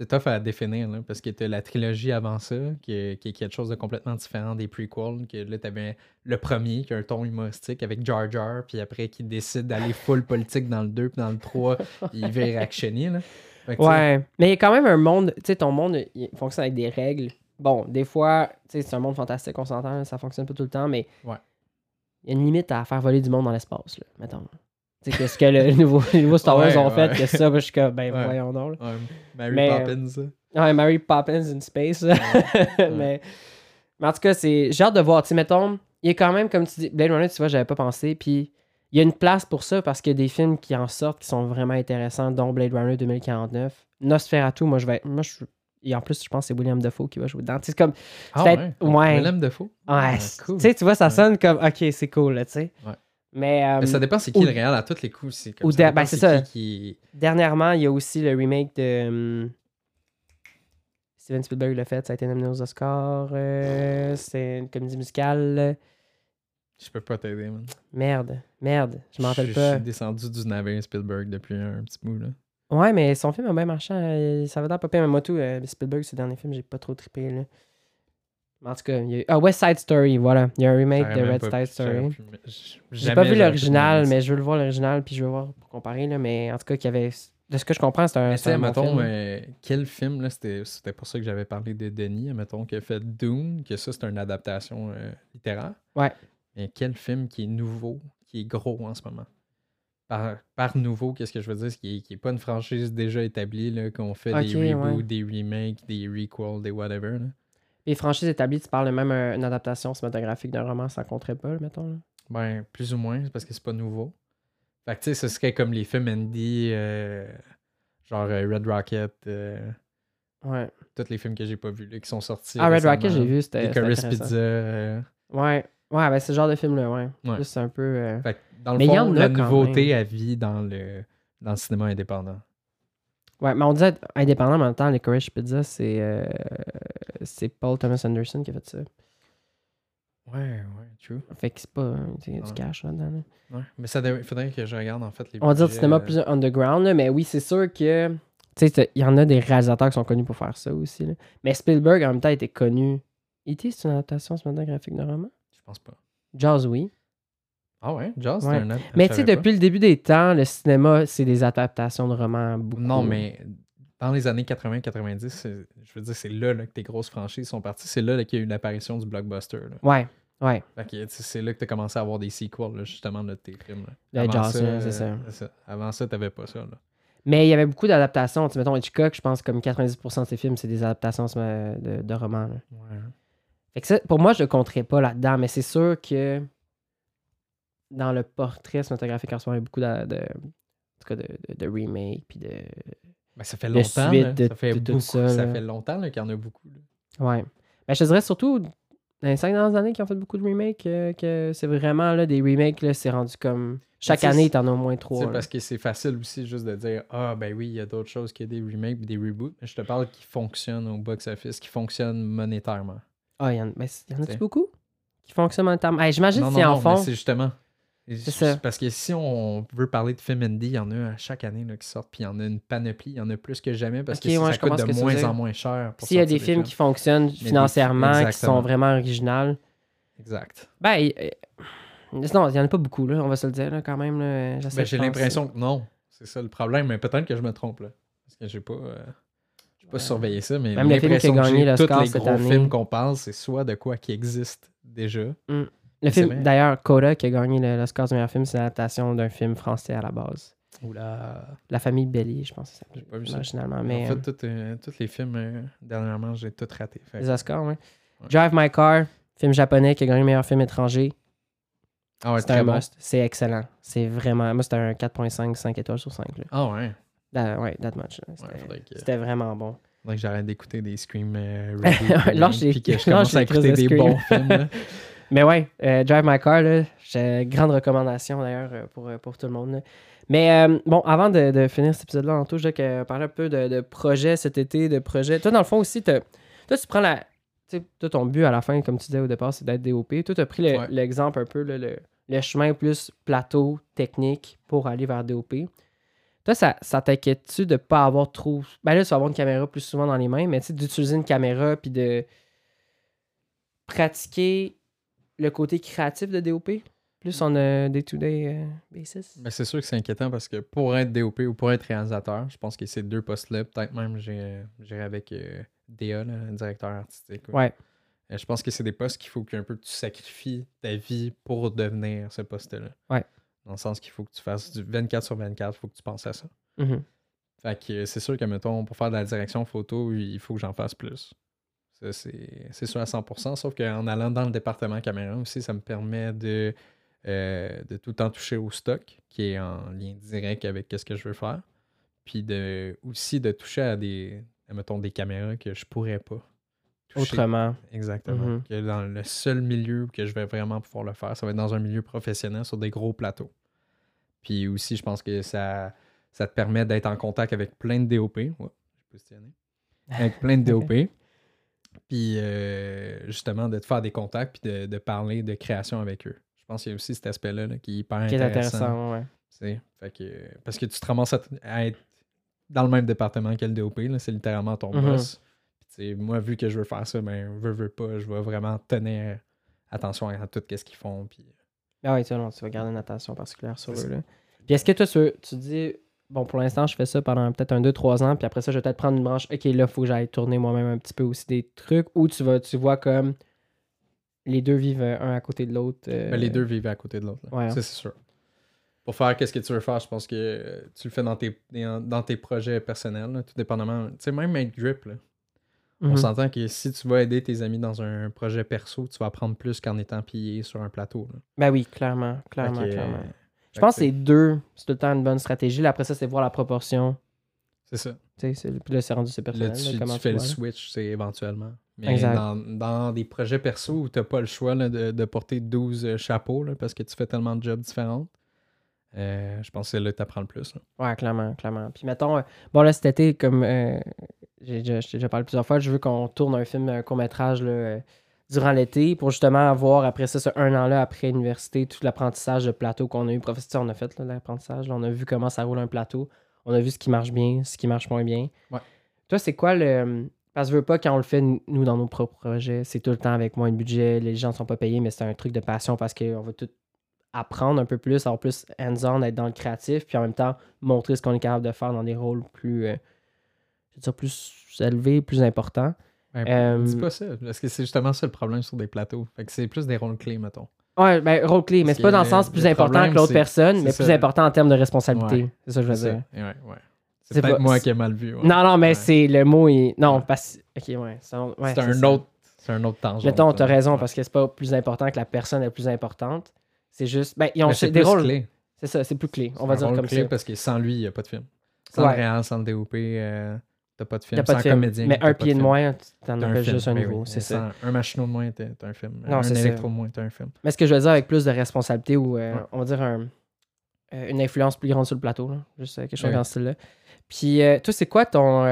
S2: C'est tough à définir, là, parce que t'as la trilogie avant ça, qui est, qui est quelque chose de complètement différent des prequels. Que là, t'avais le premier, qui a un ton humoristique avec Jar Jar, puis après, qui décide d'aller full politique dans le 2, puis dans le 3, il vire actionner, là. Fait que, tu sais,
S1: Ouais, mais il y a quand même un monde, tu sais, ton monde il fonctionne avec des règles. Bon, des fois, tu sais, c'est un monde fantastique, on s'entend, ça fonctionne pas tout le temps, mais
S2: Ouais.
S1: il y a une limite à faire voler du monde dans l'espace, là, mettons. Que ce que le nouveau, les nouveaux Star Wars
S2: Ouais,
S1: ont fait, que ça, moi, je suis comme, ben
S2: Ouais.
S1: voyons donc.
S2: Mary
S1: Mais,
S2: Poppins, ça.
S1: Ouais, Mary Poppins in Space. mais, mais en tout cas, c'est j'ai hâte de voir. Tu mettons, il y a quand même, comme tu dis, Blade Runner, tu vois, j'avais pas pensé. Puis il y a une place pour ça parce qu'il y a des films qui en sortent qui sont vraiment intéressants, dont Blade Runner 2049. Nosferatu, moi, je vais. Moi, je, et en plus, je pense que c'est William Defoe qui va jouer dedans. Sais, c'est comme.
S2: Ah ouais?
S1: ouais.
S2: Willem Dafoe?
S1: Ouais,
S2: Ah,
S1: c'est-
S2: cool.
S1: tu sais, tu vois, ça sonne comme. Ok, c'est cool, là, tu sais.
S2: Ouais.
S1: Mais, euh,
S2: Mais ça dépend c'est qui
S1: ou-
S2: le réel à tous les coups. C'est comme
S1: ou
S2: ça
S1: de- ben, c'est ça.
S2: Qui, qui...
S1: dernièrement, il y a aussi le remake de. hum, Steven Spielberg l'a fait, ça a été nominé aux Oscars. euh, c'est une comédie musicale.
S2: Je peux pas t'aider, man.
S1: Merde, merde, je m'en rappelle
S2: Je
S1: pas.
S2: suis descendu du navire Spielberg depuis un petit bout, là.
S1: Ouais, mais son film a bien marché. euh, Ça va dans pas pire, mais moi tout. euh, Spielberg, ses derniers films, j'ai pas trop trippé. Là. En tout cas, il y a eu... Ah, West Side Story, voilà. Il y a un remake de Red Side Story. J'ai pas vu l'original, mais je veux le voir l'original, puis je veux voir pour comparer. Là, mais en tout cas, qu'il y avait. De ce que je comprends, c'est un. Un
S2: mettons,
S1: film.
S2: euh, quel film, là, c'était pour ça que j'avais parlé de Denis, mettons, qui a fait Dune, que ça, c'est une adaptation euh, littéraire.
S1: Ouais.
S2: Mais quel film qui est nouveau, qui est gros en ce moment? Par, par nouveau, qu'est-ce que je veux dire? C'est Qui est, qui est pas une franchise déjà établie, là, qu'on fait des reboots,
S1: ouais.
S2: des remakes, des requels, des whatever, là.
S1: Les franchises établies, tu parles même une adaptation cinématographique d'un roman, ça compterait pas, mettons. Là?
S2: Ben, plus ou moins, parce que c'est pas nouveau. Fait que, tu sais, ce serait comme les films indie, euh, genre euh, Red Rocket, euh,
S1: Ouais.
S2: Tous les films que j'ai pas vus, là, qui sont sortis.
S1: Ah, Red Rocket, j'ai vu, c'était. intéressant.
S2: Pizza. euh,
S1: Ouais. Ouais, ben c'est ce genre de film-là, ouais.
S2: Ouais.
S1: Plus un peu.
S2: Fait que, dans le
S1: Mais il y
S2: fond,
S1: en a
S2: la nouveauté, elle vit dans le, dans le cinéma indépendant.
S1: Ouais, mais on disait indépendant, mais en même temps, Licorice Pizza, c'est. euh, C'est Paul Thomas Anderson qui a fait ça.
S2: Ouais, ouais, true.
S1: Fait que c'est pas. Il a du cash là-dedans. là.
S2: Ouais. Mais ça dev- faudrait que je regarde en fait les
S1: On va dire
S2: budgets,
S1: cinéma
S2: euh,
S1: plus underground, là, mais oui, c'est sûr que. Tu sais, il y en a des réalisateurs qui sont connus pour faire ça aussi. là. Mais Spielberg, en même temps, était connu. E.T., c'est une adaptation cinématographique de roman?
S2: Je pense pas.
S1: Jaws, oui.
S2: Ah ouais, Jaws,
S1: Ouais.
S2: c'est un autre-
S1: Mais tu sais,
S2: pas.
S1: depuis le début des temps, le cinéma, c'est des adaptations de romans beaucoup.
S2: Non, mais dans les années 80-90, c'est- je veux dire, c'est là, là que tes grosses franchises sont parties. C'est là, là qu'il y a eu l'apparition du blockbuster. Là.
S1: Ouais, ouais.
S2: C'est là que tu as commencé à avoir des sequels, là, justement, de tes films. là. Avant
S1: Jaws, là, c'est ça.
S2: Avant ça, t'avais pas ça. Là.
S1: Mais il y avait beaucoup d'adaptations. Tu sais, mettons, Hitchcock, je pense comme 90% de ses films, c'est des adaptations euh, de, de romans. là.
S2: Ouais.
S1: Fait que ça, pour moi, je le compterais pas là-dedans, mais c'est sûr que dans le portrait cinématographique en ce moment, il y a beaucoup de, de, en tout cas de, de, de remakes, puis de...
S2: Ben, ça fait longtemps.
S1: suite
S2: là.
S1: de-
S2: ça fait beaucoup.
S1: ça,
S2: fait longtemps qu'il y en a beaucoup. là.
S1: Ouais. Ben, je te dirais surtout dans les cinq dernières années qui ont fait beaucoup de remakes, euh, que c'est vraiment là, des remakes, là, c'est rendu comme... Chaque
S2: tu sais,
S1: année,
S2: c'est-
S1: t'en as au moins trois. là.
S2: parce que c'est facile aussi juste de dire Ah, ben oui, il y a d'autres choses qu'il y a des remakes des reboots. Mais je te parle qui fonctionnent au box-office, qui fonctionnent monétairement.
S1: Ah, il y en, ben, il y en a-tu beaucoup qui fonctionnent. Hey, J'imagine que c'est en fond...
S2: c'est justement.
S1: C'est ça.
S2: Parce que si on veut parler de films indie, il y en a à chaque année là, qui sortent, puis il y en a une panoplie, il y en a plus que jamais parce que ça-
S1: ouais,
S2: coûte de moins en moins cher.
S1: S'il y a des films qui fonctionnent financièrement, qui sont vraiment originales,
S2: Exact.
S1: ben, euh, non, il n'y en a pas beaucoup, là, on va se le dire, là, quand même.
S2: Ben, j'ai l'impression que non. C'est ça le problème, mais peut-être que je me trompe là. Parce que j'ai pas. euh, pas
S1: Ouais.
S2: surveillé ça, mais
S1: Même le film qui a gagné l'Oscar
S2: tous les
S1: cette
S2: gros
S1: année.
S2: films qu'on parle, c'est soit de quoi qui existe déjà.
S1: Le film, d'ailleurs, Coda, qui a gagné le- l'Oscar du meilleur film, c'est l'adaptation d'un film français à la base.
S2: Oula.
S1: La famille Belly, je pense que ça
S2: J'ai pas vu ça.
S1: originalement. Mais
S2: en fait,
S1: euh,
S2: euh, tous les films, euh, dernièrement, j'ai tout raté. Fait
S1: les Oscars. Ouais. Drive My Car, film japonais qui a gagné le meilleur film étranger.
S2: Ah ouais,
S1: c'est un
S2: bon.
S1: must. C'est excellent. C'est vraiment. Moi, c'était un 4,5, 5 étoiles sur 5. Là.
S2: Ah ouais.
S1: That- ouais, that much. C'était,
S2: Ouais,
S1: vraiment bon.
S2: faudrait que j'arrête d'écouter des Scream euh,
S1: Lâche les-
S2: puis que je commence à écouter
S1: de
S2: des bons films.
S1: Mais ouais, euh, Drive My Car, là, grande recommandation d'ailleurs euh, pour, euh, pour tout le monde. là. Mais euh, bon, avant de, de finir cet épisode-là, en tout, je voulais parler un peu de, de projets cet été, de projets. Toi, dans le fond aussi, toi, tu prends la. Toi, ton but à la fin, comme tu disais au départ, c'est d'être DOP. Toi, tu as pris le-
S2: Ouais.
S1: l'exemple un peu, là, le, le chemin plus plateau, technique pour aller vers DOP. Toi, ça, ça t'inquiète-tu de pas avoir trop. Ben là, tu vas avoir une caméra plus souvent dans les mains, mais tu sais, d'utiliser une caméra puis de pratiquer le côté créatif de DOP plus on a day-to-day euh, basis.
S2: Mais c'est sûr que c'est inquiétant parce que pour être DOP ou pour être réalisateur, je pense que ces deux postes-là, peut-être même j'irai avec euh, DA, là, directeur artistique. ouais.
S1: Ouais.
S2: Euh, Je pense que c'est des postes qu'il faut qu'un peu tu sacrifies ta vie pour devenir ce poste-là.
S1: Ouais.
S2: Dans le sens qu'il faut que tu fasses du 24 sur 24, il faut que tu penses à ça.
S1: Mhm.
S2: Fait que euh, c'est sûr que, mettons, pour faire de la direction photo, il faut que j'en fasse plus. C'est sûr à 100%, sauf qu'en allant dans le département caméra aussi, ça me permet de, euh, de tout le temps toucher au stock, qui est en lien direct avec ce que je veux faire. Puis de, aussi de toucher à des, à, mettons, des caméras que je pourrais pas. toucher.
S1: Autrement.
S2: Exactement.
S1: Mhm.
S2: Que dans le seul milieu que je vais vraiment pouvoir le faire, ça va être dans un milieu professionnel sur des gros plateaux. Puis aussi, je pense que ça, ça te permet d'être en contact avec plein de DOP. Ouais, j'ai positionné. Avec plein de DOP. Puis euh, justement, de te faire des contacts puis de, de parler de création avec eux. Je pense qu'il y a aussi cet aspect-là là, qui est hyper
S1: Qui est
S2: intéressant.
S1: ouais.
S2: Fait que, parce que tu te ramasses à, être dans le même département que le DOP, là, c'est littéralement ton
S1: Mhm.
S2: boss. Puis, moi, vu que je veux faire ça, ben, veux, veux pas, je vais vraiment tenir attention à tout ce qu'ils font. Puis,
S1: Ah oui, tu, non, tu vas garder une attention particulière sur eux. Là. Puis est-ce que toi, tu, tu dis, bon, pour l'instant, je fais ça pendant peut-être un 2-3 ans, puis après ça, je vais peut-être prendre une branche, ok, là, il faut que j'aille tourner moi-même un petit peu aussi des trucs, ou tu, vas, tu vois comme les deux vivent un à côté de l'autre. euh,
S2: ben, les deux vivent à côté de l'autre.
S1: ouais, hein.
S2: Ça, c'est sûr. Pour faire qu'est-ce que tu veux faire, je pense que euh, tu le fais dans tes, dans tes projets personnels, là, tout dépendamment. Tu sais, même être grip, là.
S1: mhm.
S2: On s'entend que si tu vas aider tes amis dans un projet perso, tu vas apprendre plus qu'en étant pillé sur un plateau. là.
S1: Ben oui, clairement, clairement, clairement. Je pense que c'est deux, c'est tout le temps une bonne stratégie. Là, après ça, c'est voir la proportion.
S2: C'est ça.
S1: Tu Tu Puis là, c'est rendu c'est
S2: Là,
S1: personnel.
S2: tu,
S1: là, comment
S2: tu fais le
S1: vois,
S2: switch, c'est éventuellement. Mais
S1: Exact.
S2: dans, dans des projets perso où tu n'as pas le choix là, de, de porter 12 euh, chapeaux là, parce que tu fais tellement de jobs différents, euh, je pense que c'est là que tu apprends le plus.
S1: Ouais, clairement, clairement. Puis mettons, euh, bon là cet été, comme euh, j'ai déjà, parlé plusieurs fois, je veux qu'on tourne un film, un court-métrage là, durant l'été pour justement avoir après ça, ce un an-là, après l'université, tout l'apprentissage de plateau qu'on a eu. Professeur, on a fait l'apprentissage, on a vu comment ça roule un plateau, on a vu ce qui marche bien, ce qui marche moins bien.
S2: Ouais.
S1: Toi, c'est quoi le. Parce que je veux pas, quand on le fait, nous, dans nos propres projets, c'est tout le temps avec moins de budget, les gens ne sont pas payés, mais c'est un truc de passion parce qu'on va tout apprendre un peu plus, avoir plus hands-on, être dans le créatif, puis en même temps montrer ce qu'on est capable de faire dans des rôles plus, euh, je veux dire, plus élevés, plus importants.
S2: Ben,
S1: Euh,
S2: Dis pas ça, parce que c'est justement ça le problème sur des plateaux. Fait que c'est plus des rôles clés, mettons.
S1: Ouais, ben, rôle clé, mais c'est pas
S2: que
S1: dans le sens plus important que l'autre personne, mais plus important en termes de responsabilité. C'est ça que je veux dire.
S2: ça. Ouais, ouais.
S1: C'est
S2: peut-être
S1: pas-
S2: moi qui ai mal vu.
S1: Non, non, mais c'est le mot est. Non, parce Ok, ouais. C'est un,
S2: autre. C'est un autre tangent.
S1: Mettons, t'as raison, parce que c'est pas plus important que la personne est plus importante. C'est juste. Ben, ils ont des rôles.
S2: clé.
S1: C'est ça, c'est plus clé. On
S2: C'est
S1: va dire comme
S2: clé
S1: ça.
S2: parce que sans lui, il n'y a pas de film. Sans le réal, sans le DOP, euh, t'as pas de film.
S1: T'as pas de film.
S2: comédien.
S1: Mais un pied de moins, t'en
S2: film,
S1: juste un
S2: mais
S1: nouveau.
S2: oui.
S1: C'est ça.
S2: Un machinot de moins, t'as un film.
S1: Non,
S2: un
S1: c'est ça.
S2: électro de moins, t'as un film.
S1: Mais ce que je veux dire avec plus de responsabilité ou, euh,
S2: Ouais.
S1: on va dire, un- euh, une influence plus grande sur le plateau, là. juste euh, quelque chose dans ce style-là. Puis, toi, c'est quoi ton.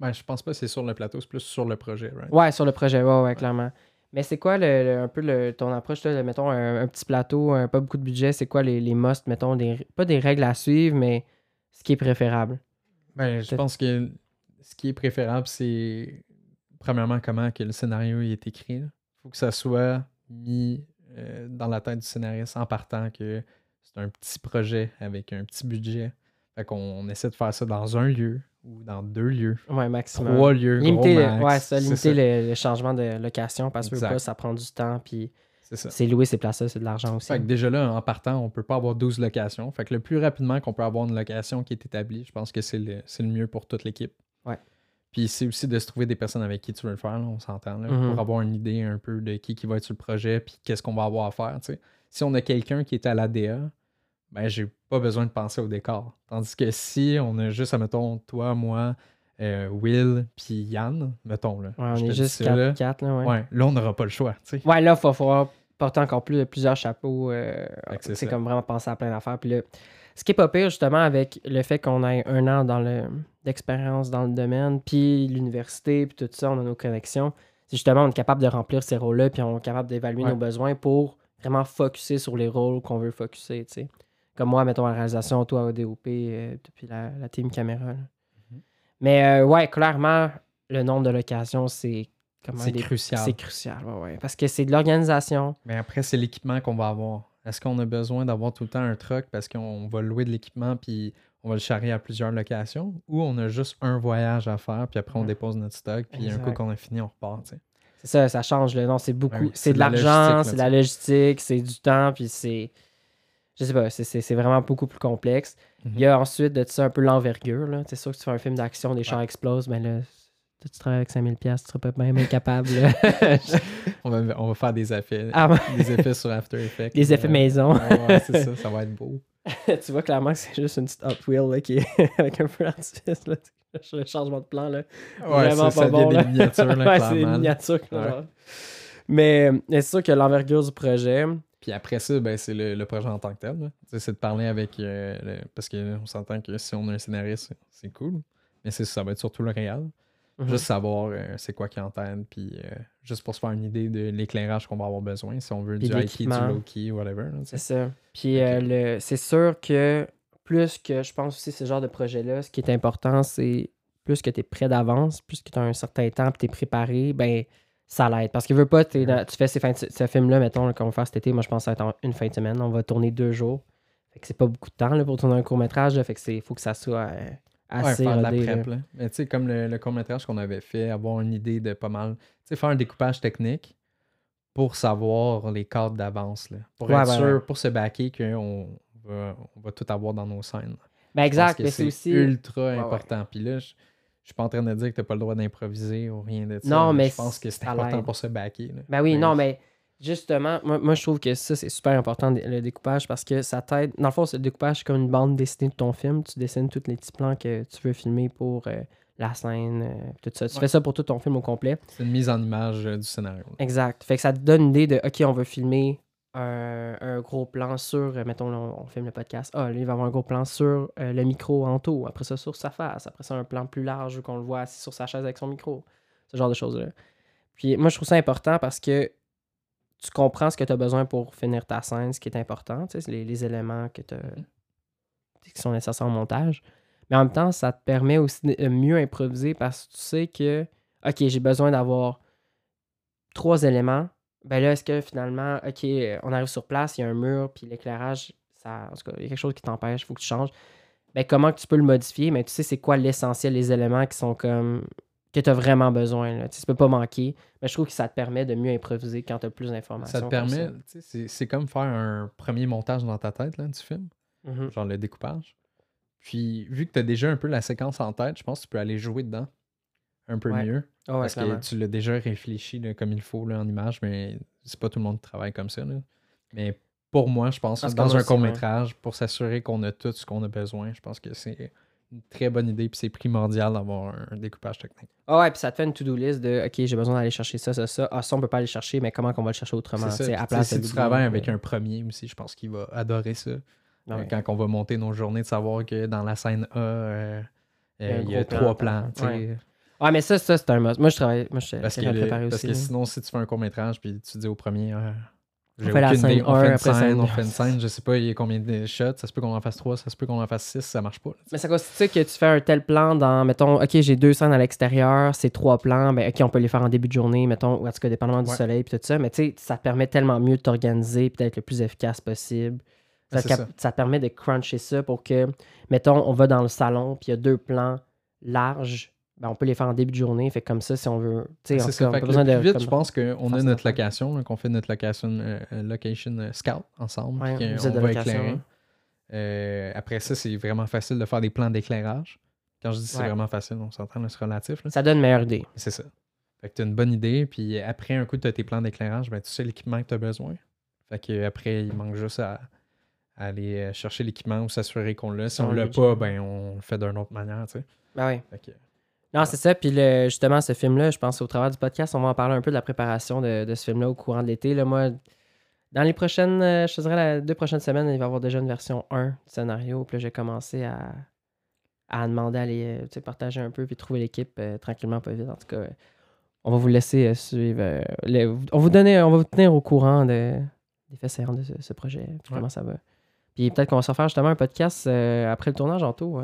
S2: Ben, je pense pas que c'est sur le plateau, c'est plus sur le projet, right?
S1: Ouais, sur le projet, ouais, ouais, clairement. Mais c'est quoi le, le- un peu le, ton approche, là, de, mettons, un, un petit plateau, un- pas beaucoup de budget, c'est quoi les, les musts, mettons, des, pas des règles à suivre, mais ce qui est préférable?
S2: Ben, je pense que ce qui est préférable, c'est premièrement comment que le scénario est écrit. Il faut que ça soit mis euh, dans la tête du scénariste en partant que c'est un petit projet avec un petit budget. Fait qu'on on essaie de faire ça dans un lieu ou dans deux lieux,
S1: Ouais, maximum.
S2: trois lieux,
S1: Limiter,
S2: gros max.
S1: ouais, ça, limiter le, le changement de location parce que pas, ça prend du temps, puis
S2: C'est
S1: louer ces places-là, c'est de l'argent aussi.
S2: Fait que déjà là, en partant, on peut pas avoir 12 locations. Fait que le plus rapidement qu'on peut avoir une location qui est établie, je pense que c'est le, le mieux pour toute l'équipe.
S1: Ouais.
S2: Puis c'est aussi de se trouver des personnes avec qui tu veux le faire, là, on s'entend,
S1: Mhm.
S2: pour avoir une idée un peu de qui, qui va être sur le projet, puis qu'est-ce qu'on va avoir à faire. tu sais. Si on a quelqu'un qui est à l'ADA, ben j'ai pas besoin de penser au décor. Tandis que si on a juste, mettons, toi, moi, euh, Will, puis Yann, mettons, là,
S1: Ouais, on est juste
S2: ça, là,
S1: 4, là, ouais.
S2: ouais, là, on n'aura pas le choix. tu sais.
S1: Ouais, là, il va falloir porter encore plus, plusieurs chapeaux. euh,
S2: c'est
S1: comme vraiment penser à plein d'affaires. Puis là, ce qui est pas pire, justement, avec le fait qu'on ait un an dans le d'expérience dans le domaine, puis l'université, puis tout ça, on a nos connexions, c'est justement, on est capable de remplir ces rôles-là, puis on est capable d'évaluer
S2: Ouais.
S1: nos besoins pour vraiment focuser sur les rôles qu'on veut focuser, tu sais. Comme moi, mettons, la réalisation, toi, au DOP, euh, depuis la, la team caméra.
S2: Mhm.
S1: Mais euh, ouais, clairement, le nombre de locations, c'est
S2: C'est crucial.
S1: C'est crucial, ouais, ouais. Parce que c'est de l'organisation.
S2: Mais après, c'est l'équipement qu'on va avoir. Est-ce qu'on a besoin d'avoir tout le temps un truck parce qu'on va louer de l'équipement puis on va le charrier à plusieurs locations? Ou on a juste un voyage à faire puis après on
S1: Ouais.
S2: dépose notre stock puis un coup qu'on a fini, on repart. tu sais?
S1: C'est ça, ça change. Là. Non, c'est beaucoup.
S2: Ouais,
S1: c'est de
S2: la
S1: l'argent, c'est de la logistique, c'est du temps, puis c'est. Je sais pas, c'est- vraiment beaucoup plus complexe.
S2: Mhm.
S1: Il y a ensuite de ça un peu l'envergure. là. C'est sûr que tu fais un film d'action, des chars explosent, mais là, toi, tu travailles avec 5000$, tu seras pas même incapable.
S2: On, va, on va faire des effets,
S1: Ah,
S2: des effets sur After Effects.
S1: Effets
S2: Euh,
S1: maison.
S2: ouais, ouais, c'est ça, ça va être beau.
S1: tu vois clairement que c'est juste une petite Hot Wheel là, qui est avec un peu d'artifice. Le changement de plan. Là.
S2: Ouais,
S1: Vraiment
S2: ça, ça
S1: pas
S2: devient
S1: bon,
S2: des
S1: là.
S2: miniatures, là,
S1: ouais, c'est des miniatures.
S2: Ouais.
S1: Mais, mais c'est sûr que l'envergure du projet.
S2: Puis après ça, ben, c'est le, le projet en tant que tel. C'est de parler avec. euh, le- parce qu'on s'entend que si on a un scénariste, c'est- c'est cool. Mais c'est ça va être surtout le réel.
S1: Mhm.
S2: Juste savoir euh, c'est quoi qui est en tête, puis euh, juste pour se faire une idée de l'éclairage qu'on va avoir besoin, si on veut
S1: Puis
S2: du high key, du low key, whatever.
S1: C'est ça. Puis
S2: Ok.
S1: euh, le- c'est sûr que plus que je pense aussi ce genre de projet-là, ce qui est important, c'est plus que tu es prêt d'avance, plus que tu as un certain temps et tu es préparé, ben ça l'aide. Parce que veux pas, dans- tu fais ces fins de- ce film-là, mettons, qu'on va faire cet été, moi je pense que ça va être une fin de semaine. On va tourner deux jours. Fait que c'est pas beaucoup de temps là, pour tourner un court-métrage. là. Fait que c'est faut que ça soit euh,
S2: Ouais,
S1: assez
S2: faire de la
S1: là.
S2: prep. là. Mais tu sais, comme le, le court-métrage qu'on avait fait, avoir une idée de pas mal. Tu sais, faire un découpage technique pour savoir les cadres d'avance. là. Pour
S1: Ouais,
S2: être sûr,
S1: ouais.
S2: pour se backer qu'on va, on va tout avoir dans nos scènes.
S1: Ben exact, mais c'est aussi.
S2: ultra
S1: ouais.
S2: important. Puis là, je, je suis pas en train de dire que t'as pas le droit d'improviser ou rien de ça.
S1: Non, mais
S2: je pense que c'est important pour se backer. là.
S1: Ben oui,
S2: Mais
S1: non, mais Justement, moi, moi, je trouve que ça, c'est super important, le découpage, parce que ça t'aide. Dans le fond, c'est le découpage c'est comme une bande dessinée de ton film. Tu dessines tous les petits plans que tu veux filmer pour euh, la scène, euh, tout ça. Tu
S2: Ouais.
S1: fais ça pour tout ton film au complet.
S2: C'est une mise en image euh, du scénario.
S1: Exact. Fait que ça te donne une idée de, OK, on veut filmer un, un gros plan sur, mettons, là, on, on filme le podcast. Ah, là, il va avoir un gros plan sur le micro en tout. Après ça, sur sa face. Après ça, un plan plus large où qu'on le voit assis sur sa chaise avec son micro. Ce genre de choses-là. Puis moi, je trouve ça important parce que tu comprends ce que tu as besoin pour finir ta scène, ce qui est important, tu sais, les, les éléments que qui sont nécessaires au montage. Mais en même temps, ça te permet aussi de mieux improviser parce que tu sais que, OK, j'ai besoin d'avoir trois éléments. Ben là, est-ce que finalement, OK, on arrive sur place, il y a un mur, puis l'éclairage, ça, en tout cas, il y a quelque chose qui t'empêche, il faut que tu changes. Ben comment tu peux le modifier? Mais tu sais, c'est quoi l'essentiel, les éléments qui sont comme que tu as vraiment besoin. Là. Tu ça peut pas manquer. Mais je trouve que ça te permet de mieux improviser quand tu as plus d'informations.
S2: Ça te permet, tu sais, c'est- comme faire un premier montage dans ta tête là, du film,
S1: Mhm.
S2: genre le découpage. Puis, vu que tu as déjà un peu la séquence en tête, je pense que tu peux aller jouer dedans un peu
S1: Ouais.
S2: mieux.
S1: Ah ouais,
S2: parce
S1: clairement.
S2: que tu l'as déjà réfléchi là, comme il faut là, en image, mais c'est pas tout le monde qui travaille comme ça. là. Mais pour moi, je pense,
S1: Parce
S2: dans
S1: qu'on
S2: un court-métrage, pour s'assurer qu'on a tout ce qu'on a besoin, je pense que c'est une très bonne idée, puis c'est primordial d'avoir un, un découpage technique.
S1: Ah ouais, puis ça te fait une to-do list de OK, j'ai besoin d'aller chercher ça, ça, ça. Ah, ça, on peut pas aller chercher, mais comment qu'on va le chercher autrement?
S2: C'est ça.
S1: à place
S2: si tu travailles avec
S1: euh,
S2: un premier aussi, je pense qu'il va adorer ça.
S1: ah ouais.
S2: Euh, Quand on va monter nos journées, de savoir que dans la scène A, euh,
S1: Il y a
S2: euh, il y trois
S1: plan.
S2: plans.
S1: Ouais. Ouais, mais ça, ça c'est un must. Moi, je travaille. Moi, je
S2: Parce, que, parce
S1: aussi.
S2: que sinon, si tu fais un court-métrage puis tu dis au premier,
S1: On fait la
S2: aucune
S1: scène
S2: idée, on
S1: un,
S2: fait une
S1: après
S2: scène,
S1: scène
S2: on fait une scène, je sais pas il y a combien de shots, ça se peut qu'on en fasse trois, ça se peut qu'on en fasse six, ça marche pas. là, tu sais.
S1: Mais ça constitue que tu fais un tel plan dans, mettons, OK, j'ai deux scènes à l'extérieur, c'est trois plans, ben OK, on peut les faire en début de journée, mettons, ou en tout cas, dépendamment du
S2: Ouais.
S1: soleil, puis tout ça. Mais tu sais, ça te permet tellement mieux de t'organiser, puis d'être le plus efficace possible.
S2: Ah,
S1: Ça, te
S2: ça.
S1: ça te permet de cruncher ça pour que, mettons, on va dans le salon, puis il y a deux plans larges, ben on peut les faire en début de journée. Fait comme ça, si on veut. Tu sais, en
S2: C'est ça.
S1: on
S2: Fait
S1: a
S2: que
S1: besoin
S2: le
S1: de.
S2: plus vite,
S1: comme-
S2: je pense qu'on a notre location, là, qu'on fait notre location, euh, euh, location euh, scout ensemble,
S1: Ouais,
S2: puis
S1: de
S2: va
S1: location,
S2: éclairer.
S1: hein.
S2: Euh, après ça, c'est vraiment facile de faire des plans d'éclairage. Quand je dis c'est
S1: Ouais.
S2: vraiment facile, on s'entend, c'est relatif. là.
S1: Ça donne une meilleure idée.
S2: C'est ça. Fait que tu as une bonne idée, puis après un coup, tu as tes plans d'éclairage, ben, tu sais l'équipement que tu as besoin. Fait que après, il manque juste à, à aller chercher l'équipement ou s'assurer qu'on l'a. Si
S1: On
S2: on l'a
S1: l'a
S2: pas, ben on le fait d'une autre manière, tu sais.
S1: Ben oui.
S2: Fait que,
S1: Non, c'est ça. Puis le- justement, ce film-là, je pense au travers du podcast, on va en parler un peu de la préparation de, de ce film-là au courant de l'été. Là, moi, dans les prochaines, euh, je te dirais, les deux prochaines semaines, il va y avoir déjà une version 1 du scénario. Puis là, j'ai commencé à, à demander à aller euh, partager un peu puis trouver l'équipe euh, tranquillement, pas vite. En tout cas, euh, on va vous laisser euh, suivre. on, vous donner, on va vous tenir au courant de, des faits saillants de ce, ce projet, puis
S2: Ouais.
S1: comment ça va. Puis peut-être qu'on va se faire justement un podcast après le tournage en tout.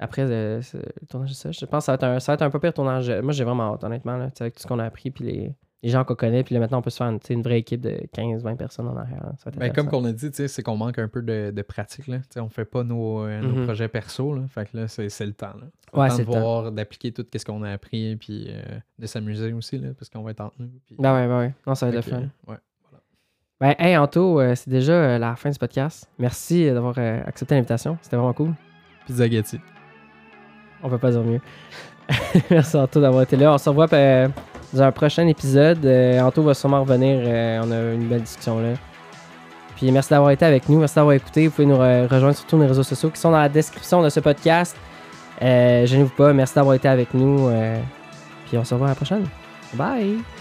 S1: Euh, après euh, le tournage de ça. Je pense que ça va être un, ça va être un peu pire tournage. Moi, j'ai vraiment hâte, honnêtement, là, avec tout ce qu'on a appris, puis les, les gens qu'on connaît, puis là, maintenant, on peut se faire une, une vraie équipe de 15-20 personnes en arrière. Ça
S2: ben, comme qu'on a dit, c'est qu'on manque un peu de, de pratique. Là. Tu sais, on fait pas nos, euh, nos
S1: Mhm.
S2: projets perso. Là. Fait que là, c'est le temps. Là.
S1: Ouais,
S2: le temps
S1: c'est
S2: de voir, d'appliquer tout ce qu'on a appris, puis euh, de s'amuser aussi, là, parce qu'on va être entre nous. puis-
S1: Ben ouais, ben ouais. Non, ça va être le fun.
S2: ouais.
S1: Ben, hey, Anto, euh, c'est déjà euh, la fin du podcast. Merci euh, d'avoir euh, accepté l'invitation. C'était vraiment cool.
S2: Pizza Getty.
S1: On peut pas dire mieux. Merci Anto d'avoir été là. On se revoit euh, dans un prochain épisode. Euh, Anto va sûrement revenir. euh, on a une belle discussion là. Puis merci d'avoir été avec nous. Merci d'avoir écouté. Vous pouvez nous re- rejoindre sur tous nos réseaux sociaux qui sont dans la description de ce podcast. Euh, Gênez-vous pas. Merci d'avoir été avec nous. puis on se revoit à la prochaine. Bye!